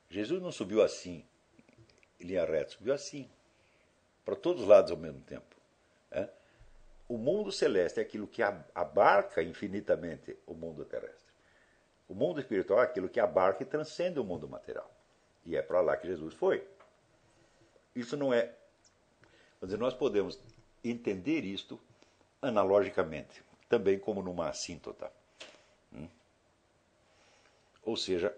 Jesus não subiu assim, em linha reta, subiu assim, para todos os lados ao mesmo tempo. É? O mundo celeste é aquilo que abarca infinitamente o mundo terrestre. O mundo espiritual é aquilo que abarca e transcende o mundo material. E é para lá que Jesus foi. Isso não é. Dizer, nós podemos entender isto analogicamente, também como numa assíntota. Hum? Ou seja,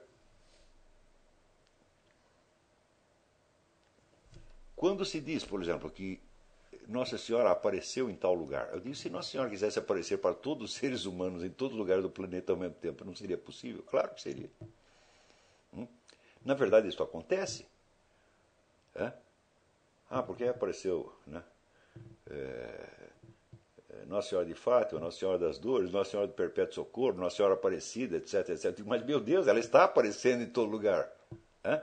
Quando se diz, por exemplo, que Nossa Senhora apareceu em tal lugar. Eu disse, se Nossa Senhora quisesse aparecer para todos os seres humanos em todos os lugares do planeta ao mesmo tempo, não seria possível? Claro que seria. Hum? Na verdade, isso acontece. É? Ah, porque apareceu né? É, Nossa Senhora de Fátima, Nossa Senhora das Dores, Nossa Senhora do Perpétuo Socorro, Nossa Senhora Aparecida, etc, etc. Mas, meu Deus, ela está aparecendo em todo lugar. É?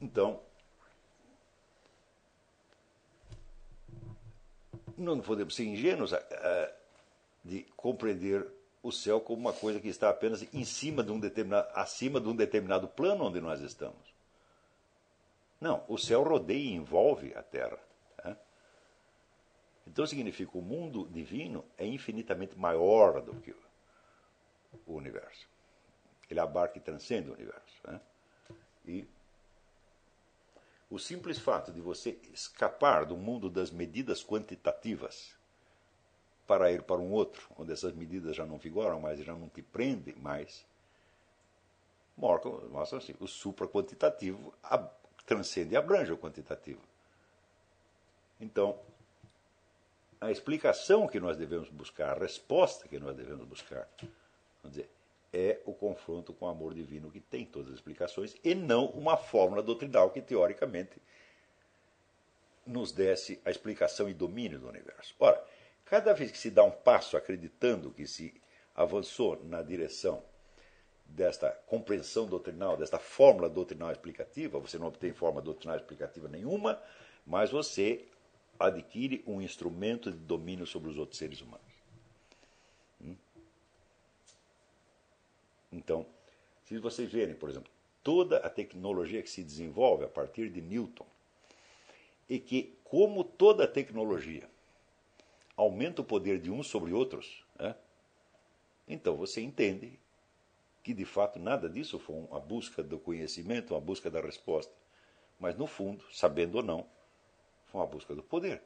Então, não podemos ser ingênuos de compreender o céu como uma coisa que está apenas em cima de um determinado, acima de um determinado plano onde nós estamos. Não, o céu rodeia e envolve a Terra. Então significa que o mundo divino é infinitamente maior do que o universo. Ele abarca e transcende o universo. Né? E o simples fato de você escapar do mundo das medidas quantitativas para ir para um outro, onde essas medidas já não vigoram mais já não te prendem mais, mostra assim, o supraquantitativo transcende e abrange o quantitativo. Então, a explicação que nós devemos buscar, a resposta que nós devemos buscar, vamos dizer, é o confronto com o amor divino que tem todas as explicações e não uma fórmula doutrinal que teoricamente nos desse a explicação e domínio do universo. Ora, cada vez que se dá um passo acreditando que se avançou na direção desta compreensão doutrinal, desta fórmula doutrinal explicativa, você não obtém fórmula doutrinal explicativa nenhuma, mas você adquire um instrumento de domínio sobre os outros seres humanos. Então, se vocês verem, por exemplo, toda a tecnologia que se desenvolve a partir de Newton, e que, como toda tecnologia aumenta o poder de uns sobre outros, né, então você entende que de fato nada disso foi uma busca do conhecimento, uma busca da resposta, mas no fundo, sabendo ou não, foi uma busca do poder.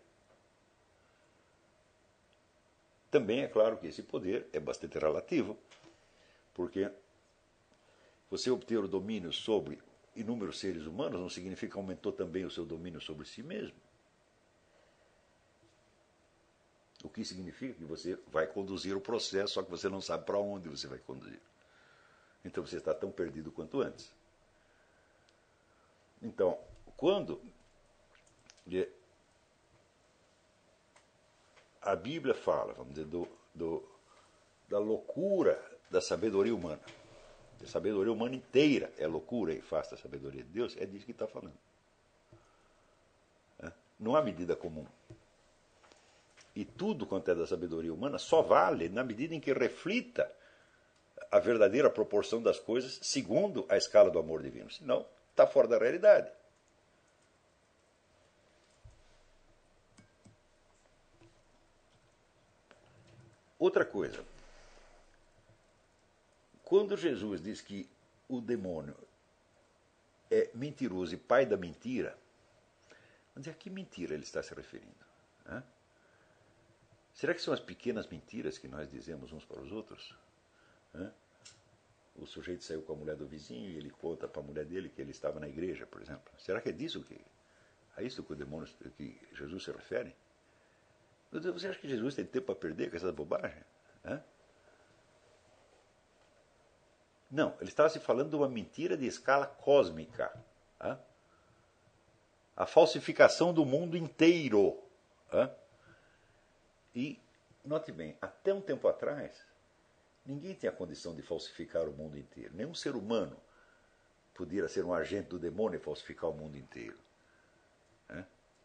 Também é claro que esse poder é bastante relativo, porque você obter o domínio sobre inúmeros seres humanos não significa que aumentou também o seu domínio sobre si mesmo. O que significa que você vai conduzir o processo, só que você não sabe para onde você vai conduzir. Então você está tão perdido quanto antes. Então, quando a Bíblia fala, vamos dizer, do, do da loucura da sabedoria humana. A sabedoria humana inteira é loucura e face a sabedoria de Deus, é disso que está falando. Não há medida comum. E tudo quanto é da sabedoria humana só vale na medida em que reflita a verdadeira proporção das coisas segundo a escala do amor divino. Senão, está fora da realidade. Outra coisa. Quando Jesus diz que o demônio é mentiroso e pai da mentira, onde é que mentira ele está se referindo? Hã? Será que são as pequenas mentiras que nós dizemos uns para os outros? Hã? O sujeito saiu com a mulher do vizinho e ele conta para a mulher dele que ele estava na igreja, por exemplo. Será que é disso que. É isso que o demônio que Jesus se refere? Você acha que Jesus tem tempo para perder com essas bobagens? Hã? Não, ele estava se falando de uma mentira de escala cósmica. Hein? A falsificação do mundo inteiro. Hein? E, note bem, até um tempo atrás, ninguém tinha condição de falsificar o mundo inteiro. Nenhum ser humano podia ser um agente do demônio e falsificar o mundo inteiro.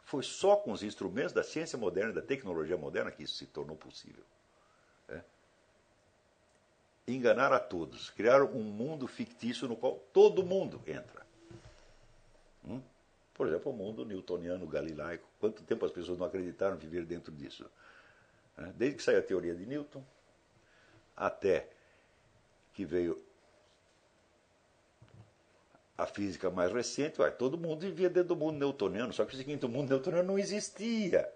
Foi só com os instrumentos da ciência moderna, da tecnologia moderna, que isso se tornou possível enganar a todos, criar um mundo fictício no qual todo mundo entra. Hum? Por exemplo, o mundo newtoniano galilaico. Quanto tempo as pessoas não acreditaram viver dentro disso? Desde que saiu a teoria de Newton, até que veio a física mais recente, ué, todo mundo vivia dentro do mundo newtoniano, só que o seguinte, o mundo newtoniano não existia.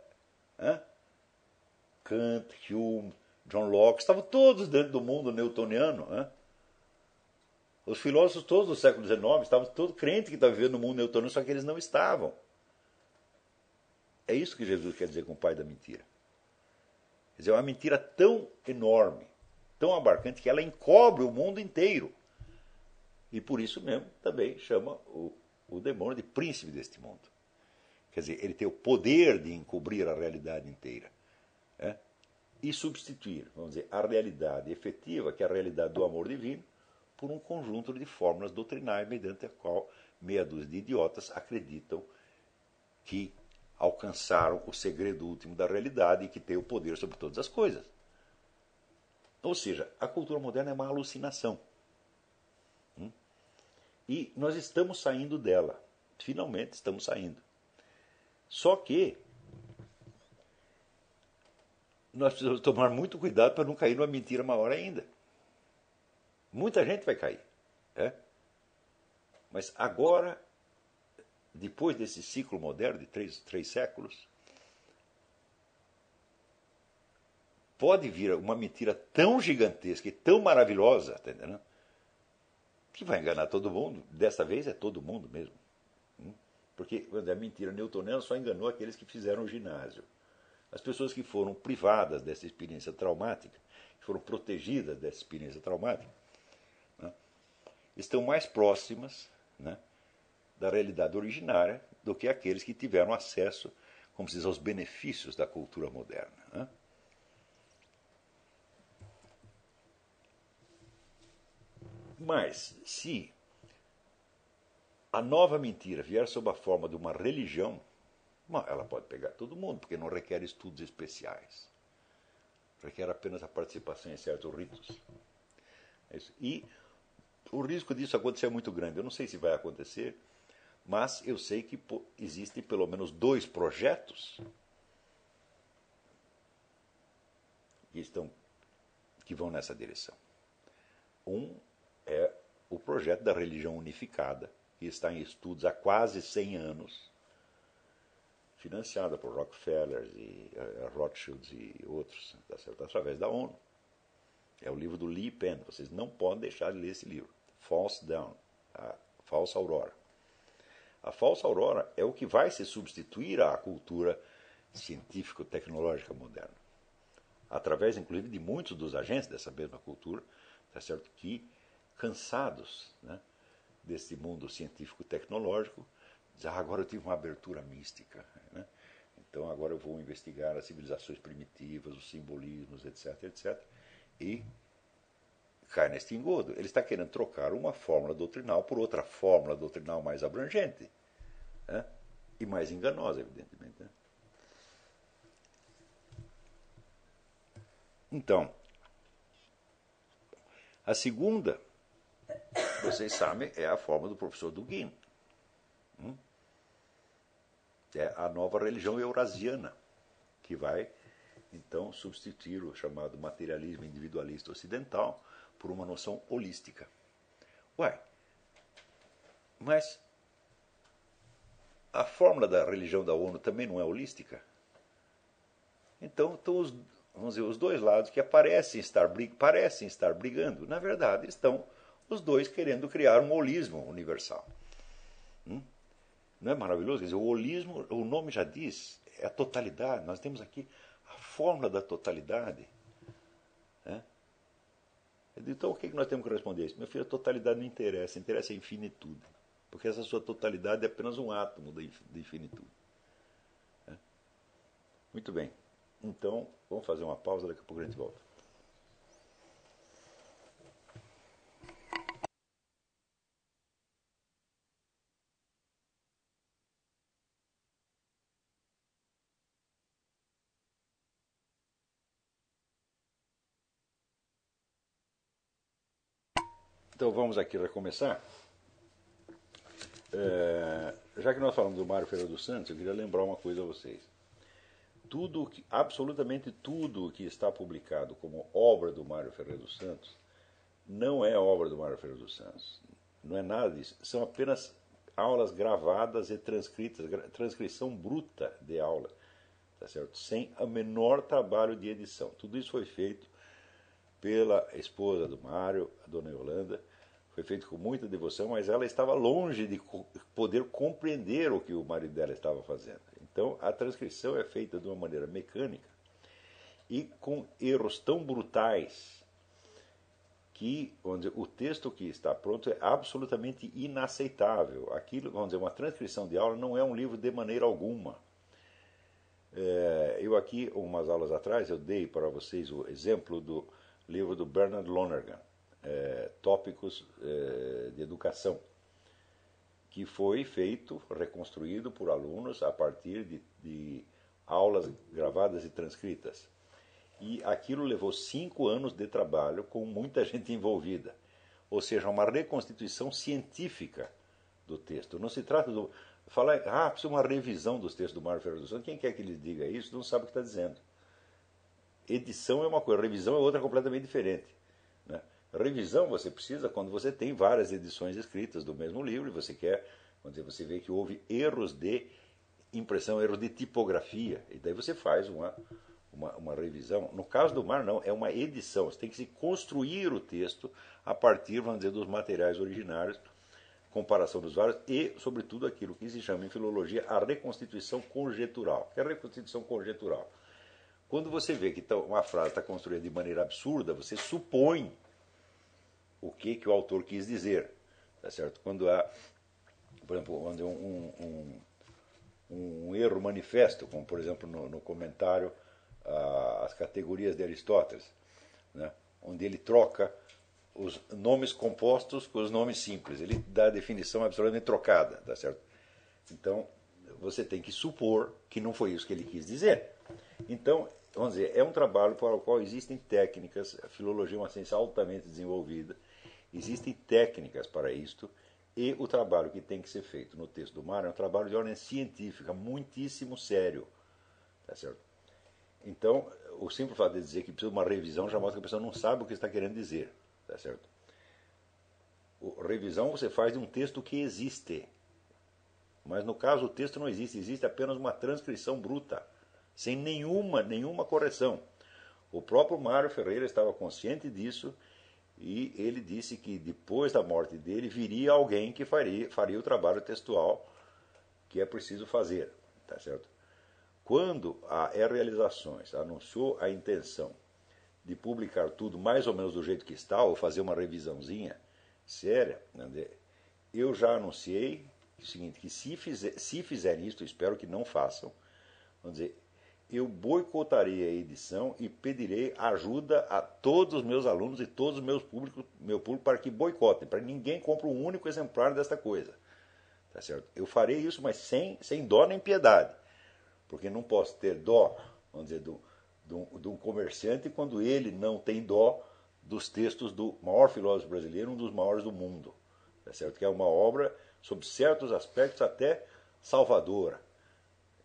Kant, Hume, John Locke, estavam todos dentro do mundo newtoniano. Né? Os filósofos todos do século XIX estavam todos crentes que estavam vivendo no mundo newtoniano, só que eles não estavam. É isso que Jesus quer dizer com o pai da mentira. Quer dizer, é uma mentira tão enorme, tão abarcante, que ela encobre o mundo inteiro. E por isso mesmo também chama o, o demônio de príncipe deste mundo. Quer dizer, ele tem o poder de encobrir a realidade inteira. É? E substituir, vamos dizer, a realidade efetiva, que é a realidade do amor divino, por um conjunto de fórmulas doutrinais mediante a qual meia dúzia de idiotas acreditam que alcançaram o segredo último da realidade e que têm o poder sobre todas as coisas. Ou seja, a cultura moderna é uma alucinação. E nós estamos saindo dela. Finalmente estamos saindo. Só que nós precisamos tomar muito cuidado para não cair numa mentira maior ainda. Muita gente vai cair. É? Mas agora, depois desse ciclo moderno de três, três séculos, pode vir uma mentira tão gigantesca e tão maravilhosa, tá entendendo? Que vai enganar todo mundo. Desta vez é todo mundo mesmo. Porque a mentira newtoniana só enganou aqueles que fizeram o ginásio. As pessoas que foram privadas dessa experiência traumática, que foram protegidas dessa experiência traumática, né, estão mais próximas né, da realidade originária do que aqueles que tiveram acesso, como se diz, aos benefícios da cultura moderna. Né. Mas, se a nova mentira vier sob a forma de uma religião, ela pode pegar todo mundo, porque não requer estudos especiais. Requer apenas a participação em certos ritos. É e o risco disso acontecer é muito grande. Eu não sei se vai acontecer, mas eu sei que existem pelo menos dois projetos que estão que vão nessa direção. Um é o projeto da religião unificada, que está em estudos há quase 100 anos, financiada por Rockefeller e uh, Rothschilds e outros, tá certo? através da ONU. É o livro do Lee Penn. Vocês não podem deixar de ler esse livro. False Dawn, a falsa aurora. A falsa aurora é o que vai se substituir à cultura científico-tecnológica moderna. Através, inclusive, de muitos dos agentes dessa mesma cultura, tá certo? que, cansados né, desse mundo científico-tecnológico, diz, ah, agora eu tive uma abertura mística. Né? Então agora eu vou investigar as civilizações primitivas, os simbolismos, etc, etc. E cai neste engodo. Ele está querendo trocar uma fórmula doutrinal por outra fórmula doutrinal mais abrangente. Né? E mais enganosa, evidentemente. Né? Então, a segunda vocês sabem, é a forma do professor Dugin. Hum? É a nova religião eurasiana, que vai então substituir o chamado materialismo individualista ocidental por uma noção holística. Ué, mas a fórmula da religião da ONU também não é holística? Então, estão os, vamos dizer, os dois lados que aparecem estar, parecem estar brigando, na verdade, estão os dois querendo criar um holismo universal. Hum? Não é maravilhoso? Quer dizer, o holismo, o nome já diz, é a totalidade. Nós temos aqui a fórmula da totalidade. É? Então, o que nós temos que responder isso? Meu filho, a totalidade não interessa, interessa a infinitude. Porque essa sua totalidade é apenas um átomo da infinitude. É? Muito bem. Então, vamos fazer uma pausa, daqui a pouco a gente volta. Então vamos aqui recomeçar. É, já que nós falamos do Mário Ferreira dos Santos, eu queria lembrar uma coisa a vocês. Tudo, absolutamente tudo que está publicado como obra do Mário Ferreira dos Santos não é obra do Mário Ferreira dos Santos. Não é nada disso. São apenas aulas gravadas e transcritas, transcrição bruta de aula, tá certo? Sem o menor trabalho de edição. Tudo isso foi feito pela esposa do Mário, a dona Yolanda, foi feito com muita devoção, mas ela estava longe de poder compreender o que o marido dela estava fazendo. Então, a transcrição é feita de uma maneira mecânica e com erros tão brutais que dizer, o texto que está pronto é absolutamente inaceitável. Aquilo, vamos dizer, uma transcrição de aula não é um livro de maneira alguma. É, eu aqui, umas aulas atrás, eu dei para vocês o exemplo do livro do Bernard Lonergan, é, Tópicos é, de Educação, que foi feito, reconstruído por alunos a partir de, de aulas gravadas e transcritas. E aquilo levou cinco anos de trabalho com muita <laughs> gente envolvida. Ou seja, uma reconstituição científica do texto. Não se trata do. Falar, ah, precisa uma revisão dos textos do Mário Ferreira dos Santos. Quem quer que lhe diga isso não sabe o que está dizendo. Edição é uma coisa, revisão é outra completamente diferente. Revisão você precisa quando você tem várias edições escritas do mesmo livro e você quer, quando você vê que houve erros de impressão, erros de tipografia, e daí você faz uma, uma, uma, revisão. No caso do mar, não, é uma edição. Você tem que se construir o texto a partir, vamos dizer, dos materiais originários, comparação dos vários e, sobretudo, aquilo que se chama em filologia a reconstituição conjetural. O que é a reconstituição conjetural? Quando você vê que tá, uma frase está construída de maneira absurda, você supõe o que, que o autor quis dizer. Tá certo? Quando há, por exemplo, quando um, um, um, erro manifesto, como por exemplo no, no comentário às categorias de Aristóteles, né? onde ele troca os nomes compostos com os nomes simples. Ele dá a definição absolutamente trocada, tá certo? Então, você tem que supor que não foi isso que ele quis dizer. Então, vamos dizer, é um trabalho para o qual existem técnicas, a filologia é uma ciência altamente desenvolvida, existem técnicas para isto, e o trabalho que tem que ser feito no texto do mar é um trabalho de ordem científica, muitíssimo sério. Tá certo? Então, o simples fato de dizer que precisa de uma revisão já mostra que a pessoa não sabe o que está querendo dizer. Tá certo? O, revisão você faz de um texto que existe. Mas no caso o texto não existe, existe apenas uma transcrição bruta, sem nenhuma, nenhuma correção. O próprio Mário Ferreira estava consciente disso e ele disse que depois da morte dele viria alguém que faria, faria o trabalho textual que é preciso fazer, tá certo? Quando a E Realizações anunciou a intenção de publicar tudo mais ou menos do jeito que está, ou fazer uma revisãozinha séria, né, eu já anunciei o seguinte, que se, fizer, se fizerem isso, espero que não façam, vamos dizer, eu boicotarei a edição e pedirei ajuda a todos os meus alunos e todos os meus públicos, meu público para que boicotem, para que ninguém compre um único exemplar desta coisa. Tá certo? Eu farei isso, mas sem, sem dó nem piedade. Porque não posso ter dó, vamos dizer, do, do, de um comerciante quando ele não tem dó dos textos do maior filósofo brasileiro, um dos maiores do mundo. Tá certo? Que é uma obra, sob certos aspectos, até salvadora.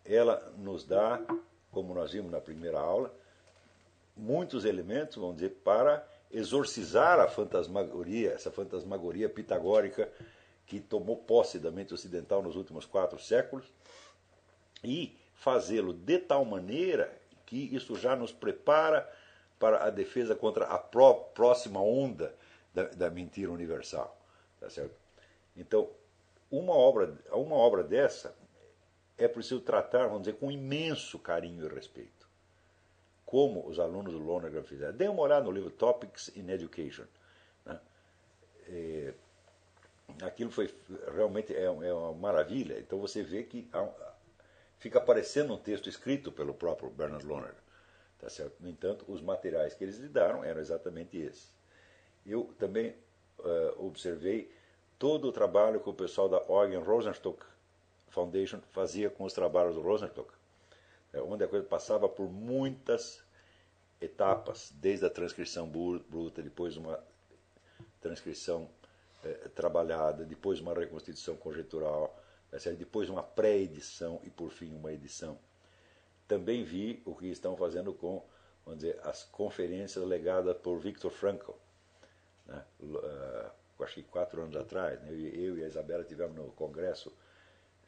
Ela nos dá, como nós vimos na primeira aula, muitos elementos, vamos dizer, para exorcizar a fantasmagoria, essa fantasmagoria pitagórica que tomou posse da mente ocidental nos últimos quatro séculos, e fazê-lo de tal maneira que isso já nos prepara para a defesa contra a pró próxima onda da, da, mentira universal. Tá? Então, uma obra, uma obra dessa é preciso tratar, vamos dizer, com imenso carinho e respeito. Como os alunos do Lonergan fizeram. Dê uma olhada no livro Topics in Education. Né? É, aquilo foi realmente é, é, uma maravilha. Então você vê que há, fica parecendo um texto escrito pelo próprio Bernard Lonergan. Tá certo? No entanto, os materiais que eles lhe deram eram exatamente esses. Eu também uh, observei todo o trabalho que o pessoal da Eugen Rosenstock Foundation fazia com os trabalhos do Rosenstock, é, onde a coisa passava por muitas etapas, desde a transcrição bruta, depois uma transcrição eh, trabalhada, depois uma reconstituição conjectural, depois uma pré-edição e por fim uma edição. Também vi o que estão fazendo com vamos dizer, as conferências legadas por Viktor Frankl. Né? Uh, acho que quatro anos atrás, né? eu e a Isabela tivemos no congresso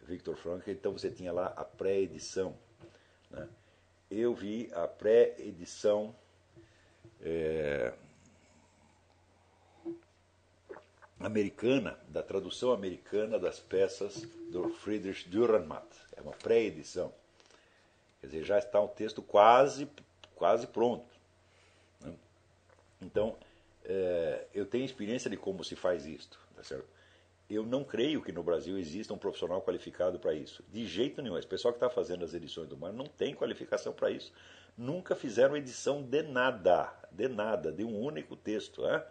Viktor Frankl, então você tinha lá a pré-edição. Né? Eu vi a pré-edição é, americana, da tradução americana das peças do Friedrich Dürrenmatt. É uma pré-edição. Quer dizer, já está um texto quase, quase pronto. Né? Então, é, eu tenho experiência de como se faz isto. Tá certo? Eu não creio que no Brasil exista um profissional qualificado para isso. De jeito nenhum. Esse pessoal que está fazendo as edições do mar não tem qualificação para isso. Nunca fizeram edição de nada, de nada, de um único texto. Né?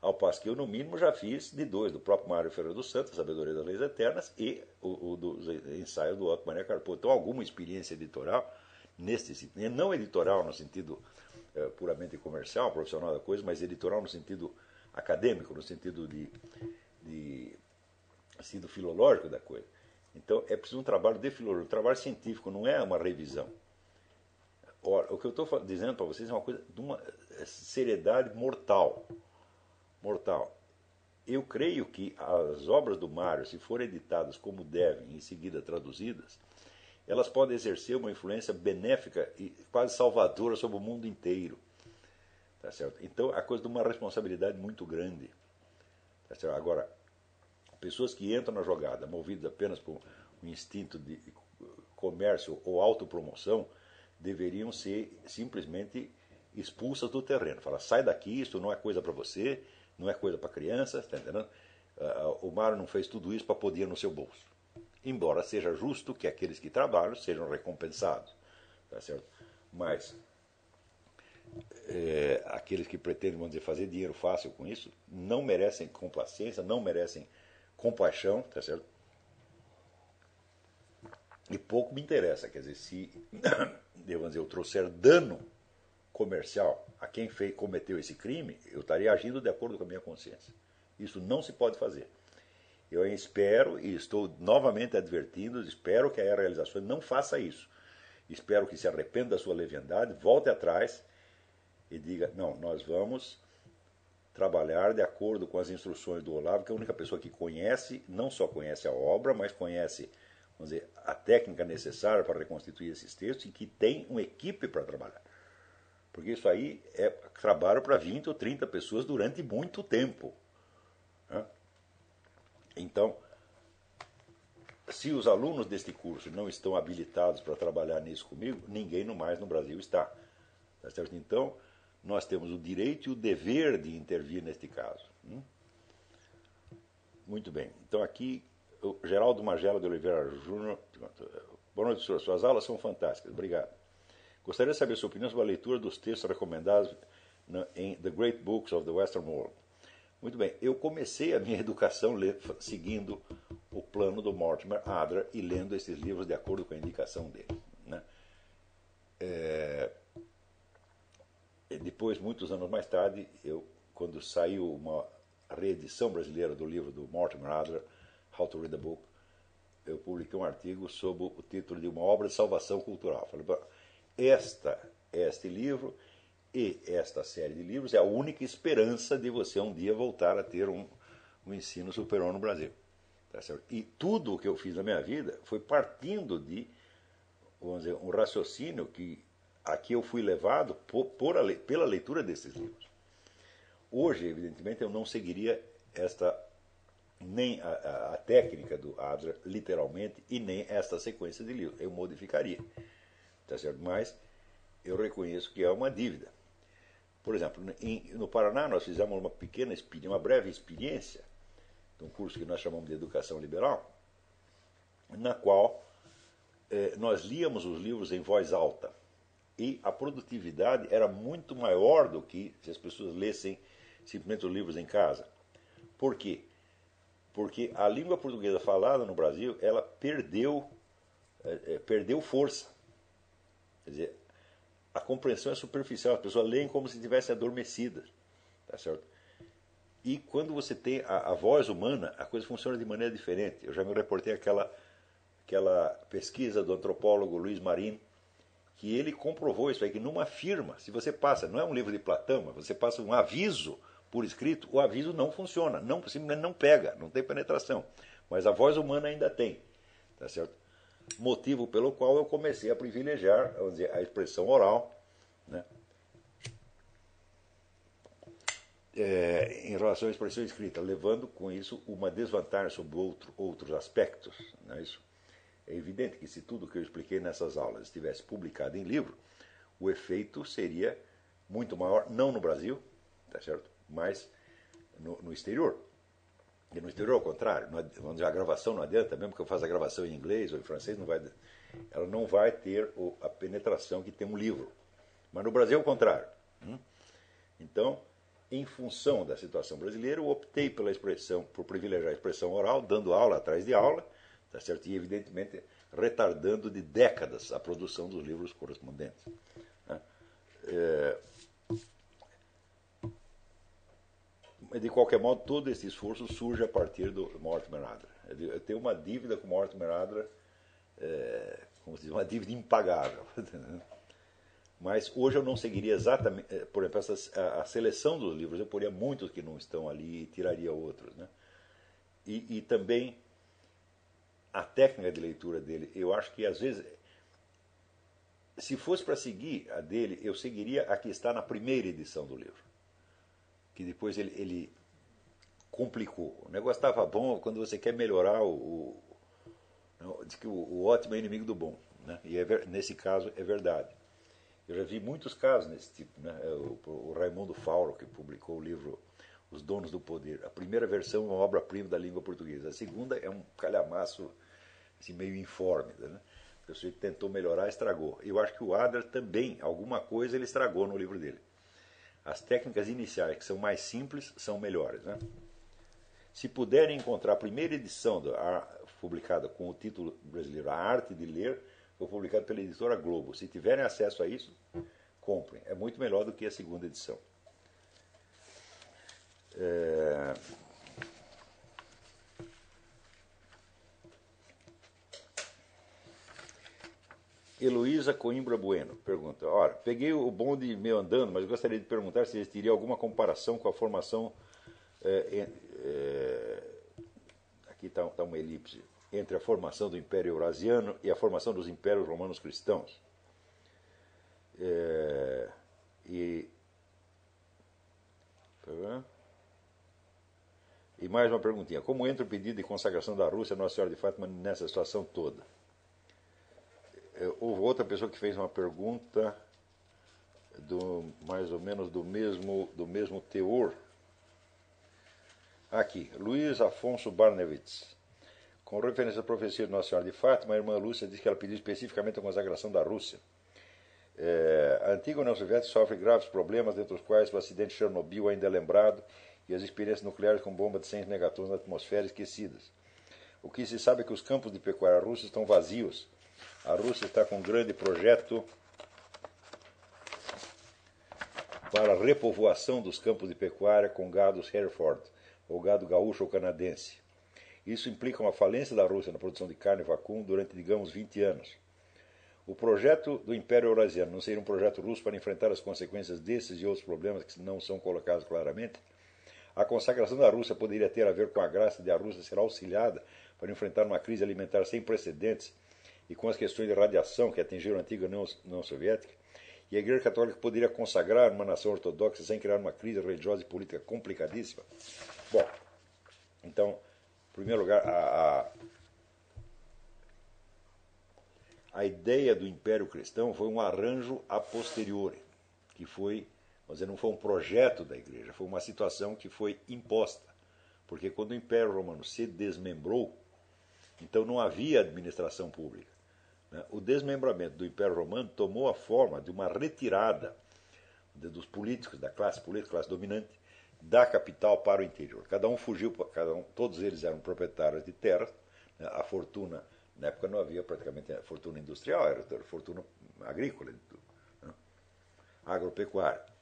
Ao passo que eu, no mínimo, já fiz de dois, do próprio Mário Ferreira dos Santos, Sabedoria das Leis Eternas, e o, o do ensaio do Otto Maria Carpo. Então, alguma experiência editorial, nesse sentido, não editorial no sentido é, puramente comercial, profissional da coisa, mas editorial no sentido acadêmico, no sentido de, de sentido filológico da coisa. Então, é preciso um trabalho de filologia, um trabalho científico, não é uma revisão. Ora, o que eu estou dizendo para vocês é uma coisa de uma é, seriedade mortal mortal. Eu creio que as obras do Mário, se forem editadas como devem, e em seguida traduzidas, elas podem exercer uma influência benéfica e quase salvadora sobre o mundo inteiro. Tá certo? Então, a coisa de uma responsabilidade muito grande. Tá certo? Agora, pessoas que entram na jogada movidas apenas por um instinto de comércio ou autopromoção deveriam ser simplesmente expulsas do terreno. Fala, sai daqui, isso não é coisa para você, não é coisa para criança, está entendendo? Uh, o Mário não fez tudo isso para poder no seu bolso. Embora seja justo que aqueles que trabalham sejam recompensados, tá certo? Mas é, aqueles que pretendem, vamos dizer, fazer dinheiro fácil com isso, não merecem complacência, não merecem compaixão, tá certo? E pouco me interessa, quer dizer, se, <coughs> vamos dizer, eu trouxer dano comercial a quem fez, cometeu esse crime, eu estaria agindo de acordo com a minha consciência. Isso não se pode fazer. Eu espero e estou novamente advertindo, espero que a realização não faça isso. Espero que se arrependa da sua leviandade, volte atrás e diga: não, nós vamos trabalhar de acordo com as instruções do Olavo, que é a única pessoa que conhece, não só conhece a obra, mas conhece vamos dizer, a técnica necessária para reconstituir esses textos e que tem uma equipe para trabalhar. Porque isso aí é trabalho para 20 ou 30 pessoas durante muito tempo. Né? Então, se os alunos deste curso não estão habilitados para trabalhar nisso comigo, ninguém mais no Brasil está. Tá? Então, nós temos o direito e o dever de intervir neste caso. Hum? Muito bem. Então, aqui, o Geraldo Magela de Oliveira Júnior. Boa noite, senhor. Suas aulas são fantásticas. Obrigado. Gostaria de saber sua opinião sobre a leitura dos textos recomendados em The Great Books of the Western World. Muito bem, eu comecei a minha <laughs> educação seguindo o plano do Mortimer Adler e lendo esses livros de acordo com a indicação dele. Né? É... Depois, muitos anos mais tarde, eu, quando saiu uma reedição brasileira do livro do Mortimer Adler, How to Read a Book, eu publiquei um artigo sobre o título de uma obra de salvação cultural. Falei, esta, este livro e esta série de livros é a única esperança de você um dia voltar a ter um, um ensino superior no Brasil. Tá e tudo o que eu fiz na minha vida foi partindo de vamos dizer, um raciocínio que aqui eu fui levado por, por pela leitura desses livros. Hoje, evidentemente, eu não seguiria esta nem a, a, a técnica do Adler, literalmente, e nem esta sequência de livros. Eu modificaria. Tá certo? Mas eu reconheço que é uma dívida. Por exemplo, em, no Paraná nós fizemos uma pequena, uma breve experiência de um curso que nós chamamos de Educação Liberal, na qual eh, nós líamos os livros em voz alta. E a produtividade era muito maior do que se as pessoas lessem simplesmente os livros em casa. Por quê? Porque a língua portuguesa falada no Brasil, ela perdeu, eh, perdeu força. Quer dizer, a compreensão é superficial, as pessoas leem como se estivessem adormecidas. Tá certo? E quando você tem a, a, voz humana, a coisa funciona de maneira diferente. Eu já me reportei aquela, aquela pesquisa do antropólogo Luiz Marim, que ele comprovou isso aí, que numa firma, se você passa, não é um livro de Platão, mas você passa um aviso por escrito, o aviso não funciona, não, simplesmente não pega, não tem penetração. Mas a voz humana ainda tem. Tá certo? motivo pelo qual eu comecei a privilegiar vamos dizer, a expressão oral né, é, em relação à expressão escrita, levando com isso uma desvantagem sobre outro, outros aspectos. Não é isso? É evidente que se tudo que eu expliquei nessas aulas estivesse publicado em livro, o efeito seria muito maior, não no Brasil, tá certo? mas no, no exterior. E no exterior, ao contrário, não, a gravação não adianta, mesmo que eu faça a gravação em inglês ou em francês, não vai, ela não vai ter a penetração que tem um livro. Mas no Brasil, ao contrário. Hum? Então, em função da situação brasileira, eu optei pela expressão, por privilegiar a expressão oral, dando aula atrás de aula, tá certo? e evidentemente retardando de décadas a produção dos livros correspondentes. Né? É, de qualquer modo, todo esse esforço surge a partir do Mortimer Adler. Eu tenho uma dívida com Mortimer Adler, é, como se diz, uma dívida impagável. <laughs> Mas hoje eu não seguiria exatamente, é, por exemplo, essa, a, a, seleção dos livros, eu poria muitos que não estão ali e tiraria outros. Né? E, e também a técnica de leitura dele, eu acho que às vezes, se fosse para seguir a dele, eu seguiria a que está na primeira edição do livro que depois ele, ele complicou. O negócio estava bom quando você quer melhorar o, o, diz que o, o ótimo é inimigo do bom. Né? E é, nesse caso é verdade. Eu já vi muitos casos nesse tipo. Né? É o, o Raimundo Fauro, que publicou o livro Os Donos do Poder. A primeira versão é uma obra-prima da língua portuguesa. A segunda é um calhamaço assim, meio informe. Né? O sujeito tentou melhorar, estragou. Eu acho que o Adler também, alguma coisa ele estragou no livro dele. As técnicas iniciais, que são mais simples, são melhores. Né? Se puderem encontrar a primeira edição do, a, publicada com o título brasileiro A Arte de Ler, foi publicado pela editora Globo. Se tiverem acesso a isso, comprem. É muito melhor do que a segunda edição. É... Heloísa Coimbra Bueno pergunta: Ora, peguei o bonde meio andando, mas gostaria de perguntar se existiria alguma comparação com a formação. É, é, aqui está tá uma elipse. Entre a formação do Império Eurasiano e a formação dos Impérios Romanos Cristãos. É, e. Tá e mais uma perguntinha: Como entra o pedido de consagração da Rússia Nossa Senhora de Fátima nessa situação toda? É, houve outra pessoa que fez uma pergunta do mais ou menos do mesmo do mesmo teor. Aqui, Luiz Afonso Barnevitz. Com referência à profecia de Nossa Senhora de Fátima, a irmã Lúcia diz que ela pediu especificamente a consagração da Rússia. É, a antiga União Soviética sofre graves problemas, dentre os quais o acidente de Chernobyl ainda é lembrado e as experiências nucleares com bomba de 100 megatrons na atmosfera esquecidas. O que se sabe é que os campos de pecuária russos estão vazios a Rússia está com um grande projeto para a repovoação dos campos de pecuária com gados Hereford, ou gado gaúcho ou canadense. Isso implica uma falência da Rússia na produção de carne vacum durante, digamos, 20 anos. O projeto do Império Eurasiano não seria um projeto russo para enfrentar as consequências desses e outros problemas que não são colocados claramente? A consagração da Rússia poderia ter a ver com a graça de a Rússia ser auxiliada para enfrentar uma crise alimentar sem precedentes e com as questões de radiação que atingiram a antiga União, Soviética, e a Igreja Católica poderia consagrar uma nação ortodoxa sem criar uma crise religiosa e política complicadíssima? Bom, então, em primeiro lugar, a, a, a ideia do Império Cristão foi um arranjo a posteriori, que foi, vamos dizer, não foi um projeto da Igreja, foi uma situação que foi imposta. Porque quando o Império Romano se desmembrou, então não havia administração pública. Né? O desmembramento do Império Romano tomou a forma de uma retirada dos políticos, da classe política, classe dominante, da capital para o interior. Cada um fugiu, cada um, todos eles eram proprietários de terras. Né? A fortuna, na época não havia praticamente fortuna industrial, era fortuna agrícola, né? agropecuária.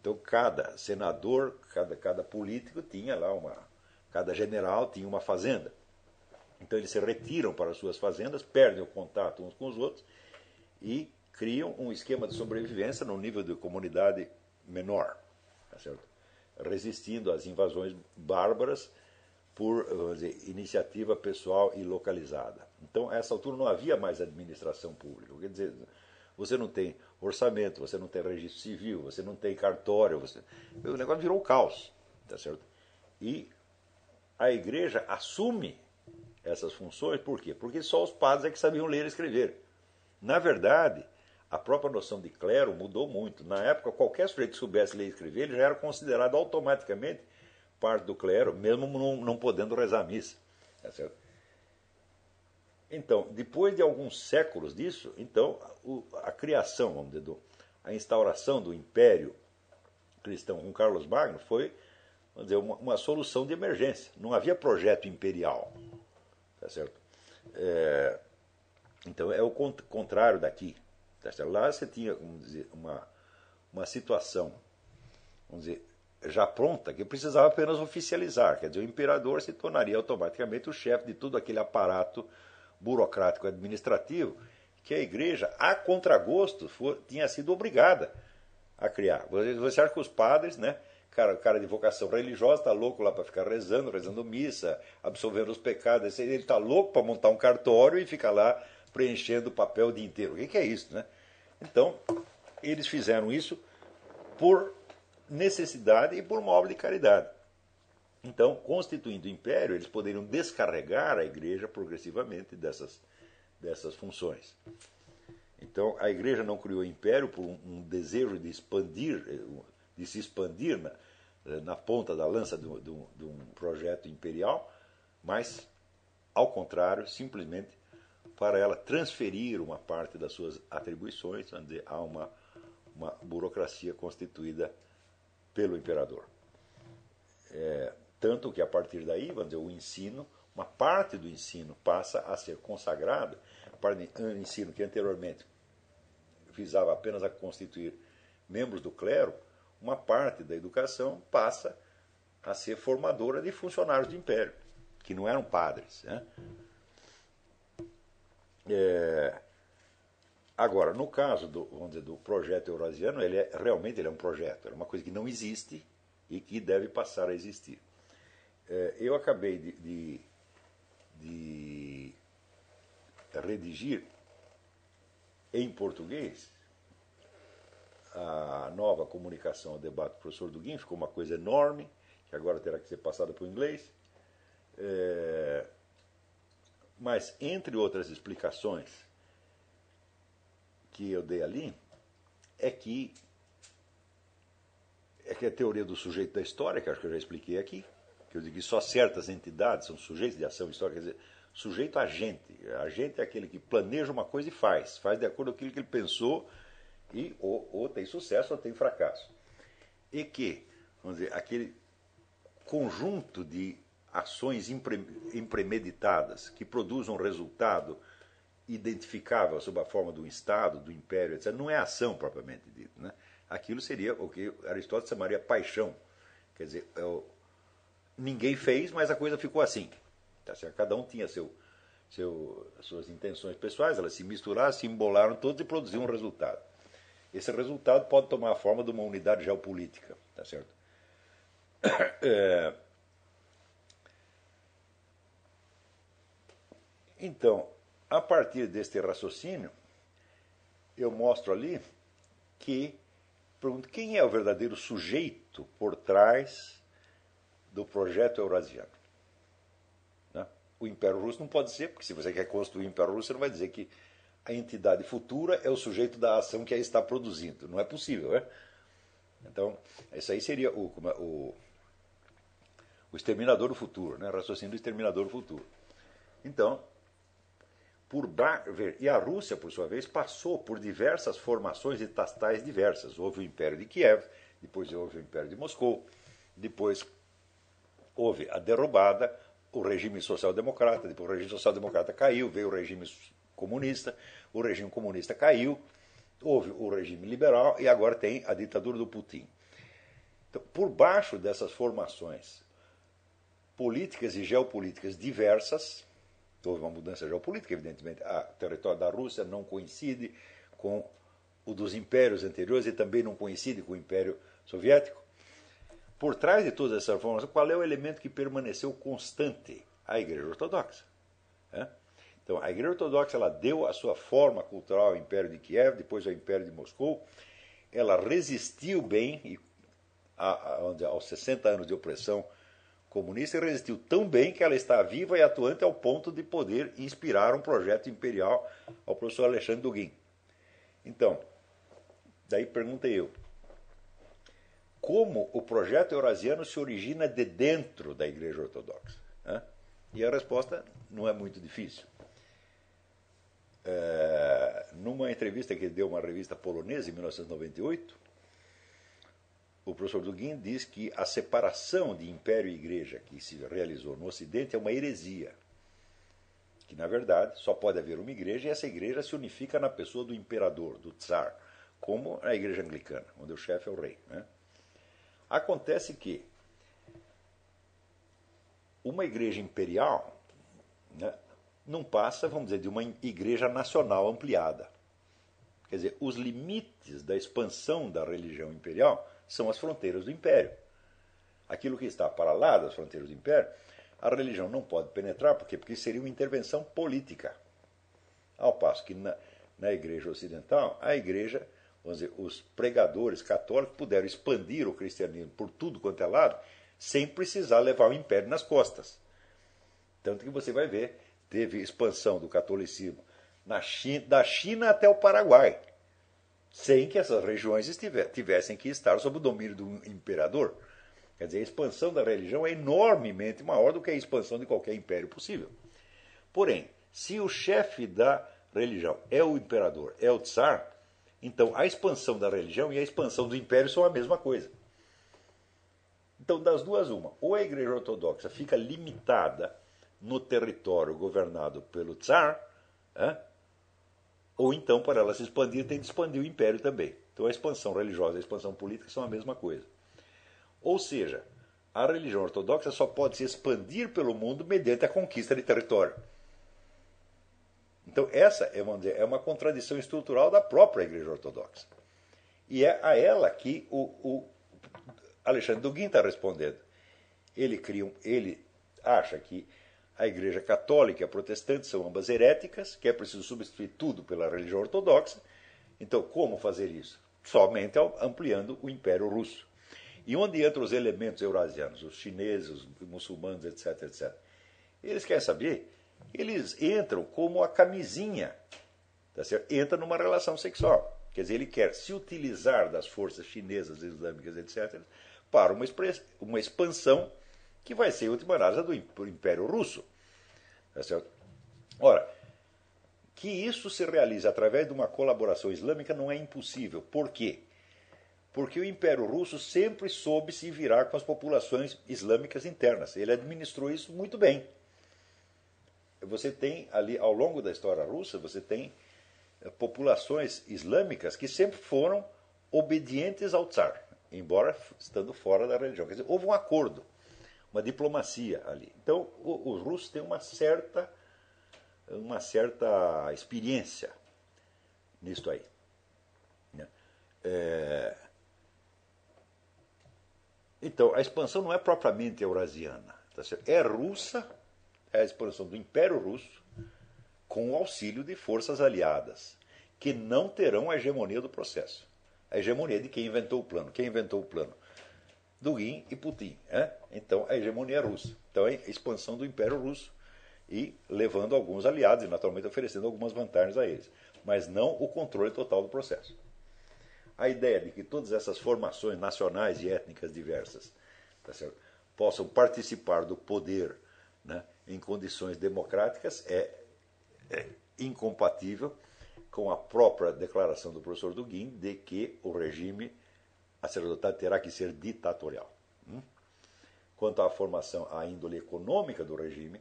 Então cada senador, cada, cada político tinha lá uma, cada general tinha uma fazenda. Então eles se retiram para suas fazendas, perdem o contato uns com os outros e criam um esquema de sobrevivência no nível de comunidade menor, tá resistindo às invasões bárbaras por dizer, iniciativa pessoal e localizada. Então, a essa altura não havia mais administração pública. Quer dizer, você não tem orçamento, você não tem registro civil, você não tem cartório, você... o negócio virou caos, tá certo? E a igreja assume essas funções, por quê? Porque só os padres é que sabiam ler e escrever. Na verdade, a própria noção de clero mudou muito. Na época, qualquer sujeito que soubesse ler e escrever, ele já era considerado automaticamente parte do clero, mesmo não, não podendo rezar a missa. Tá certo? Então, depois de alguns séculos disso, então a criação, vamos dizer, a instauração do império cristão com Carlos Magno foi vamos dizer, uma, uma solução de emergência. Não havia projeto imperial. Tá certo? É, então é o contrário daqui. Tá certo? Lá você tinha vamos dizer, uma, uma situação vamos dizer, já pronta que precisava apenas oficializar. Quer dizer, o imperador se tornaria automaticamente o chefe de todo aquele aparato burocrático administrativo que a igreja, a contragosto, tinha sido obrigada a criar. Você acha que os padres, né? Cara, cara de vocação religiosa está louco lá para ficar rezando, rezando missa, absolvendo os pecados. Ele está louco para montar um cartório e ficar lá preenchendo o papel o dia inteiro. O que, que é isso, né? Então, eles fizeram isso por necessidade e por uma obra de caridade. Então, constituindo o império, eles poderiam descarregar a igreja progressivamente dessas, dessas funções. Então, a igreja não criou o império por um, um desejo de expandir, de se expandir na, na ponta da lança de, de, de um projeto imperial, mas, ao contrário, simplesmente para ela transferir uma parte das suas atribuições a uma, uma burocracia constituída pelo imperador. É, tanto que a partir daí, vamos dizer, o ensino, uma parte do ensino passa a ser consagrada, do ensino que anteriormente visava apenas a constituir membros do clero, uma parte da educação passa a ser formadora de funcionários do império, que não eram padres. Né? É, agora, no caso do, vamos dizer, do projeto eurasiano, ele é, realmente ele é um projeto, é uma coisa que não existe e que deve passar a existir. É, eu acabei de, de, de redigir em português a nova comunicação ao debate do professor Duguin, ficou uma coisa enorme, que agora terá que ser passada para o inglês. É, mas, entre outras explicações que eu dei ali, é que, é que a teoria do sujeito da história, que acho que eu já expliquei aqui, que eu digo que só certas entidades são sujeitos de ação histórica, quer dizer, sujeito agente. Agente é aquele que planeja uma coisa e faz, faz de acordo com aquilo que ele pensou e ou, ou tem sucesso ou tem fracasso. E que, vamos dizer, aquele conjunto de ações impre, impremeditadas que produzam um resultado identificável sob a forma do Estado, do Império, etc., não é ação propriamente dita. Né? Aquilo seria o que Aristóteles chamaria paixão. Quer dizer, é o, ninguém fez, mas a coisa ficou assim. Tá certo? Cada um tinha seu, seu, suas intenções pessoais, elas se misturaram, se embolaram todas e produziam um resultado. Esse resultado pode tomar a forma de uma unidade geopolítica. Tá certo? <coughs> É... Então, a partir deste raciocínio, eu mostro ali que pergunto quem é o verdadeiro sujeito por trás do projeto eurasiano. Né? O Império Russo não pode ser, porque se você quer construir o Império Russo, você não vai dizer que a entidade futura é o sujeito da ação que aí está produzindo. Não é possível, né? Então, isso aí seria o, é, o, o exterminador do futuro, né? raciocínio do exterminador do futuro. Então, por e a Rússia, por sua vez, passou por diversas formações estatais diversas. Houve o Império de Kiev, depois houve o Império de Moscou, depois houve a derrubada, o regime social-democrata, depois o regime social-democrata caiu, veio o regime comunista, o regime comunista caiu, houve o regime liberal e agora tem a ditadura do Putin. Então, por baixo dessas formações políticas e geopolíticas diversas, houve uma mudança geopolítica, evidentemente, o território da Rússia não coincide com o dos impérios anteriores e também não coincide com o Império Soviético. Por trás de todas essas informações, qual é o elemento que permaneceu constante? A Igreja Ortodoxa. É? Então, a Igreja Ortodoxa ela deu a sua forma cultural ao Império de Kiev, depois ao Império de Moscou. Ela resistiu bem e, a, a, aos 60 anos de opressão comunista e resistiu tão bem que ela está viva e atuante ao ponto de poder inspirar um projeto imperial ao professor Alexandre Duguin. Então, daí perguntei eu, como o projeto eurasiano se origina de dentro da Igreja Ortodoxa? Né? E a resposta não é muito difícil. É, numa entrevista que deu a uma revista polonesa em 1998, o professor Dugin diz que a separação de império e igreja que se realizou no Ocidente é uma heresia. Que, na verdade, só pode haver uma igreja e essa igreja se unifica na pessoa do imperador, do tsar, como a igreja anglicana, onde o chefe é o rei. Né? Acontece que uma igreja imperial né, não passa, vamos dizer, de uma igreja nacional ampliada. Quer dizer, os limites da expansão da religião imperial são as fronteiras do império. Aquilo que está para lá das fronteiras do império, a religião não pode penetrar, por quê? Porque seria uma intervenção política. Ao passo que na, na igreja ocidental, a igreja, vamos dizer, os pregadores católicos puderam expandir o cristianismo por tudo quanto é lado, sem precisar levar o império nas costas. Tanto que você vai ver, teve expansão do catolicismo na China, da China até o Paraguai sem que essas regiões tivessem que estar sob o domínio do imperador. Quer dizer, a expansão da religião é enormemente maior do que a expansão de qualquer império possível. Porém, se o chefe da religião é o imperador, é o tsar, então a expansão da religião e a expansão do império são a mesma coisa. Então, das duas, uma. Ou a igreja ortodoxa fica limitada no território governado pelo tsar, ou então, para ela se expandir, tem de expandir o império também. Então a expansão religiosa e a expansão política são a mesma coisa. Ou seja, a religião ortodoxa só pode se expandir pelo mundo mediante a conquista de território. Então essa é, vamos dizer, é uma contradição estrutural da própria Igreja Ortodoxa. E é a ela que o, o Alexandre Duguin está respondendo. Ele, cria, ele acha que a Igreja Católica e a Protestante são ambas heréticas, que é preciso substituir tudo pela religião ortodoxa. Então, como fazer isso? Somente ampliando o Império Russo. E onde entram os elementos eurasianos, os chineses, os muçulmanos, etc, etc. Eles querem saber? Eles entram como a camisinha, tá certo? entra numa relação sexual. Quer dizer, ele quer se utilizar das forças chinesas, islâmicas, etc., para uma, uma expansão que vai ser, em última análise, do Império Russo. Tá certo? Ora, que isso se realize através de uma colaboração islâmica não é impossível. Por quê? Porque o Império Russo sempre soube se virar com as populações islâmicas internas. Ele administrou isso muito bem. Você tem ali, ao longo da história russa, você tem eh, populações islâmicas que sempre foram obedientes ao tsar, embora estando fora da religião. Quer dizer, houve um acordo uma diplomacia ali. Então, os russos têm uma certa, uma certa experiência nisto aí. Né? É... Então, a expansão não é propriamente eurasiana. Tá é russa, é a expansão do Império Russo com o auxílio de forças aliadas, que não terão a hegemonia do processo. A hegemonia de quem inventou o plano. Quem inventou o plano? Dugin e Putin. Né? Então, a hegemonia russa. Então, a expansão do Império Russo e levando alguns aliados e, naturalmente, oferecendo algumas vantagens a eles. Mas não o controle total do processo. A ideia de que todas essas formações nacionais e étnicas diversas tá possam participar do poder né, em condições democráticas é, é incompatível com a própria declaração do professor Dugin de que o regime sacerdotal terá que ser ditatorial. Hum? Quanto à formação, à índole econômica do regime,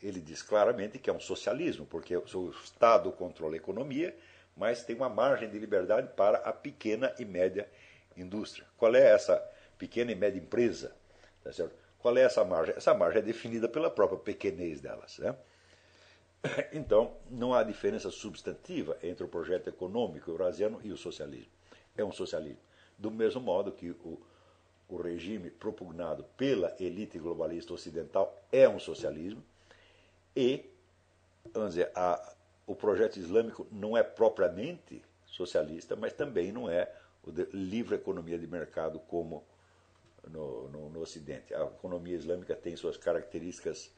ele diz claramente que é um socialismo, porque o Estado controla a economia, mas tem uma margem de liberdade para a pequena e média indústria. Qual é essa pequena e média empresa? Tá Qual é essa margem? Essa margem é definida pela própria pequenez delas. Né? <coughs> Então, não há diferença substantiva entre o projeto econômico eurasiano e o socialismo. É um socialismo. Do mesmo modo que o, o regime propugnado pela elite globalista ocidental é um socialismo, e vamos dizer, a, o projeto islâmico não é propriamente socialista, mas também não é o de livre economia de mercado como no, no, no Ocidente. A economia islâmica tem suas características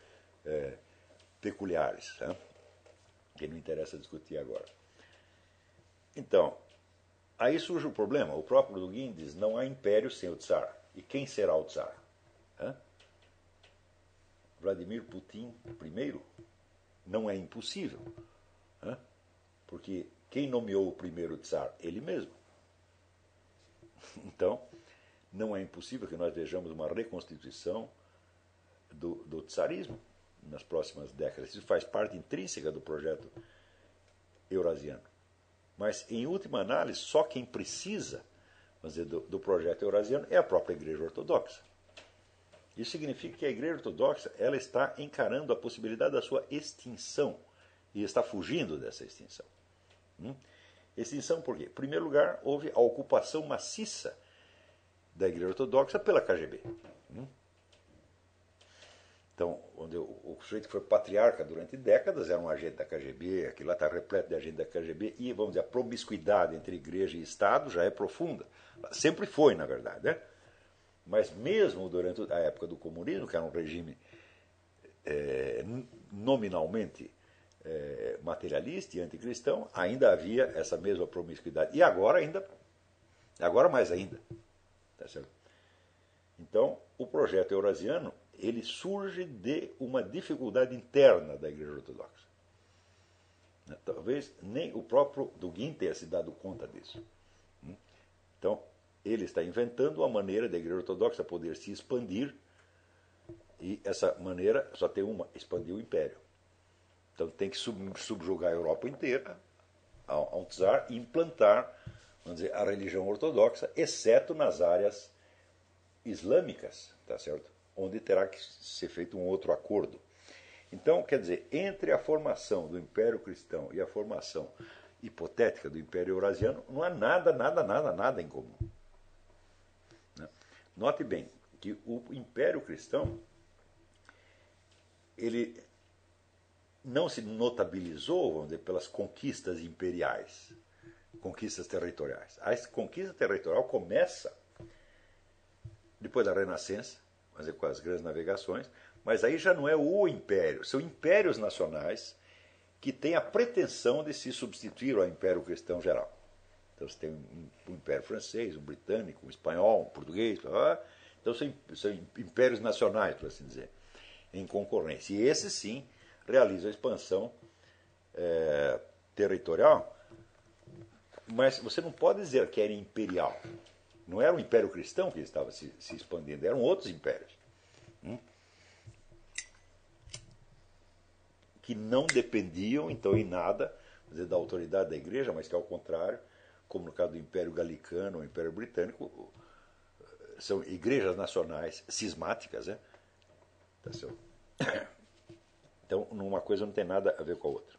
é, peculiares, né? que não interessa discutir agora. Então, aí surge o problema. O próprio Dugin diz: não há império sem o Tsar. E quem será o Tsar? Hã? Vladimir Putin primeiro? Não é impossível. Hã? Porque quem nomeou o primeiro Tsar? Ele mesmo. <laughs> Então, não é impossível que nós vejamos uma reconstituição do, do tsarismo nas próximas décadas. Isso faz parte intrínseca do projeto eurasiano. Mas, em última análise, só quem precisa dizer, do, do projeto eurasiano é a própria Igreja Ortodoxa. Isso significa que a Igreja Ortodoxa ela está encarando a possibilidade da sua extinção e está fugindo dessa extinção. Hum? Extinção por quê? Em primeiro lugar, houve a ocupação maciça da Igreja Ortodoxa pela KGB. Hum? Então, onde o, o sujeito que foi patriarca durante décadas era um agente da KGB, aquilo lá está repleto de agente da KGB, e, vamos dizer, a promiscuidade entre igreja e Estado já é profunda. Sempre foi, na verdade. Né? Mas mesmo durante a época do comunismo, que era um regime é, nominalmente é, materialista e anticristão, ainda havia essa mesma promiscuidade. E agora ainda, agora mais ainda. Tá certo? Então, o projeto eurasiano ele surge de uma dificuldade interna da Igreja Ortodoxa. Né? Talvez nem o próprio Dugin tenha se dado conta disso. Hum? Então, ele está inventando uma maneira da Igreja Ortodoxa poder se expandir, e essa maneira só tem uma: expandir o império. Então, tem que subjugar a Europa inteira a um czar e implantar vamos dizer, a religião ortodoxa, exceto nas áreas islâmicas, tá certo? onde terá que ser feito um outro acordo. Então, quer dizer, entre a formação do Império Cristão e a formação hipotética do Império Eurasiano, não há nada, nada, nada, nada em comum. Né? Note bem que o Império Cristão ele não se notabilizou, vamos dizer, pelas conquistas imperiais, conquistas territoriais. A conquista territorial começa depois da Renascença, mas com as grandes navegações, mas aí já não é o império, são impérios nacionais que têm a pretensão de se substituir ao império cristão geral. Então você tem um, um império francês, um britânico, um espanhol, um português, então são, são impérios nacionais, por assim dizer, em concorrência. E esses sim realizam a expansão é, territorial, mas você não pode dizer que era imperial. Não era o Império Cristão que estava se, se expandindo, eram outros impérios. Hum? Que não dependiam, então, em nada dizer, da autoridade da igreja, mas que, ao contrário, como no caso do Império Galicano ou Império Britânico, são igrejas nacionais cismáticas. Né? Tá <coughs> então, uma coisa não tem nada a ver com a outra.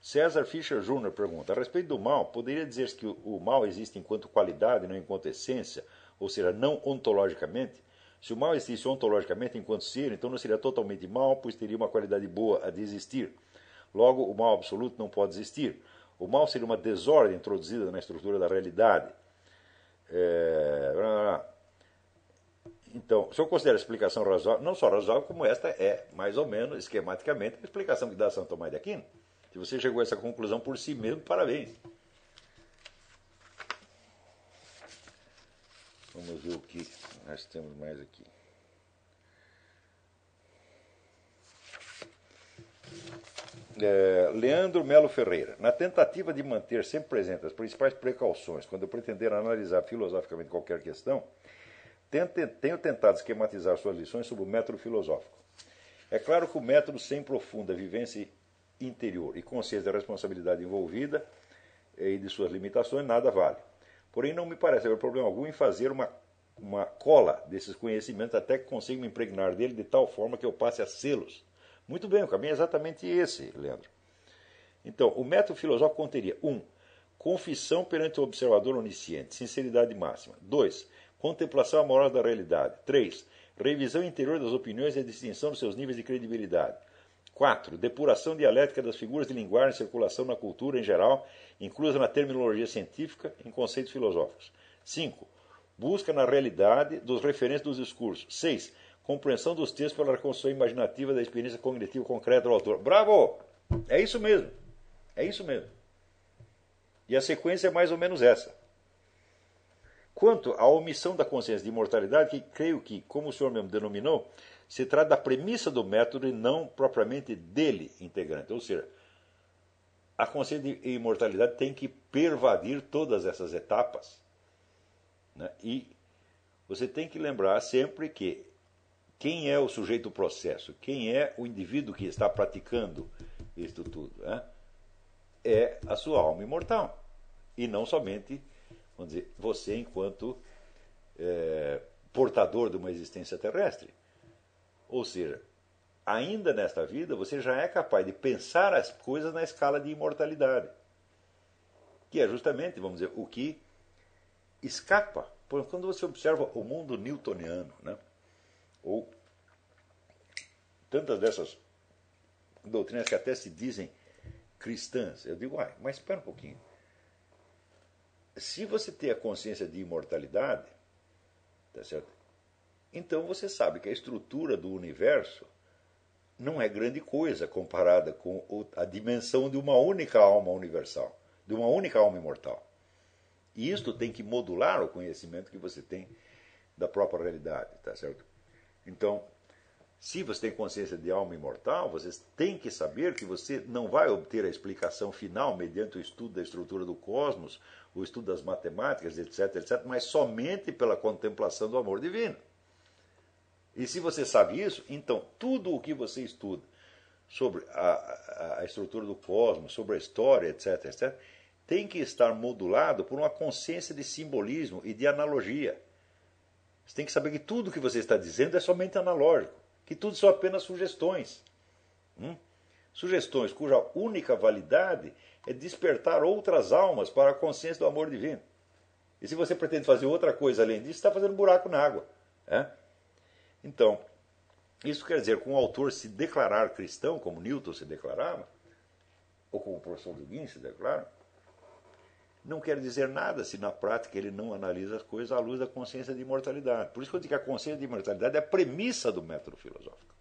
César Fischer Jr. pergunta: a respeito do mal, poderia dizer-se que o mal existe enquanto qualidade, não enquanto essência, ou seja, não ontologicamente? Se o mal existisse ontologicamente enquanto ser, então não seria totalmente mal, pois teria uma qualidade boa a de existir. Logo, o mal absoluto não pode existir. O mal seria uma desordem introduzida na estrutura da realidade. É... Então, se eu considero a explicação razoável, não só razoável, como esta é, mais ou menos, esquematicamente, a explicação que dá São Tomás de Aquino. Se você chegou a essa conclusão por si mesmo, parabéns. Vamos ver o que nós temos mais aqui. É, Leandro Melo Ferreira. Na tentativa de manter sempre presente as principais precauções quando eu pretender analisar filosoficamente qualquer questão, tenho tentado esquematizar suas lições sob o método filosófico. É claro que o método sem profunda vivência interior e consciência da responsabilidade envolvida e de suas limitações, nada vale. Porém, não me parece haver problema algum em fazer uma, uma cola desses conhecimentos até que consiga me impregnar dele de tal forma que eu passe a sê-los. Muito bem, o caminho é exatamente esse, Leandro. Então, o método filosófico conteria 1. Um, confissão perante o observador onisciente, sinceridade máxima. 2. Contemplação amorosa da realidade. 3. Revisão interior das opiniões e a distinção dos seus níveis de credibilidade. 4. Depuração dialética das figuras de linguagem e circulação na cultura em geral, inclusa na terminologia científica em conceitos filosóficos. 5. Busca na realidade dos referentes dos discursos. 6. Compreensão dos textos pela reconstrução imaginativa da experiência cognitiva concreta do autor. Bravo! É isso mesmo. É isso mesmo. E a sequência é mais ou menos essa. Quanto à omissão da consciência de imortalidade, que creio que, como o senhor mesmo denominou, se trata da premissa do método e não propriamente dele integrante. Ou seja, a consciência de imortalidade tem que pervadir todas essas etapas. Né? E você tem que lembrar sempre que quem é o sujeito do processo, quem é o indivíduo que está praticando isto tudo, né? é a sua alma imortal. E não somente, vamos dizer, você enquanto é, portador de uma existência terrestre. Ou seja, ainda nesta vida, você já é capaz de pensar as coisas na escala de imortalidade. Que é justamente, vamos dizer, o que escapa. Quando você observa o mundo newtoniano, né? ou tantas dessas doutrinas que até se dizem cristãs, eu digo, uai, mas espera um pouquinho. Se você tem a consciência de imortalidade, tá certo? Então você sabe que a estrutura do universo não é grande coisa comparada com a dimensão de uma única alma universal, de uma única alma imortal. E isto tem que modular o conhecimento que você tem da própria realidade, tá certo? Então, se você tem consciência de alma imortal, você tem que saber que você não vai obter a explicação final mediante o estudo da estrutura do cosmos, o estudo das matemáticas, etc, etc, mas somente pela contemplação do amor divino. E se você sabe isso, então tudo o que você estuda sobre a, a, estrutura do cosmos, sobre a história, etc., etc., tem que estar modulado por uma consciência de simbolismo e de analogia. Você tem que saber que tudo o que você está dizendo é somente analógico, que tudo são apenas sugestões. Hum? Sugestões cuja única validade é despertar outras almas para a consciência do amor divino. E se você pretende fazer outra coisa além disso, está fazendo buraco na água. É? Então, isso quer dizer, com o autor se declarar cristão, como Newton se declarava, ou como o professor Dugin se declara, não quer dizer nada se na prática ele não analisa as coisas à luz da consciência de imortalidade. Por isso que eu digo que a consciência de imortalidade é a premissa do método filosófico.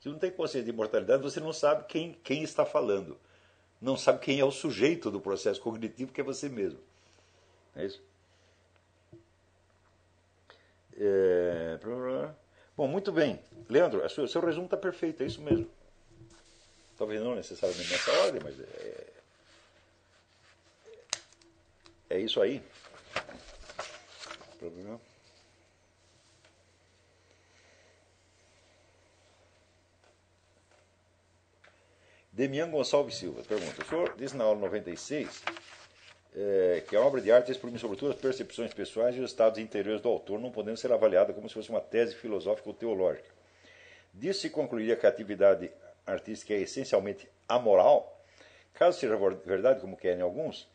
Se não tem consciência de imortalidade, você não sabe quem, quem está falando. Não sabe quem é o sujeito do processo cognitivo, que é você mesmo. É isso? É... Bom, muito bem. Leandro, o seu resumo está perfeito, é isso mesmo. Talvez não necessariamente nessa ordem, mas é, é isso aí. Problema. Demian Gonçalves Silva pergunta: O senhor disse na aula 96 é, que a obra de arte exprime sobretudo as percepções pessoais e os estados interiores do autor, não podendo ser avaliada como se fosse uma tese filosófica ou teológica. Disso se concluiria que a atividade artística é essencialmente amoral, caso seja verdade, como querem alguns,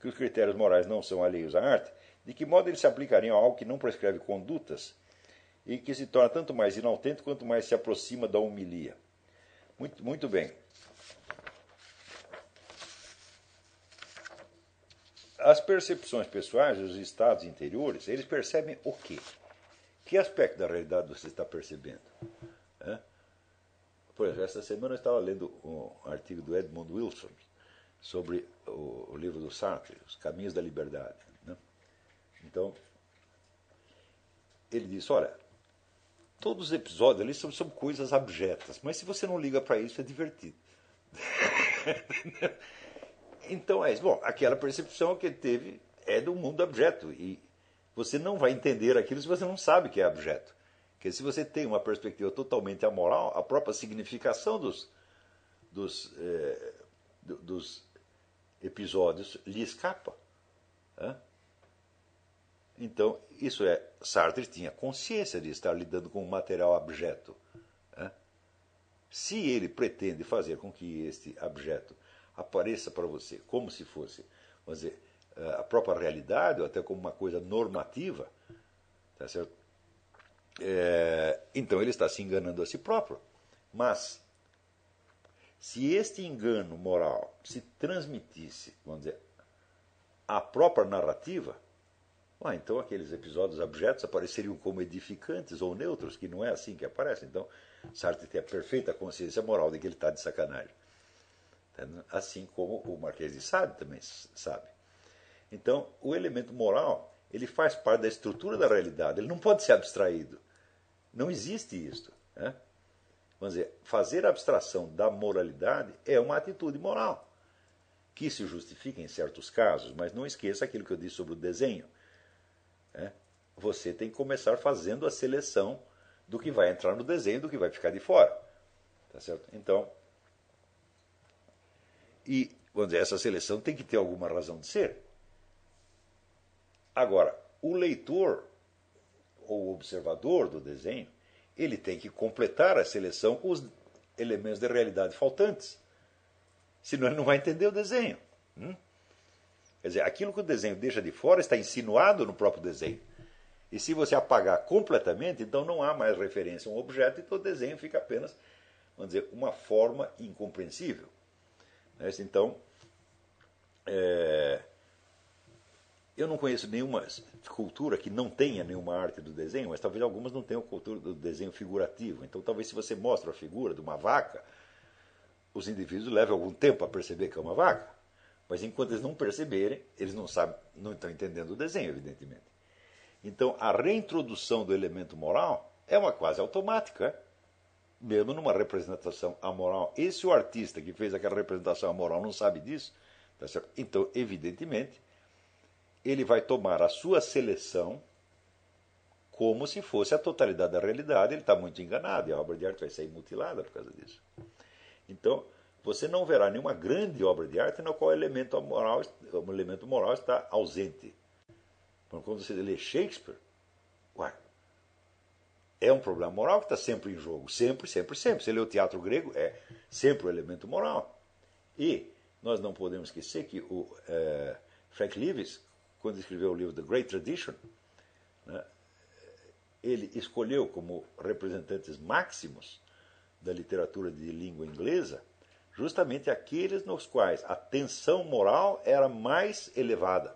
que os critérios morais não são alheios à arte, de que modo eles se aplicariam a algo que não prescreve condutas e que se torna tanto mais inautêntico quanto mais se aproxima da humilia. Muito, muito bem. As percepções pessoais, os estados interiores, eles percebem o quê? Que aspecto da realidade você está percebendo? É? Por exemplo, essa semana eu estava lendo um artigo do Edmund Wilson sobre o, livro do Sartre, Os Caminhos da Liberdade. Né? Então, ele disse: olha, todos os episódios ali são, são coisas abjetas, mas se você não liga para isso, é divertido. <laughs> Então é isso. Bom, aquela percepção que ele teve é do mundo objeto. E você não vai entender aquilo se você não sabe que é objeto. Porque se você tem uma perspectiva totalmente amoral, a própria significação dos, dos, é, dos episódios lhe escapa. É? Então, isso é, Sartre tinha consciência de estar lidando com um material abjeto. É? Se ele pretende fazer com que este objeto apareça para você como se fosse, vamos dizer, eh, a própria realidade, ou até como uma coisa normativa, tá certo? É, então ele está se enganando a si próprio. Mas, se este engano moral se transmitisse, vamos dizer, à própria narrativa, Ah, então aqueles episódios abjetos apareceriam como edificantes ou neutros, que não é assim que aparece. Então, Sartre tem a perfeita consciência moral de que ele está de sacanagem. Assim como o Marquês de Sade também sabe. Então, o elemento moral, ele faz parte da estrutura da realidade, ele não pode ser abstraído. Não existe isso. Né? Vamos dizer, fazer abstração da moralidade é uma atitude moral, que se justifica em certos casos, mas não esqueça aquilo que eu disse sobre o desenho. Né? Você tem que começar fazendo a seleção do que vai entrar no desenho e do que vai ficar de fora. Tá certo? Então, e vamos dizer, essa seleção tem que ter alguma razão de ser. Agora, o leitor ou observador do desenho, ele tem que completar a seleção com os elementos de realidade faltantes. Senão ele não vai entender o desenho. Hum? Quer dizer, aquilo que o desenho deixa de fora está insinuado no próprio desenho. E se você apagar completamente, então não há mais referência a um objeto, então o desenho fica apenas, vamos dizer, uma forma incompreensível. Né? Então, é, eu não conheço nenhuma cultura que não tenha nenhuma arte do desenho, mas talvez algumas não tenham cultura do desenho figurativo. Então, talvez se você mostra a figura de uma vaca, os indivíduos levem algum tempo a perceber que é uma vaca. Mas enquanto eles não perceberem, eles não sabem, não estão entendendo o desenho, evidentemente. Então, a reintrodução do elemento moral é uma quase automática, é? Mesmo numa representação amoral. E se o artista que fez aquela representação amoral não sabe disso, tá então, evidentemente, ele vai tomar a sua seleção como se fosse a totalidade da realidade. Ele está muito enganado e a obra de arte vai sair mutilada por causa disso. Então, você não verá nenhuma grande obra de arte na qual o elemento moral, o elemento moral está ausente. Quando você lê Shakespeare, ué, é um problema moral que está sempre em jogo. Sempre, sempre, sempre. Você lê o teatro grego, é sempre o elemento moral. E nós não podemos esquecer que o é, Frank Lewis quando escreveu o livro The Great Tradition, né, ele escolheu como representantes máximos da literatura de língua inglesa justamente aqueles nos quais a tensão moral era mais elevada.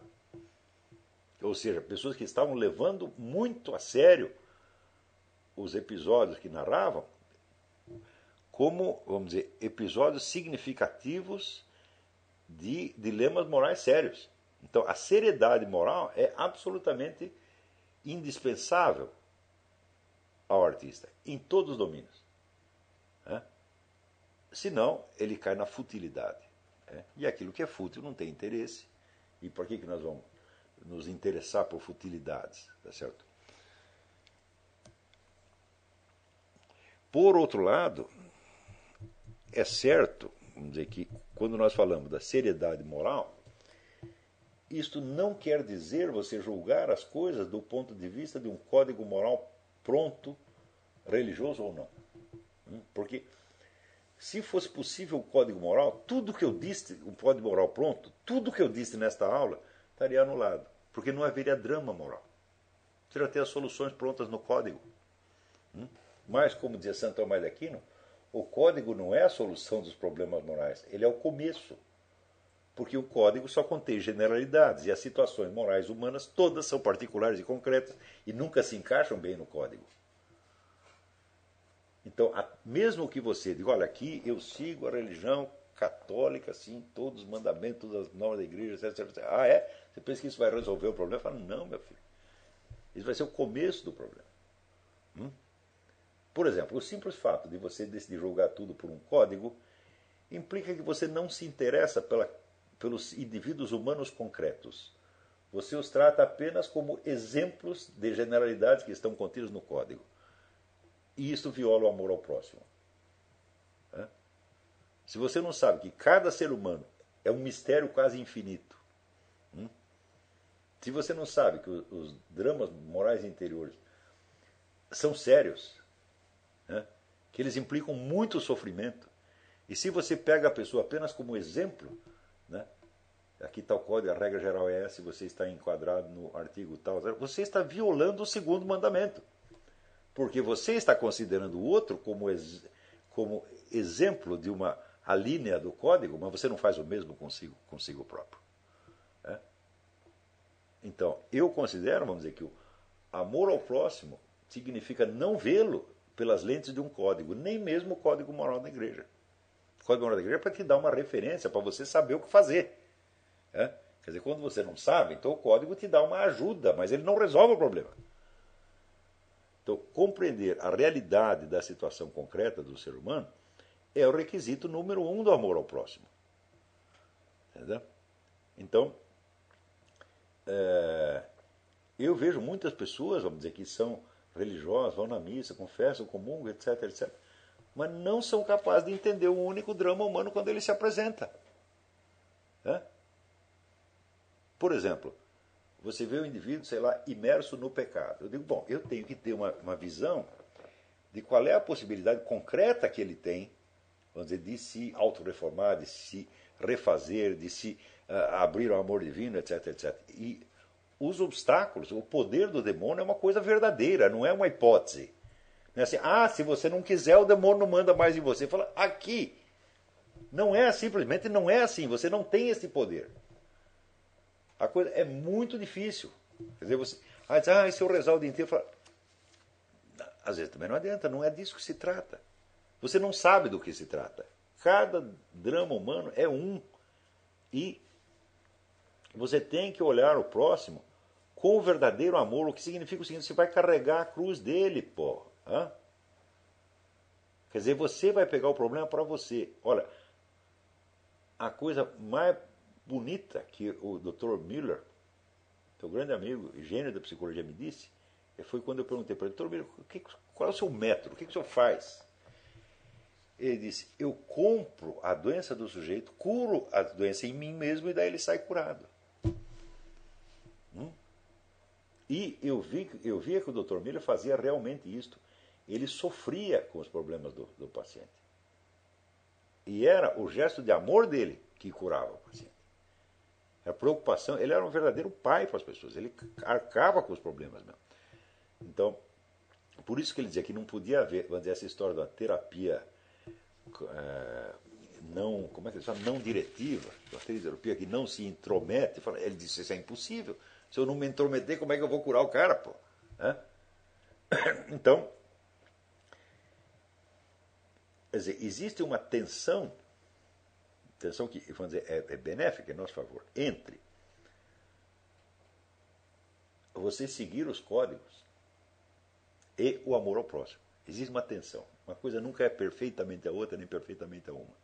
Ou seja, pessoas que estavam levando muito a sério os episódios que narravam como, vamos dizer, episódios significativos de dilemas morais sérios. Então, a seriedade moral é absolutamente indispensável ao artista, em todos os domínios. Né? Senão, ele cai na futilidade. Né? E aquilo que é fútil não tem interesse. E por que, que nós vamos nos interessar por futilidades? Tá certo? Por outro lado, é certo, vamos dizer que quando nós falamos da seriedade moral, isto não quer dizer você julgar as coisas do ponto de vista de um código moral pronto, religioso ou não. Hum? Porque se fosse possível o código moral, tudo que eu disse, o código moral pronto, tudo que eu disse nesta aula estaria anulado. Porque não haveria drama moral. Você já tem as soluções prontas no código. Mas, como dizia Santo Tomás de Aquino, o código não é a solução dos problemas morais, ele é o começo porque o código só contém generalidades e as situações morais humanas todas são particulares e concretas e nunca se encaixam bem no código. Então, mesmo que você diga, olha, aqui eu sigo a religião católica, assim, todos os mandamentos, todas as normas da igreja, etc, etc. Ah, é? Você pensa que isso vai resolver o problema? Fala, não, meu filho. Isso vai ser o começo do problema. Hum? Por exemplo, o simples fato de você decidir julgar tudo por um código implica que você não se interessa pela pelos indivíduos humanos concretos. Você os trata apenas como exemplos de generalidades que estão contidas no código. E isso viola o amor ao próximo. Se você não sabe que cada ser humano é um mistério quase infinito, hum? se você não sabe que os dramas morais interiores são sérios, que eles implicam muito sofrimento, e se você pega a pessoa apenas como exemplo, né? Aqui o código, a regra geral é essa, você está enquadrado no artigo tal, você está violando o segundo mandamento. Porque você está considerando o outro como, ex, como exemplo de uma alínea do código, mas você não faz o mesmo consigo, consigo próprio. É? Então, eu considero, vamos dizer, que o amor ao próximo significa não vê-lo pelas lentes de um código, nem mesmo o código moral da igreja. O código moral da igreja é para te dar uma referência, para você saber o que fazer. É? Quer dizer, quando você não sabe, então o código te dá uma ajuda, mas ele não resolve o problema. Então, compreender a realidade da situação concreta do ser humano é o requisito número um do amor ao próximo. Entendeu? Então, é, eu vejo muitas pessoas, vamos dizer, que são religiosas, vão na missa, confessam, comungam, etc, etc, mas não são capazes de entender o único drama humano quando ele se apresenta. Por exemplo, você vê o indivíduo, sei lá, imerso no pecado. Eu digo, bom, eu tenho que ter uma, uma visão de qual é a possibilidade concreta que ele tem, vamos dizer, de se autorreformar, de se refazer, de se uh, abrir ao amor divino, etc, etc. E os obstáculos, o poder do demônio é uma coisa verdadeira, não é uma hipótese. Não é assim, ah, se você não quiser, o demônio não manda mais em você. Fala, aqui. Não é simplesmente, não é assim, você não tem esse poder. A coisa é muito difícil. Quer dizer, você, ah, diz, ah, se eu rezar o dia inteiro, fala, às vezes também não adianta, não é disso que se trata. Você não sabe do que se trata. Cada drama humano é um. E você tem que olhar o próximo com o verdadeiro amor, o que significa o seguinte: você vai carregar a cruz dele, pô. Hã? Quer dizer, você vai pegar o problema para você. Olha, a coisa mais bonita que o Dr. Miller, teu grande amigo e gênio da psicologia, me disse, foi quando eu perguntei para ele, Dr. Miller, qual é o seu método? O que, que o senhor faz? Ele disse: Eu compro a doença do sujeito, curo a doença em mim mesmo e daí ele sai curado. E eu vi, eu via que o Dr. Miller fazia realmente isto. Ele sofria com os problemas do, do paciente. E era o gesto de amor dele que curava o paciente. A preocupação, ele era um verdadeiro pai para as pessoas, ele arcava com os problemas mesmo. Então, por isso que ele dizia que não podia haver, vamos dizer, essa história da terapia é, não, como é que ele chama? Não diretiva, a terapia que não se intromete. Ele disse: Isso é impossível. Se eu não me intrometer, como é que eu vou curar o cara? Pô? <coughs> Então, quer dizer, existe uma tensão, tensão que vamos dizer, é, é benéfica em nosso favor, entre você seguir os códigos e o amor ao próximo. Existe uma tensão. Uma coisa nunca é perfeitamente a outra, nem perfeitamente a uma.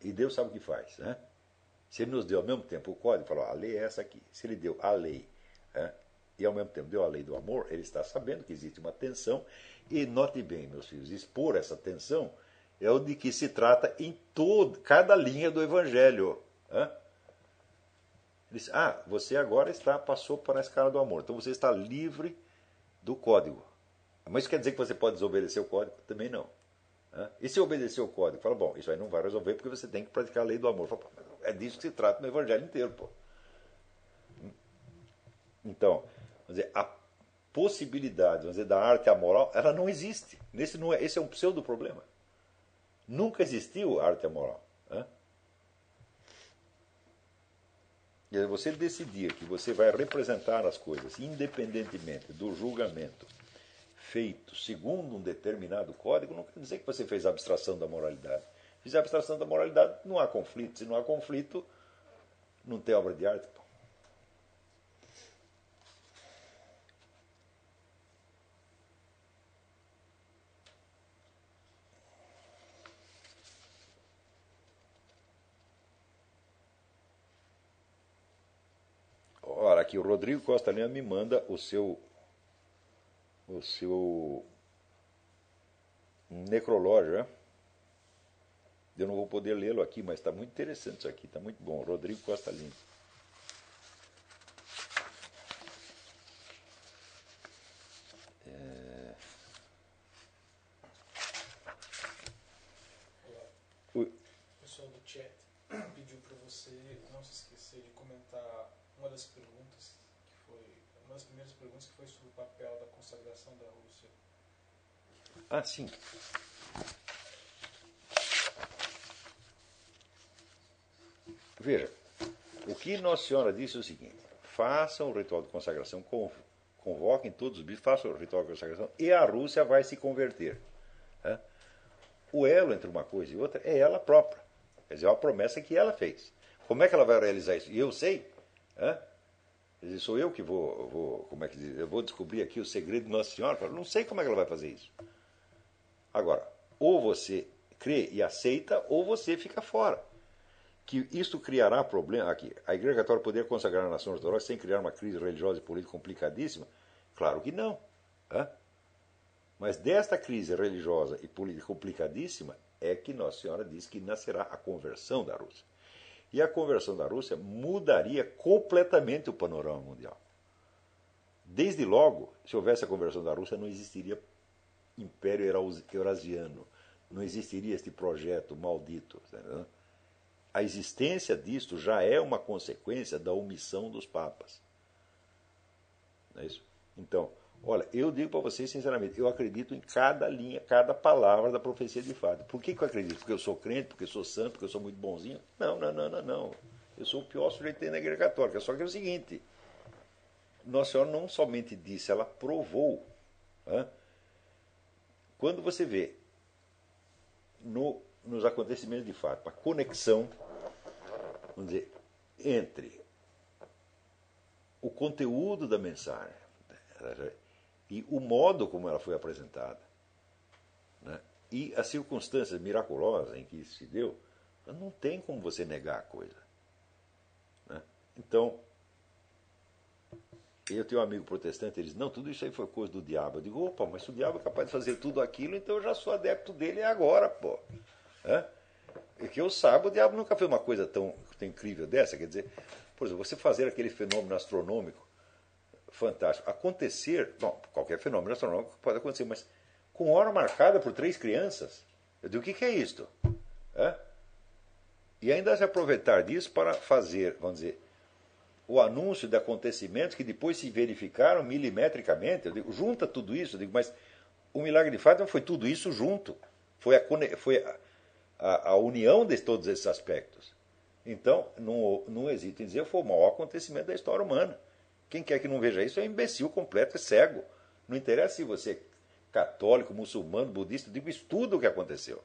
E Deus sabe o que faz. Né? Se Ele nos deu ao mesmo tempo o código, falou: a lei é essa aqui. Se Ele deu a lei né? e ao mesmo tempo deu a lei do amor, Ele está sabendo que existe uma tensão. E note bem, meus filhos, expor essa tensão é o de que se trata em todo, cada linha do Evangelho. Né? Ele diz, ah, você agora está passou para a escala do amor, então você está livre do código. Mas isso quer dizer que você pode desobedecer o código? Também não. E se obedecer o código? Fala, bom, isso aí não vai resolver porque você tem que praticar a lei do amor. Fala, é disso que se trata no evangelho inteiro. Pô. Então, dizer, a possibilidade dizer, da arte amoral, ela não existe. Esse, não é, esse é um pseudo problema. Nunca existiu arte amoral. Né? E você decidir que você vai representar as coisas independentemente do julgamento feito segundo um determinado código, não quer dizer que você fez abstração da moralidade. Fizer abstração da moralidade, não há conflito. Se não há conflito, não tem obra de arte. Ora, aqui o Rodrigo Costa Lima me manda o seu o seu necrológio, né? Eu não vou poder lê-lo aqui, mas está muito interessante isso aqui, está muito bom. Rodrigo Costa Lima. É... O pessoal do chat <clears throat> pediu para você não se esquecer de comentar uma das perguntas uma das primeiras perguntas que foi sobre o papel da consagração da Rússia. Ah, sim. Veja, o que Nossa Senhora disse é o seguinte: façam o ritual de consagração, convoquem todos os bispos, façam o ritual de consagração e a Rússia vai se converter. Né? O elo entre uma coisa e outra é ela própria. Quer dizer, é uma promessa que ela fez. Como é que ela vai realizar isso? E eu sei. Né? Dizer, sou eu que vou, vou, como é que diz? Eu vou descobrir aqui o segredo de Nossa Senhora. Eu não sei como é que ela vai fazer isso. Agora, ou você crê e aceita, ou você fica fora. Que isto criará problema. Aqui, a Igreja Católica poderia consagrar a nação ortodoxa sem criar uma crise religiosa e política complicadíssima? Claro que não. Né? Mas desta crise religiosa e política complicadíssima é que Nossa Senhora diz que nascerá a conversão da Rússia. E a conversão da Rússia mudaria completamente o panorama mundial. Desde logo, se houvesse a conversão da Rússia, não existiria Império Eurasiano, não existiria este projeto maldito. Tá a existência disto já é uma consequência da omissão dos papas. Não é isso? Então, olha, eu digo para vocês sinceramente, eu acredito em cada linha, cada palavra da profecia de fato. Por que, que eu acredito? Porque eu sou crente, porque eu sou santo, porque eu sou muito bonzinho? Não, não, não, não, não. Eu sou o pior sujeito na igreja católica. Só que é o seguinte: Nossa Senhora não somente disse, ela provou. Né? Quando você vê no, nos acontecimentos de fato a conexão, vamos dizer, entre o conteúdo da mensagem e o modo como ela foi apresentada, né, e as circunstâncias miraculosas em que isso se deu, não tem como você negar a coisa. Né? Então, eu tenho um amigo protestante, ele diz, não, tudo isso aí foi coisa do diabo. Eu digo, opa, mas o diabo é capaz de fazer tudo aquilo, então eu já sou adepto dele agora, pô. É? E que eu saiba, o diabo nunca fez uma coisa tão, tão incrível dessa. Quer dizer, por exemplo, você fazer aquele fenômeno astronômico fantástico. Acontecer, bom, qualquer fenômeno astronômico pode acontecer, mas com hora marcada por três crianças. Eu digo, o que, que é isto? É? E ainda se aproveitar disso para fazer, vamos dizer, o anúncio de acontecimentos que depois se verificaram milimetricamente. Eu digo, junta tudo isso, eu digo, mas o milagre de Fátima foi tudo isso junto. Foi a, foi a, a, a união de todos esses aspectos. Então, não, não hesito em dizer, foi o maior acontecimento da história humana. Quem quer que não veja isso é um imbecil completo, é cego. Não interessa se você é católico, muçulmano, budista, digo, estuda o que aconteceu.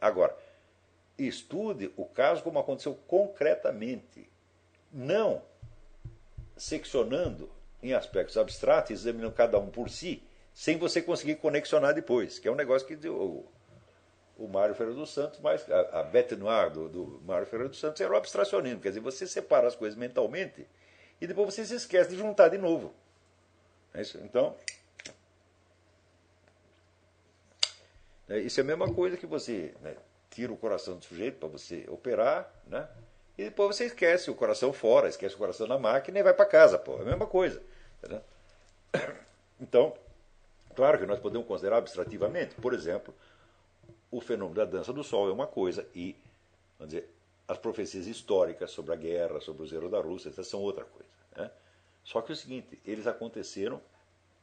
Agora, estude o caso como aconteceu concretamente não seccionando em aspectos abstratos, examinando cada um por si, sem você conseguir conexionar depois, que é um negócio que o Mário Ferreira dos Santos, mas a, a Bete Noir do, do Mário Ferreira dos Santos era o abstracionismo, quer dizer, você separa as coisas mentalmente e depois você se esquece de juntar de novo. É isso? Então, é, isso é a mesma coisa que você né, tira o coração do sujeito para você operar, né? E depois você esquece o coração fora, esquece o coração na máquina e vai para casa, pô. É a mesma coisa. Entendeu? Então, claro que nós podemos considerar abstrativamente, por exemplo, o fenômeno da dança do sol é uma coisa e, vamos dizer, as profecias históricas sobre a guerra, sobre os erros da Rússia, essas são outra coisa. Né? Só que é o seguinte, eles aconteceram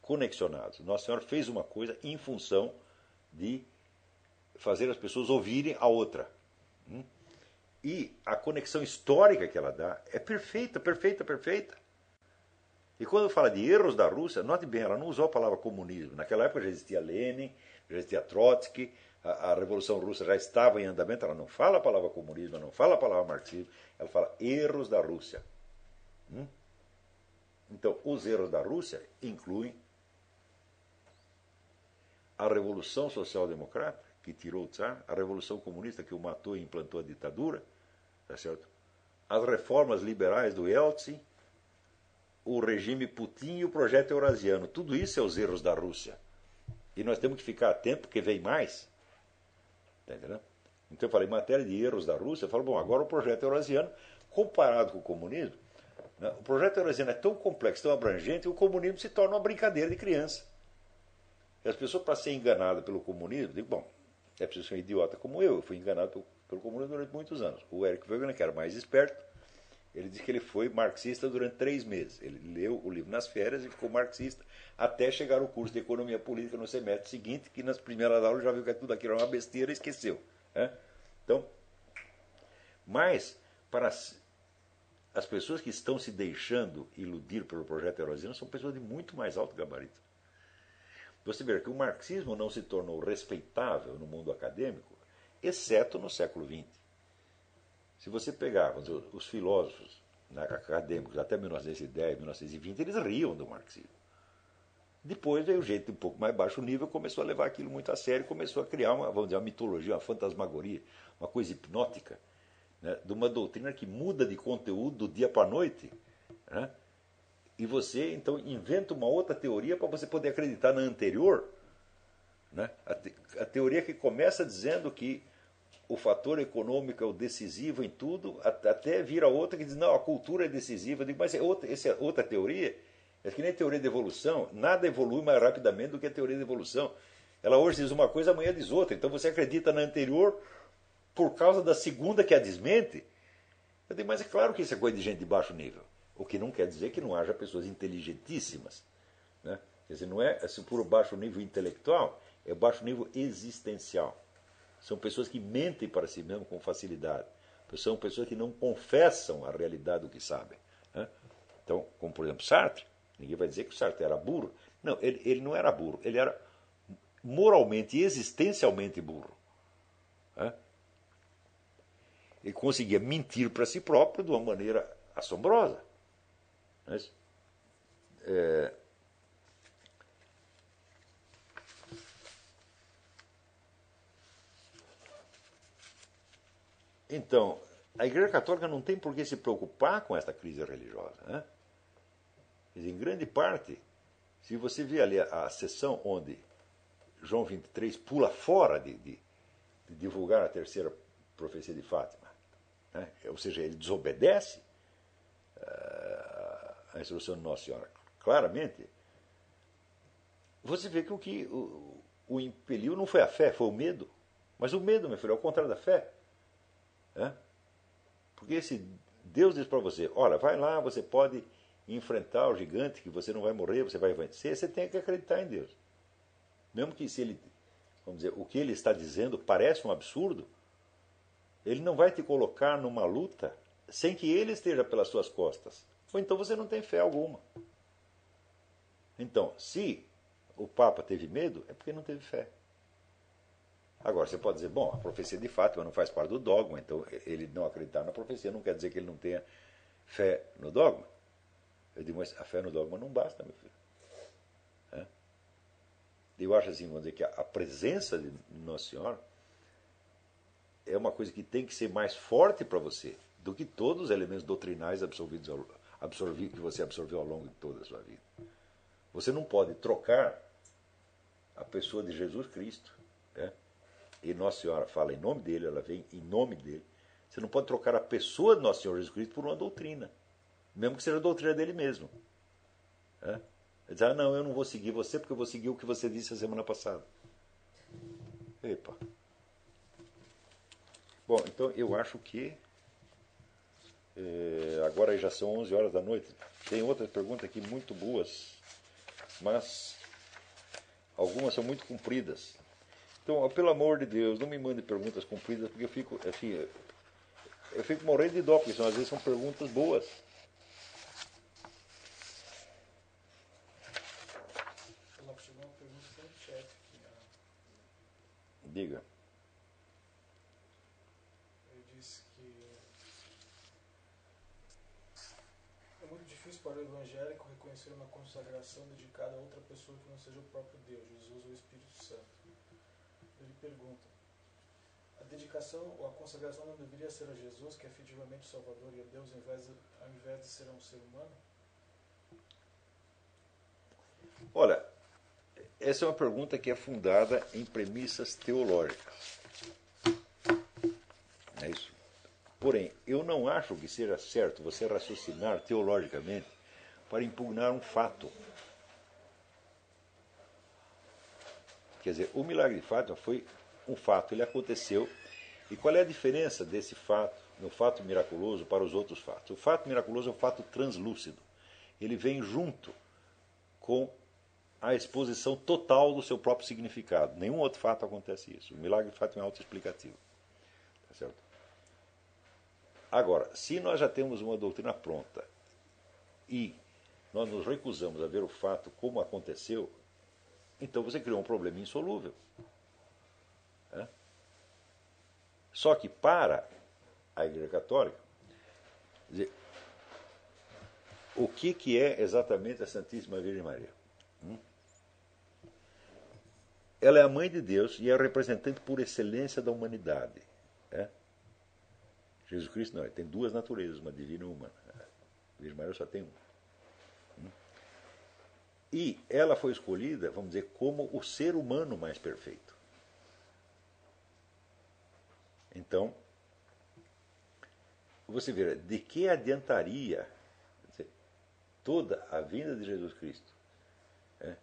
conexionados. Nossa Senhora fez uma coisa em função de fazer as pessoas ouvirem a outra. Hum? E a conexão histórica que ela dá é perfeita, perfeita, perfeita. E quando fala de erros da Rússia, note bem, ela não usou a palavra comunismo. Naquela época já existia Lenin, já existia Trotsky, a, a Revolução Russa já estava em andamento. Ela não fala a palavra comunismo, não fala a palavra marxismo, ela fala erros da Rússia. Hum? Então, os erros da Rússia incluem a Revolução Social Democrata, que tirou o Tsar, a Revolução Comunista, que o matou e implantou a ditadura, Tá certo? As reformas liberais do Yeltsin, o regime Putin e o projeto eurasiano. Tudo isso é os erros da Rússia. E nós temos que ficar atentos porque vem mais. Tá entendendo? Então eu falei, em matéria de erros da Rússia, eu falo, bom, agora o projeto eurasiano, comparado com o comunismo, né, o projeto eurasiano é tão complexo, tão abrangente, que o comunismo se torna uma brincadeira de criança. E as pessoas, para ser enganadas pelo comunismo, digo, bom, é preciso ser um idiota como eu, eu fui enganado pelo pelo comunismo durante muitos anos. O Eric Wegener, que era mais esperto, ele disse que ele foi marxista durante três meses. Ele leu o livro nas férias e ficou marxista até chegar ao curso de economia política no semestre seguinte, que nas primeiras aulas já viu que tudo aquilo era uma besteira e esqueceu. Né? Então, mas para as pessoas que estão se deixando iludir pelo projeto Erosino são pessoas de muito mais alto gabarito. Você vê que o marxismo não se tornou respeitável no mundo acadêmico, exceto no século XX. Se você pegar os filósofos né, acadêmicos até 1910, 1920, eles riam do marxismo. Depois veio gente um pouco mais baixo nível, começou a levar aquilo muito a sério, começou a criar uma, vamos dizer, uma mitologia, uma fantasmagoria, uma coisa hipnótica né, de uma doutrina que muda de conteúdo do dia para a noite. Né, e você então inventa uma outra teoria para você poder acreditar na anterior. Né, a, te, a teoria que começa dizendo que o fator econômico é o decisivo em tudo, até vira outra que diz, não, a cultura é decisiva. Eu digo, mas é outra, essa é outra teoria. É que nem a teoria de evolução, nada evolui mais rapidamente do que a teoria de evolução. Ela hoje diz uma coisa, amanhã diz outra. Então você acredita na anterior por causa da segunda que a desmente. Eu digo, mas é claro que isso é coisa de gente de baixo nível. O que não quer dizer que não haja pessoas inteligentíssimas. Né? Quer dizer, não é assim, por baixo nível intelectual, é baixo nível existencial. São pessoas que mentem para si mesmo com facilidade. São pessoas que não confessam a realidade do que sabem. Né? Então, como por exemplo Sartre, ninguém vai dizer que o Sartre era burro. Não, ele, ele não era burro, ele era moralmente e existencialmente burro. Né? Ele conseguia mentir para si próprio de uma maneira assombrosa. Mas, é, então, a Igreja Católica não tem por que se preocupar com essa crise religiosa. Né? em grande parte, se você vê ali a, a sessão onde João 23 pula fora de, de, de divulgar a terceira profecia de Fátima, né? Ou seja, ele desobedece uh, a instrução de Nossa Senhora. Claramente, você vê que o que o, o, impeliu não foi a fé, foi o medo. Mas o medo, meu filho, é o contrário da fé. Porque esse Deus diz para você: olha, vai lá, você pode enfrentar o gigante, que você não vai morrer, você vai vencer, você tem que acreditar em Deus. Mesmo que se ele, vamos dizer, o que ele está dizendo parece um absurdo, ele não vai te colocar numa luta sem que ele esteja pelas suas costas. Ou então você não tem fé alguma. Então, se o Papa teve medo, é porque não teve fé. Agora, você pode dizer, bom, a profecia de Fátima não faz parte do dogma, então ele não acreditar na profecia não quer dizer que ele não tenha fé no dogma. Eu digo, mas a fé no dogma não basta, meu filho. É? Eu acho assim, vamos dizer que a presença de Nossa Senhora é uma coisa que tem que ser mais forte para você do que todos os elementos doutrinais absorvidos ao, absorvido, que você absorveu ao longo de toda a sua vida. Você não pode trocar a pessoa de Jesus Cristo. E Nossa Senhora fala em nome dele, ela vem em nome dele. Você não pode trocar a pessoa de Nosso Senhor Jesus Cristo por uma doutrina, mesmo que seja a doutrina dele mesmo. Né? Ele diz, ah, não, eu não vou seguir você porque eu vou seguir o que você disse a semana passada. Epa. Bom, então eu acho que é, agora já são 11 horas da noite. Tem outras perguntas aqui muito boas, mas algumas são muito compridas. Então, pelo amor de Deus, não me mande perguntas compridas, porque eu fico, assim, eu fico morrendo de dó, porque às vezes são perguntas boas. Diga. para o evangélico reconhecer uma consagração dedicada a outra pessoa que não seja o próprio Deus, Jesus ou o Espírito Santo. Pergunta: a dedicação ou a consagração não deveria ser a Jesus, que é efetivamente o Salvador, e a Deus ao invés de, ao invés de ser um ser humano? Olha, essa é uma pergunta que é fundada em premissas teológicas. É isso. Porém, eu não acho que seja certo você raciocinar teologicamente para impugnar um fato. Quer dizer, o milagre de Fátima foi um fato, ele aconteceu. E qual é a diferença desse fato, no fato miraculoso, para os outros fatos? O fato miraculoso é um fato translúcido. Ele vem junto com a exposição total do seu próprio significado. Nenhum outro fato acontece isso. O milagre de Fátima é autoexplicativo. Tá certo? Agora, se nós já temos uma doutrina pronta e nós nos recusamos a ver o fato como aconteceu, então você criou um problema insolúvel. É? Só que para a Igreja Católica, dizer, o que, que é exatamente a Santíssima Virgem Maria? Hum? Ela é a mãe de Deus e é a representante por excelência da humanidade. É? Jesus Cristo não, ele tem duas naturezas, uma divina e uma humana. A Virgem Maria só tem uma. E ela foi escolhida, vamos dizer, como o ser humano mais perfeito. Então, você vê, de que adiantaria dizer, toda a vinda de Jesus Cristo é,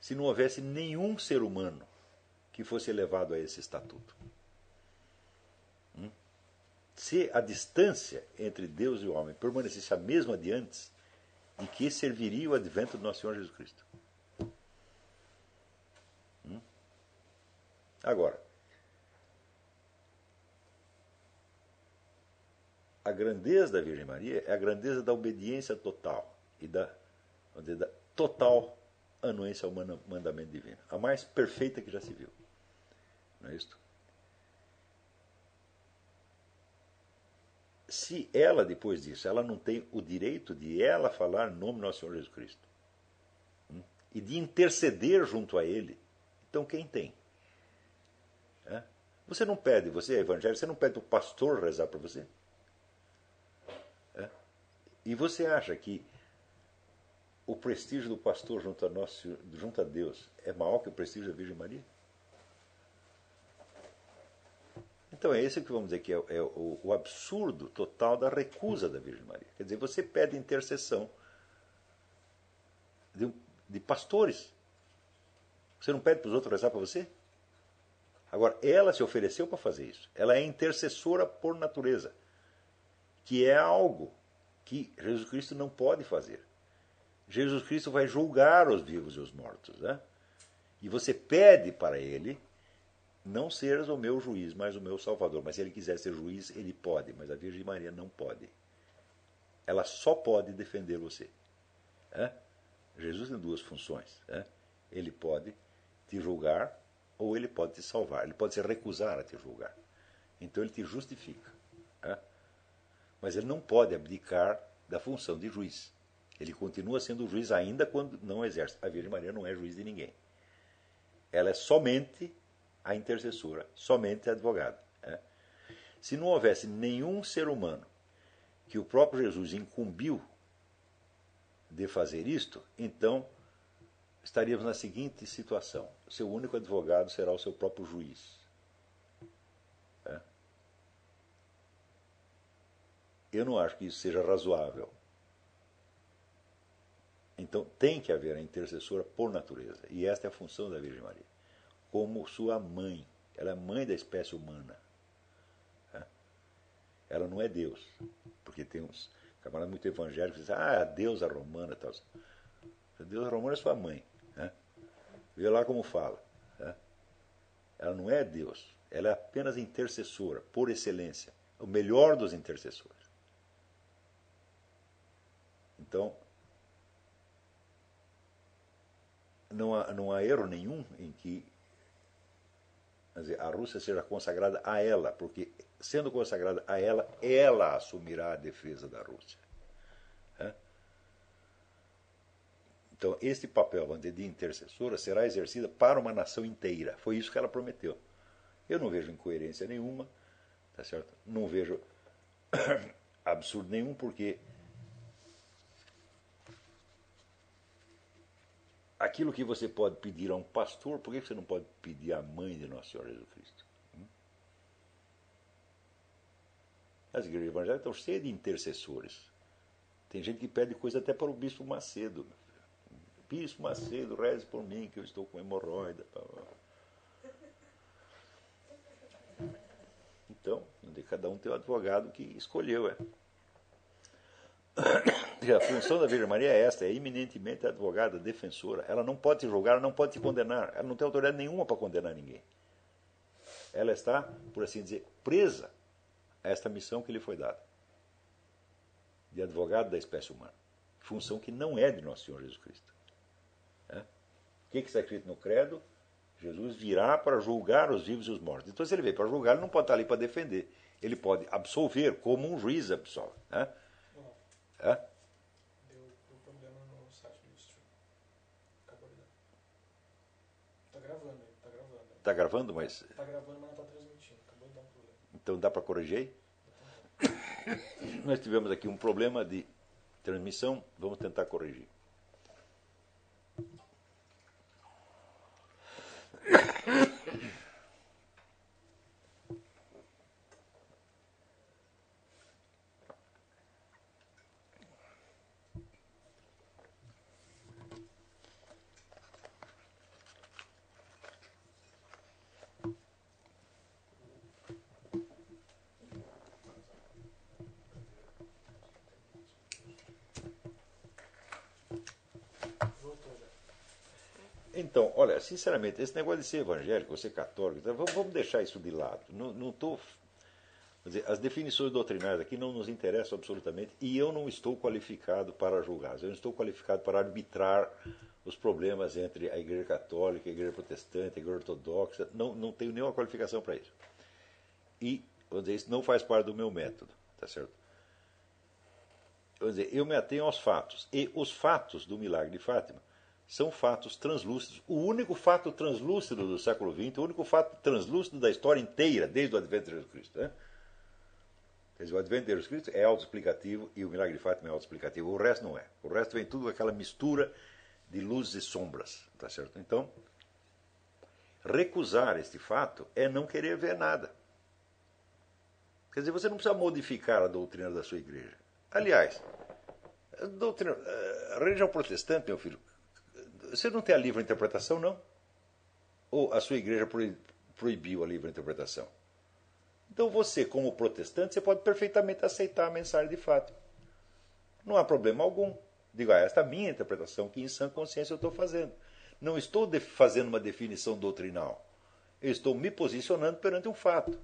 se não houvesse nenhum ser humano que fosse elevado a esse estatuto? Hum? Se a distância entre Deus e o homem permanecesse a mesma de antes, de que serviria o advento do nosso Senhor Jesus Cristo? Hum? Agora, a grandeza da Virgem Maria é a grandeza da obediência total e da, dizer, da total anuência ao mandamento divino. A mais perfeita que já se viu. Não é isto? Se ela, depois disso, ela não tem o direito de ela falar em nome do nosso Senhor Jesus Cristo hum, e de interceder junto a Ele, então quem tem? É? Você não pede, você é evangélico, você não pede o pastor rezar para você? E você acha que o prestígio do pastor junto a, nosso, junto a Deus é maior que o prestígio da Virgem Maria? Então é esse que vamos dizer que é, é o, o, absurdo total da recusa da Virgem Maria. Quer dizer, você pede intercessão de, de pastores. Você não pede para os outros rezar para você? Agora, ela se ofereceu para fazer isso. Ela é intercessora por natureza, que é algo que Jesus Cristo não pode fazer. Jesus Cristo vai julgar os vivos e os mortos. Né? E você pede para ele, não seres o meu juiz, mas o meu salvador. Mas se ele quiser ser juiz, ele pode, mas a Virgem Maria não pode. Ela só pode defender você. Jesus tem duas funções. Ele pode te julgar ou ele pode te salvar. Ele pode se recusar a te julgar. Então ele te justifica. Mas ele não pode abdicar da função de juiz. Ele continua sendo juiz ainda quando não exerce. A Virgem Maria não é juiz de ninguém. Ela é somente a intercessora, somente a advogada. Né? Se não houvesse nenhum ser humano que o próprio Jesus incumbiu de fazer isto, então estaríamos na seguinte situação: seu único advogado será o seu próprio juiz. Eu não acho que isso seja razoável. Então tem que haver a intercessora por natureza. E esta é a função da Virgem Maria. Como sua mãe. Ela é mãe da espécie humana. Ela não é Deus. Porque tem uns camaradas muito evangélicos que dizem, ah, a deusa romana. Tal. A deusa romana é sua mãe. Vê lá como fala. Ela não é Deus. Ela é apenas intercessora, por excelência. O melhor dos intercessores. Então, não há, não há erro nenhum em que dizer, a Rússia seja consagrada a ela, porque sendo consagrada a ela, ela assumirá a defesa da Rússia. Então, este papel de intercessora será exercido para uma nação inteira. Foi isso que ela prometeu. Eu não vejo incoerência nenhuma, tá certo? Não vejo <coughs> absurdo nenhum, porque aquilo que você pode pedir a um pastor, por que você não pode pedir à mãe de Nosso Senhor Jesus Cristo? Hum? As igrejas evangélicas estão cheias de intercessores. Tem gente que pede coisa até para o bispo Macedo. Bispo Macedo, reze por mim, que eu estou com hemorroida. Então, cada um tem o advogado que escolheu. É. <coughs> A função da Virgem Maria é esta, é eminentemente advogada, defensora. Ela não pode te julgar, não pode te condenar. Ela não tem autoridade nenhuma para condenar ninguém. Ela está, por assim dizer, presa a esta missão que lhe foi dada. de advogado da espécie humana. Função que não é de Nosso Senhor Jesus Cristo. É? O que, que está escrito no credo? Jesus virá para julgar os vivos e os mortos. Então, se ele veio para julgar, ele não pode estar ali para defender. Ele pode absolver, como um juiz absolve. Né? É? Deu, deu problema no site do stream. Acabou de dar. Tá gravando aí, tá gravando. Está gravando, mas. Tá gravando, mas não tá transmitindo. Acabou de dar um problema. Então dá para corrigir? Nós tivemos aqui um problema de transmissão, vamos tentar corrigir. <coughs> Voltou já. Então, olha, sinceramente, esse negócio de ser evangélico, ser católico, então, vamos, deixar isso de lado. Não, dizer, as definições doutrinárias aqui não nos interessam absolutamente e eu não estou qualificado para julgá-las. Eu não estou qualificado para arbitrar os problemas entre a Igreja Católica, a Igreja Protestante, a Igreja Ortodoxa. Não, não tenho nenhuma qualificação para isso. E, vamos dizer, isso não faz parte do meu método, tá certo? Vamos dizer, eu me atenho aos fatos. E os fatos do milagre de Fátima são fatos translúcidos. O único fato translúcido do século XX, o único fato translúcido da história inteira, desde o advento de Jesus Cristo. Né? Quer dizer, o advento de Jesus Cristo é autoexplicativo e o milagre de Fátima é autoexplicativo. O resto não é. O resto vem tudo aquela mistura de luzes e sombras. Tá certo? Então, recusar este fato é não querer ver nada. Quer dizer, você não precisa modificar a doutrina da sua igreja. Aliás, a, doutrina, a religião protestante, meu filho, você não tem a livre interpretação, não? Ou a sua igreja proibiu a livre interpretação? Então você, como protestante, você pode perfeitamente aceitar a mensagem de Fátima. Não há problema algum. Digo, ah, esta é a minha interpretação que em sã consciência eu estou fazendo. Não estou fazendo uma definição doutrinal. Eu estou me posicionando perante um fato.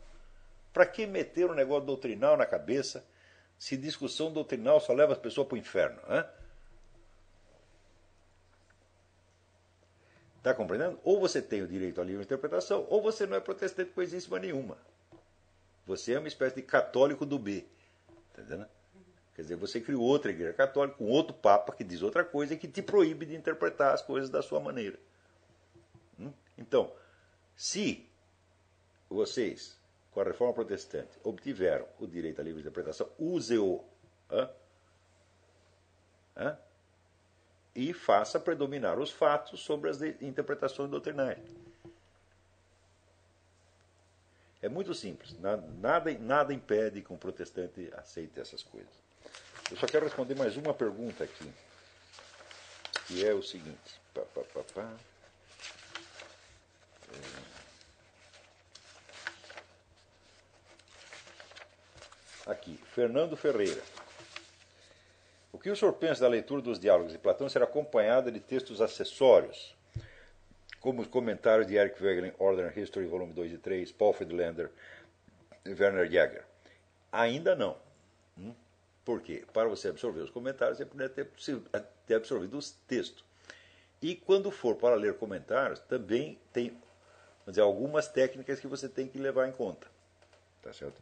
Para que meter um negócio doutrinal na cabeça se discussão doutrinal só leva as pessoas para o inferno? Está compreendendo? Ou você tem o direito à livre interpretação, ou você não é protestante coisíssima nenhuma. Você é uma espécie de católico do B. Tá entendendo? Quer dizer, você criou outra igreja católica, com outro papa que diz outra coisa e que te proíbe de interpretar as coisas da sua maneira. Hum? Então, se vocês, com a reforma protestante, obtiveram o direito à livre interpretação, use-o. Hã? Hã? E faça predominar os fatos sobre as interpretações doutrinárias. É muito simples. Nada, nada impede que um protestante aceite essas coisas. Eu só quero responder mais uma pergunta aqui, que é o seguinte. Pá, pá, pá, pá. É... Aqui, Fernando Ferreira. O que o senhor pensa da leitura dos diálogos de Platão será acompanhada de textos acessórios, como os comentários de Eric Wegelin, Order and History, volume 2 e 3, Paul Friedlander e Werner Jäger? Ainda não. Hum? Por quê? Para você absorver os comentários, você precisa ter, ter absorvido os textos. E quando for para ler comentários, também tem dizer, algumas técnicas que você tem que levar em conta. Tá certo?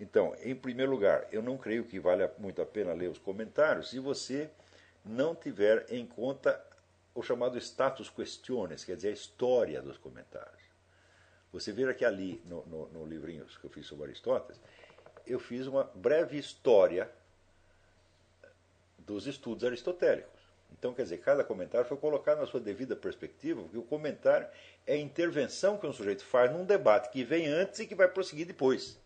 Então, em primeiro lugar, eu não creio que valha muito a pena ler os comentários se você não tiver em conta o chamado status questiones, quer dizer, a história dos comentários. Você vê que ali no, no, no livrinho que eu fiz sobre Aristóteles, eu fiz uma breve história dos estudos aristotélicos. Então, quer dizer, cada comentário foi colocado na sua devida perspectiva, porque o comentário é a intervenção que um sujeito faz num debate que vem antes e que vai prosseguir depois.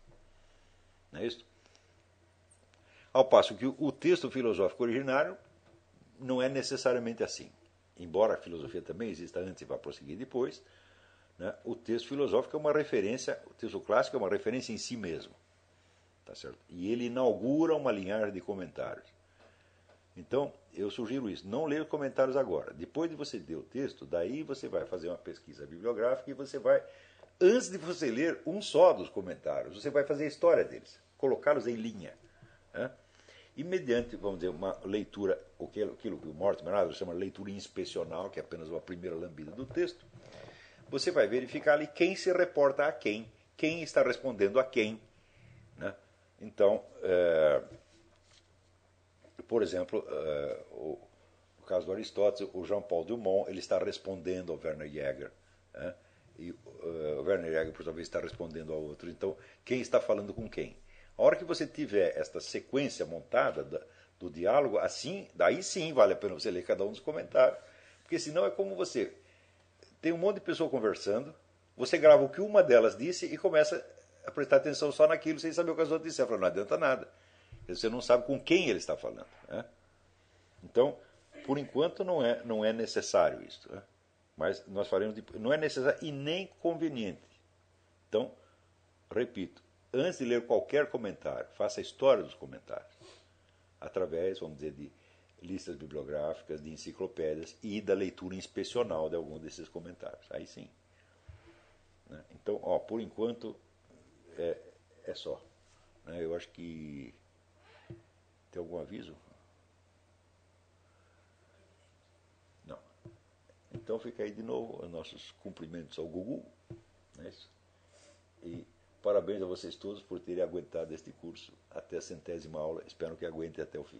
Não é isso? Ao passo que o texto filosófico originário não é necessariamente assim. Embora a filosofia também exista antes e vá prosseguir depois, né, o texto filosófico é uma referência, o texto clássico é uma referência em si mesmo. Tá certo? E ele inaugura uma linhagem de comentários. Então, eu sugiro isso. Não ler comentários agora. Depois de você ler o texto, daí você vai fazer uma pesquisa bibliográfica e você vai, antes de você ler um só dos comentários, você vai fazer a história deles. colocá-los em linha. Né? E mediante, vamos dizer, uma leitura, aquilo que o Mortimer Adler chama leitura inspecional, que é apenas uma primeira lambida do texto, você vai verificar ali quem se reporta a quem, quem está respondendo a quem. Né? Então, é, por exemplo, é, o, no caso do Aristóteles, o Jean-Paul Dumont ele está respondendo ao Werner Jäger. Né? E uh, Werner Jäger, por sua vez, está respondendo ao outro. Então, quem está falando com quem? A hora que você tiver esta sequência montada da, do diálogo, assim, daí sim vale a pena você ler cada um dos comentários. Porque senão é como você tem um monte de pessoa conversando, você grava o que uma delas disse e começa a prestar atenção só naquilo, sem saber o que as outras disseram. Não adianta nada. Você não sabe com quem ele está falando. Né? Então, por enquanto, não é, não é necessário isso. Né? Mas nós faremos. De, não é necessário e nem conveniente. Então, repito, antes de ler qualquer comentário, faça a história dos comentários. Através, vamos dizer, de listas bibliográficas, de enciclopédias e da leitura inspecional de algum desses comentários. Aí sim. Né? Então, ó, por enquanto, é, é só. Né? Eu acho que. Tem algum aviso? Não. Então fica aí de novo os nossos cumprimentos ao Google. Né? E parabéns a vocês todos por terem aguentado este curso até a centésima aula. Espero que aguentem até o fim.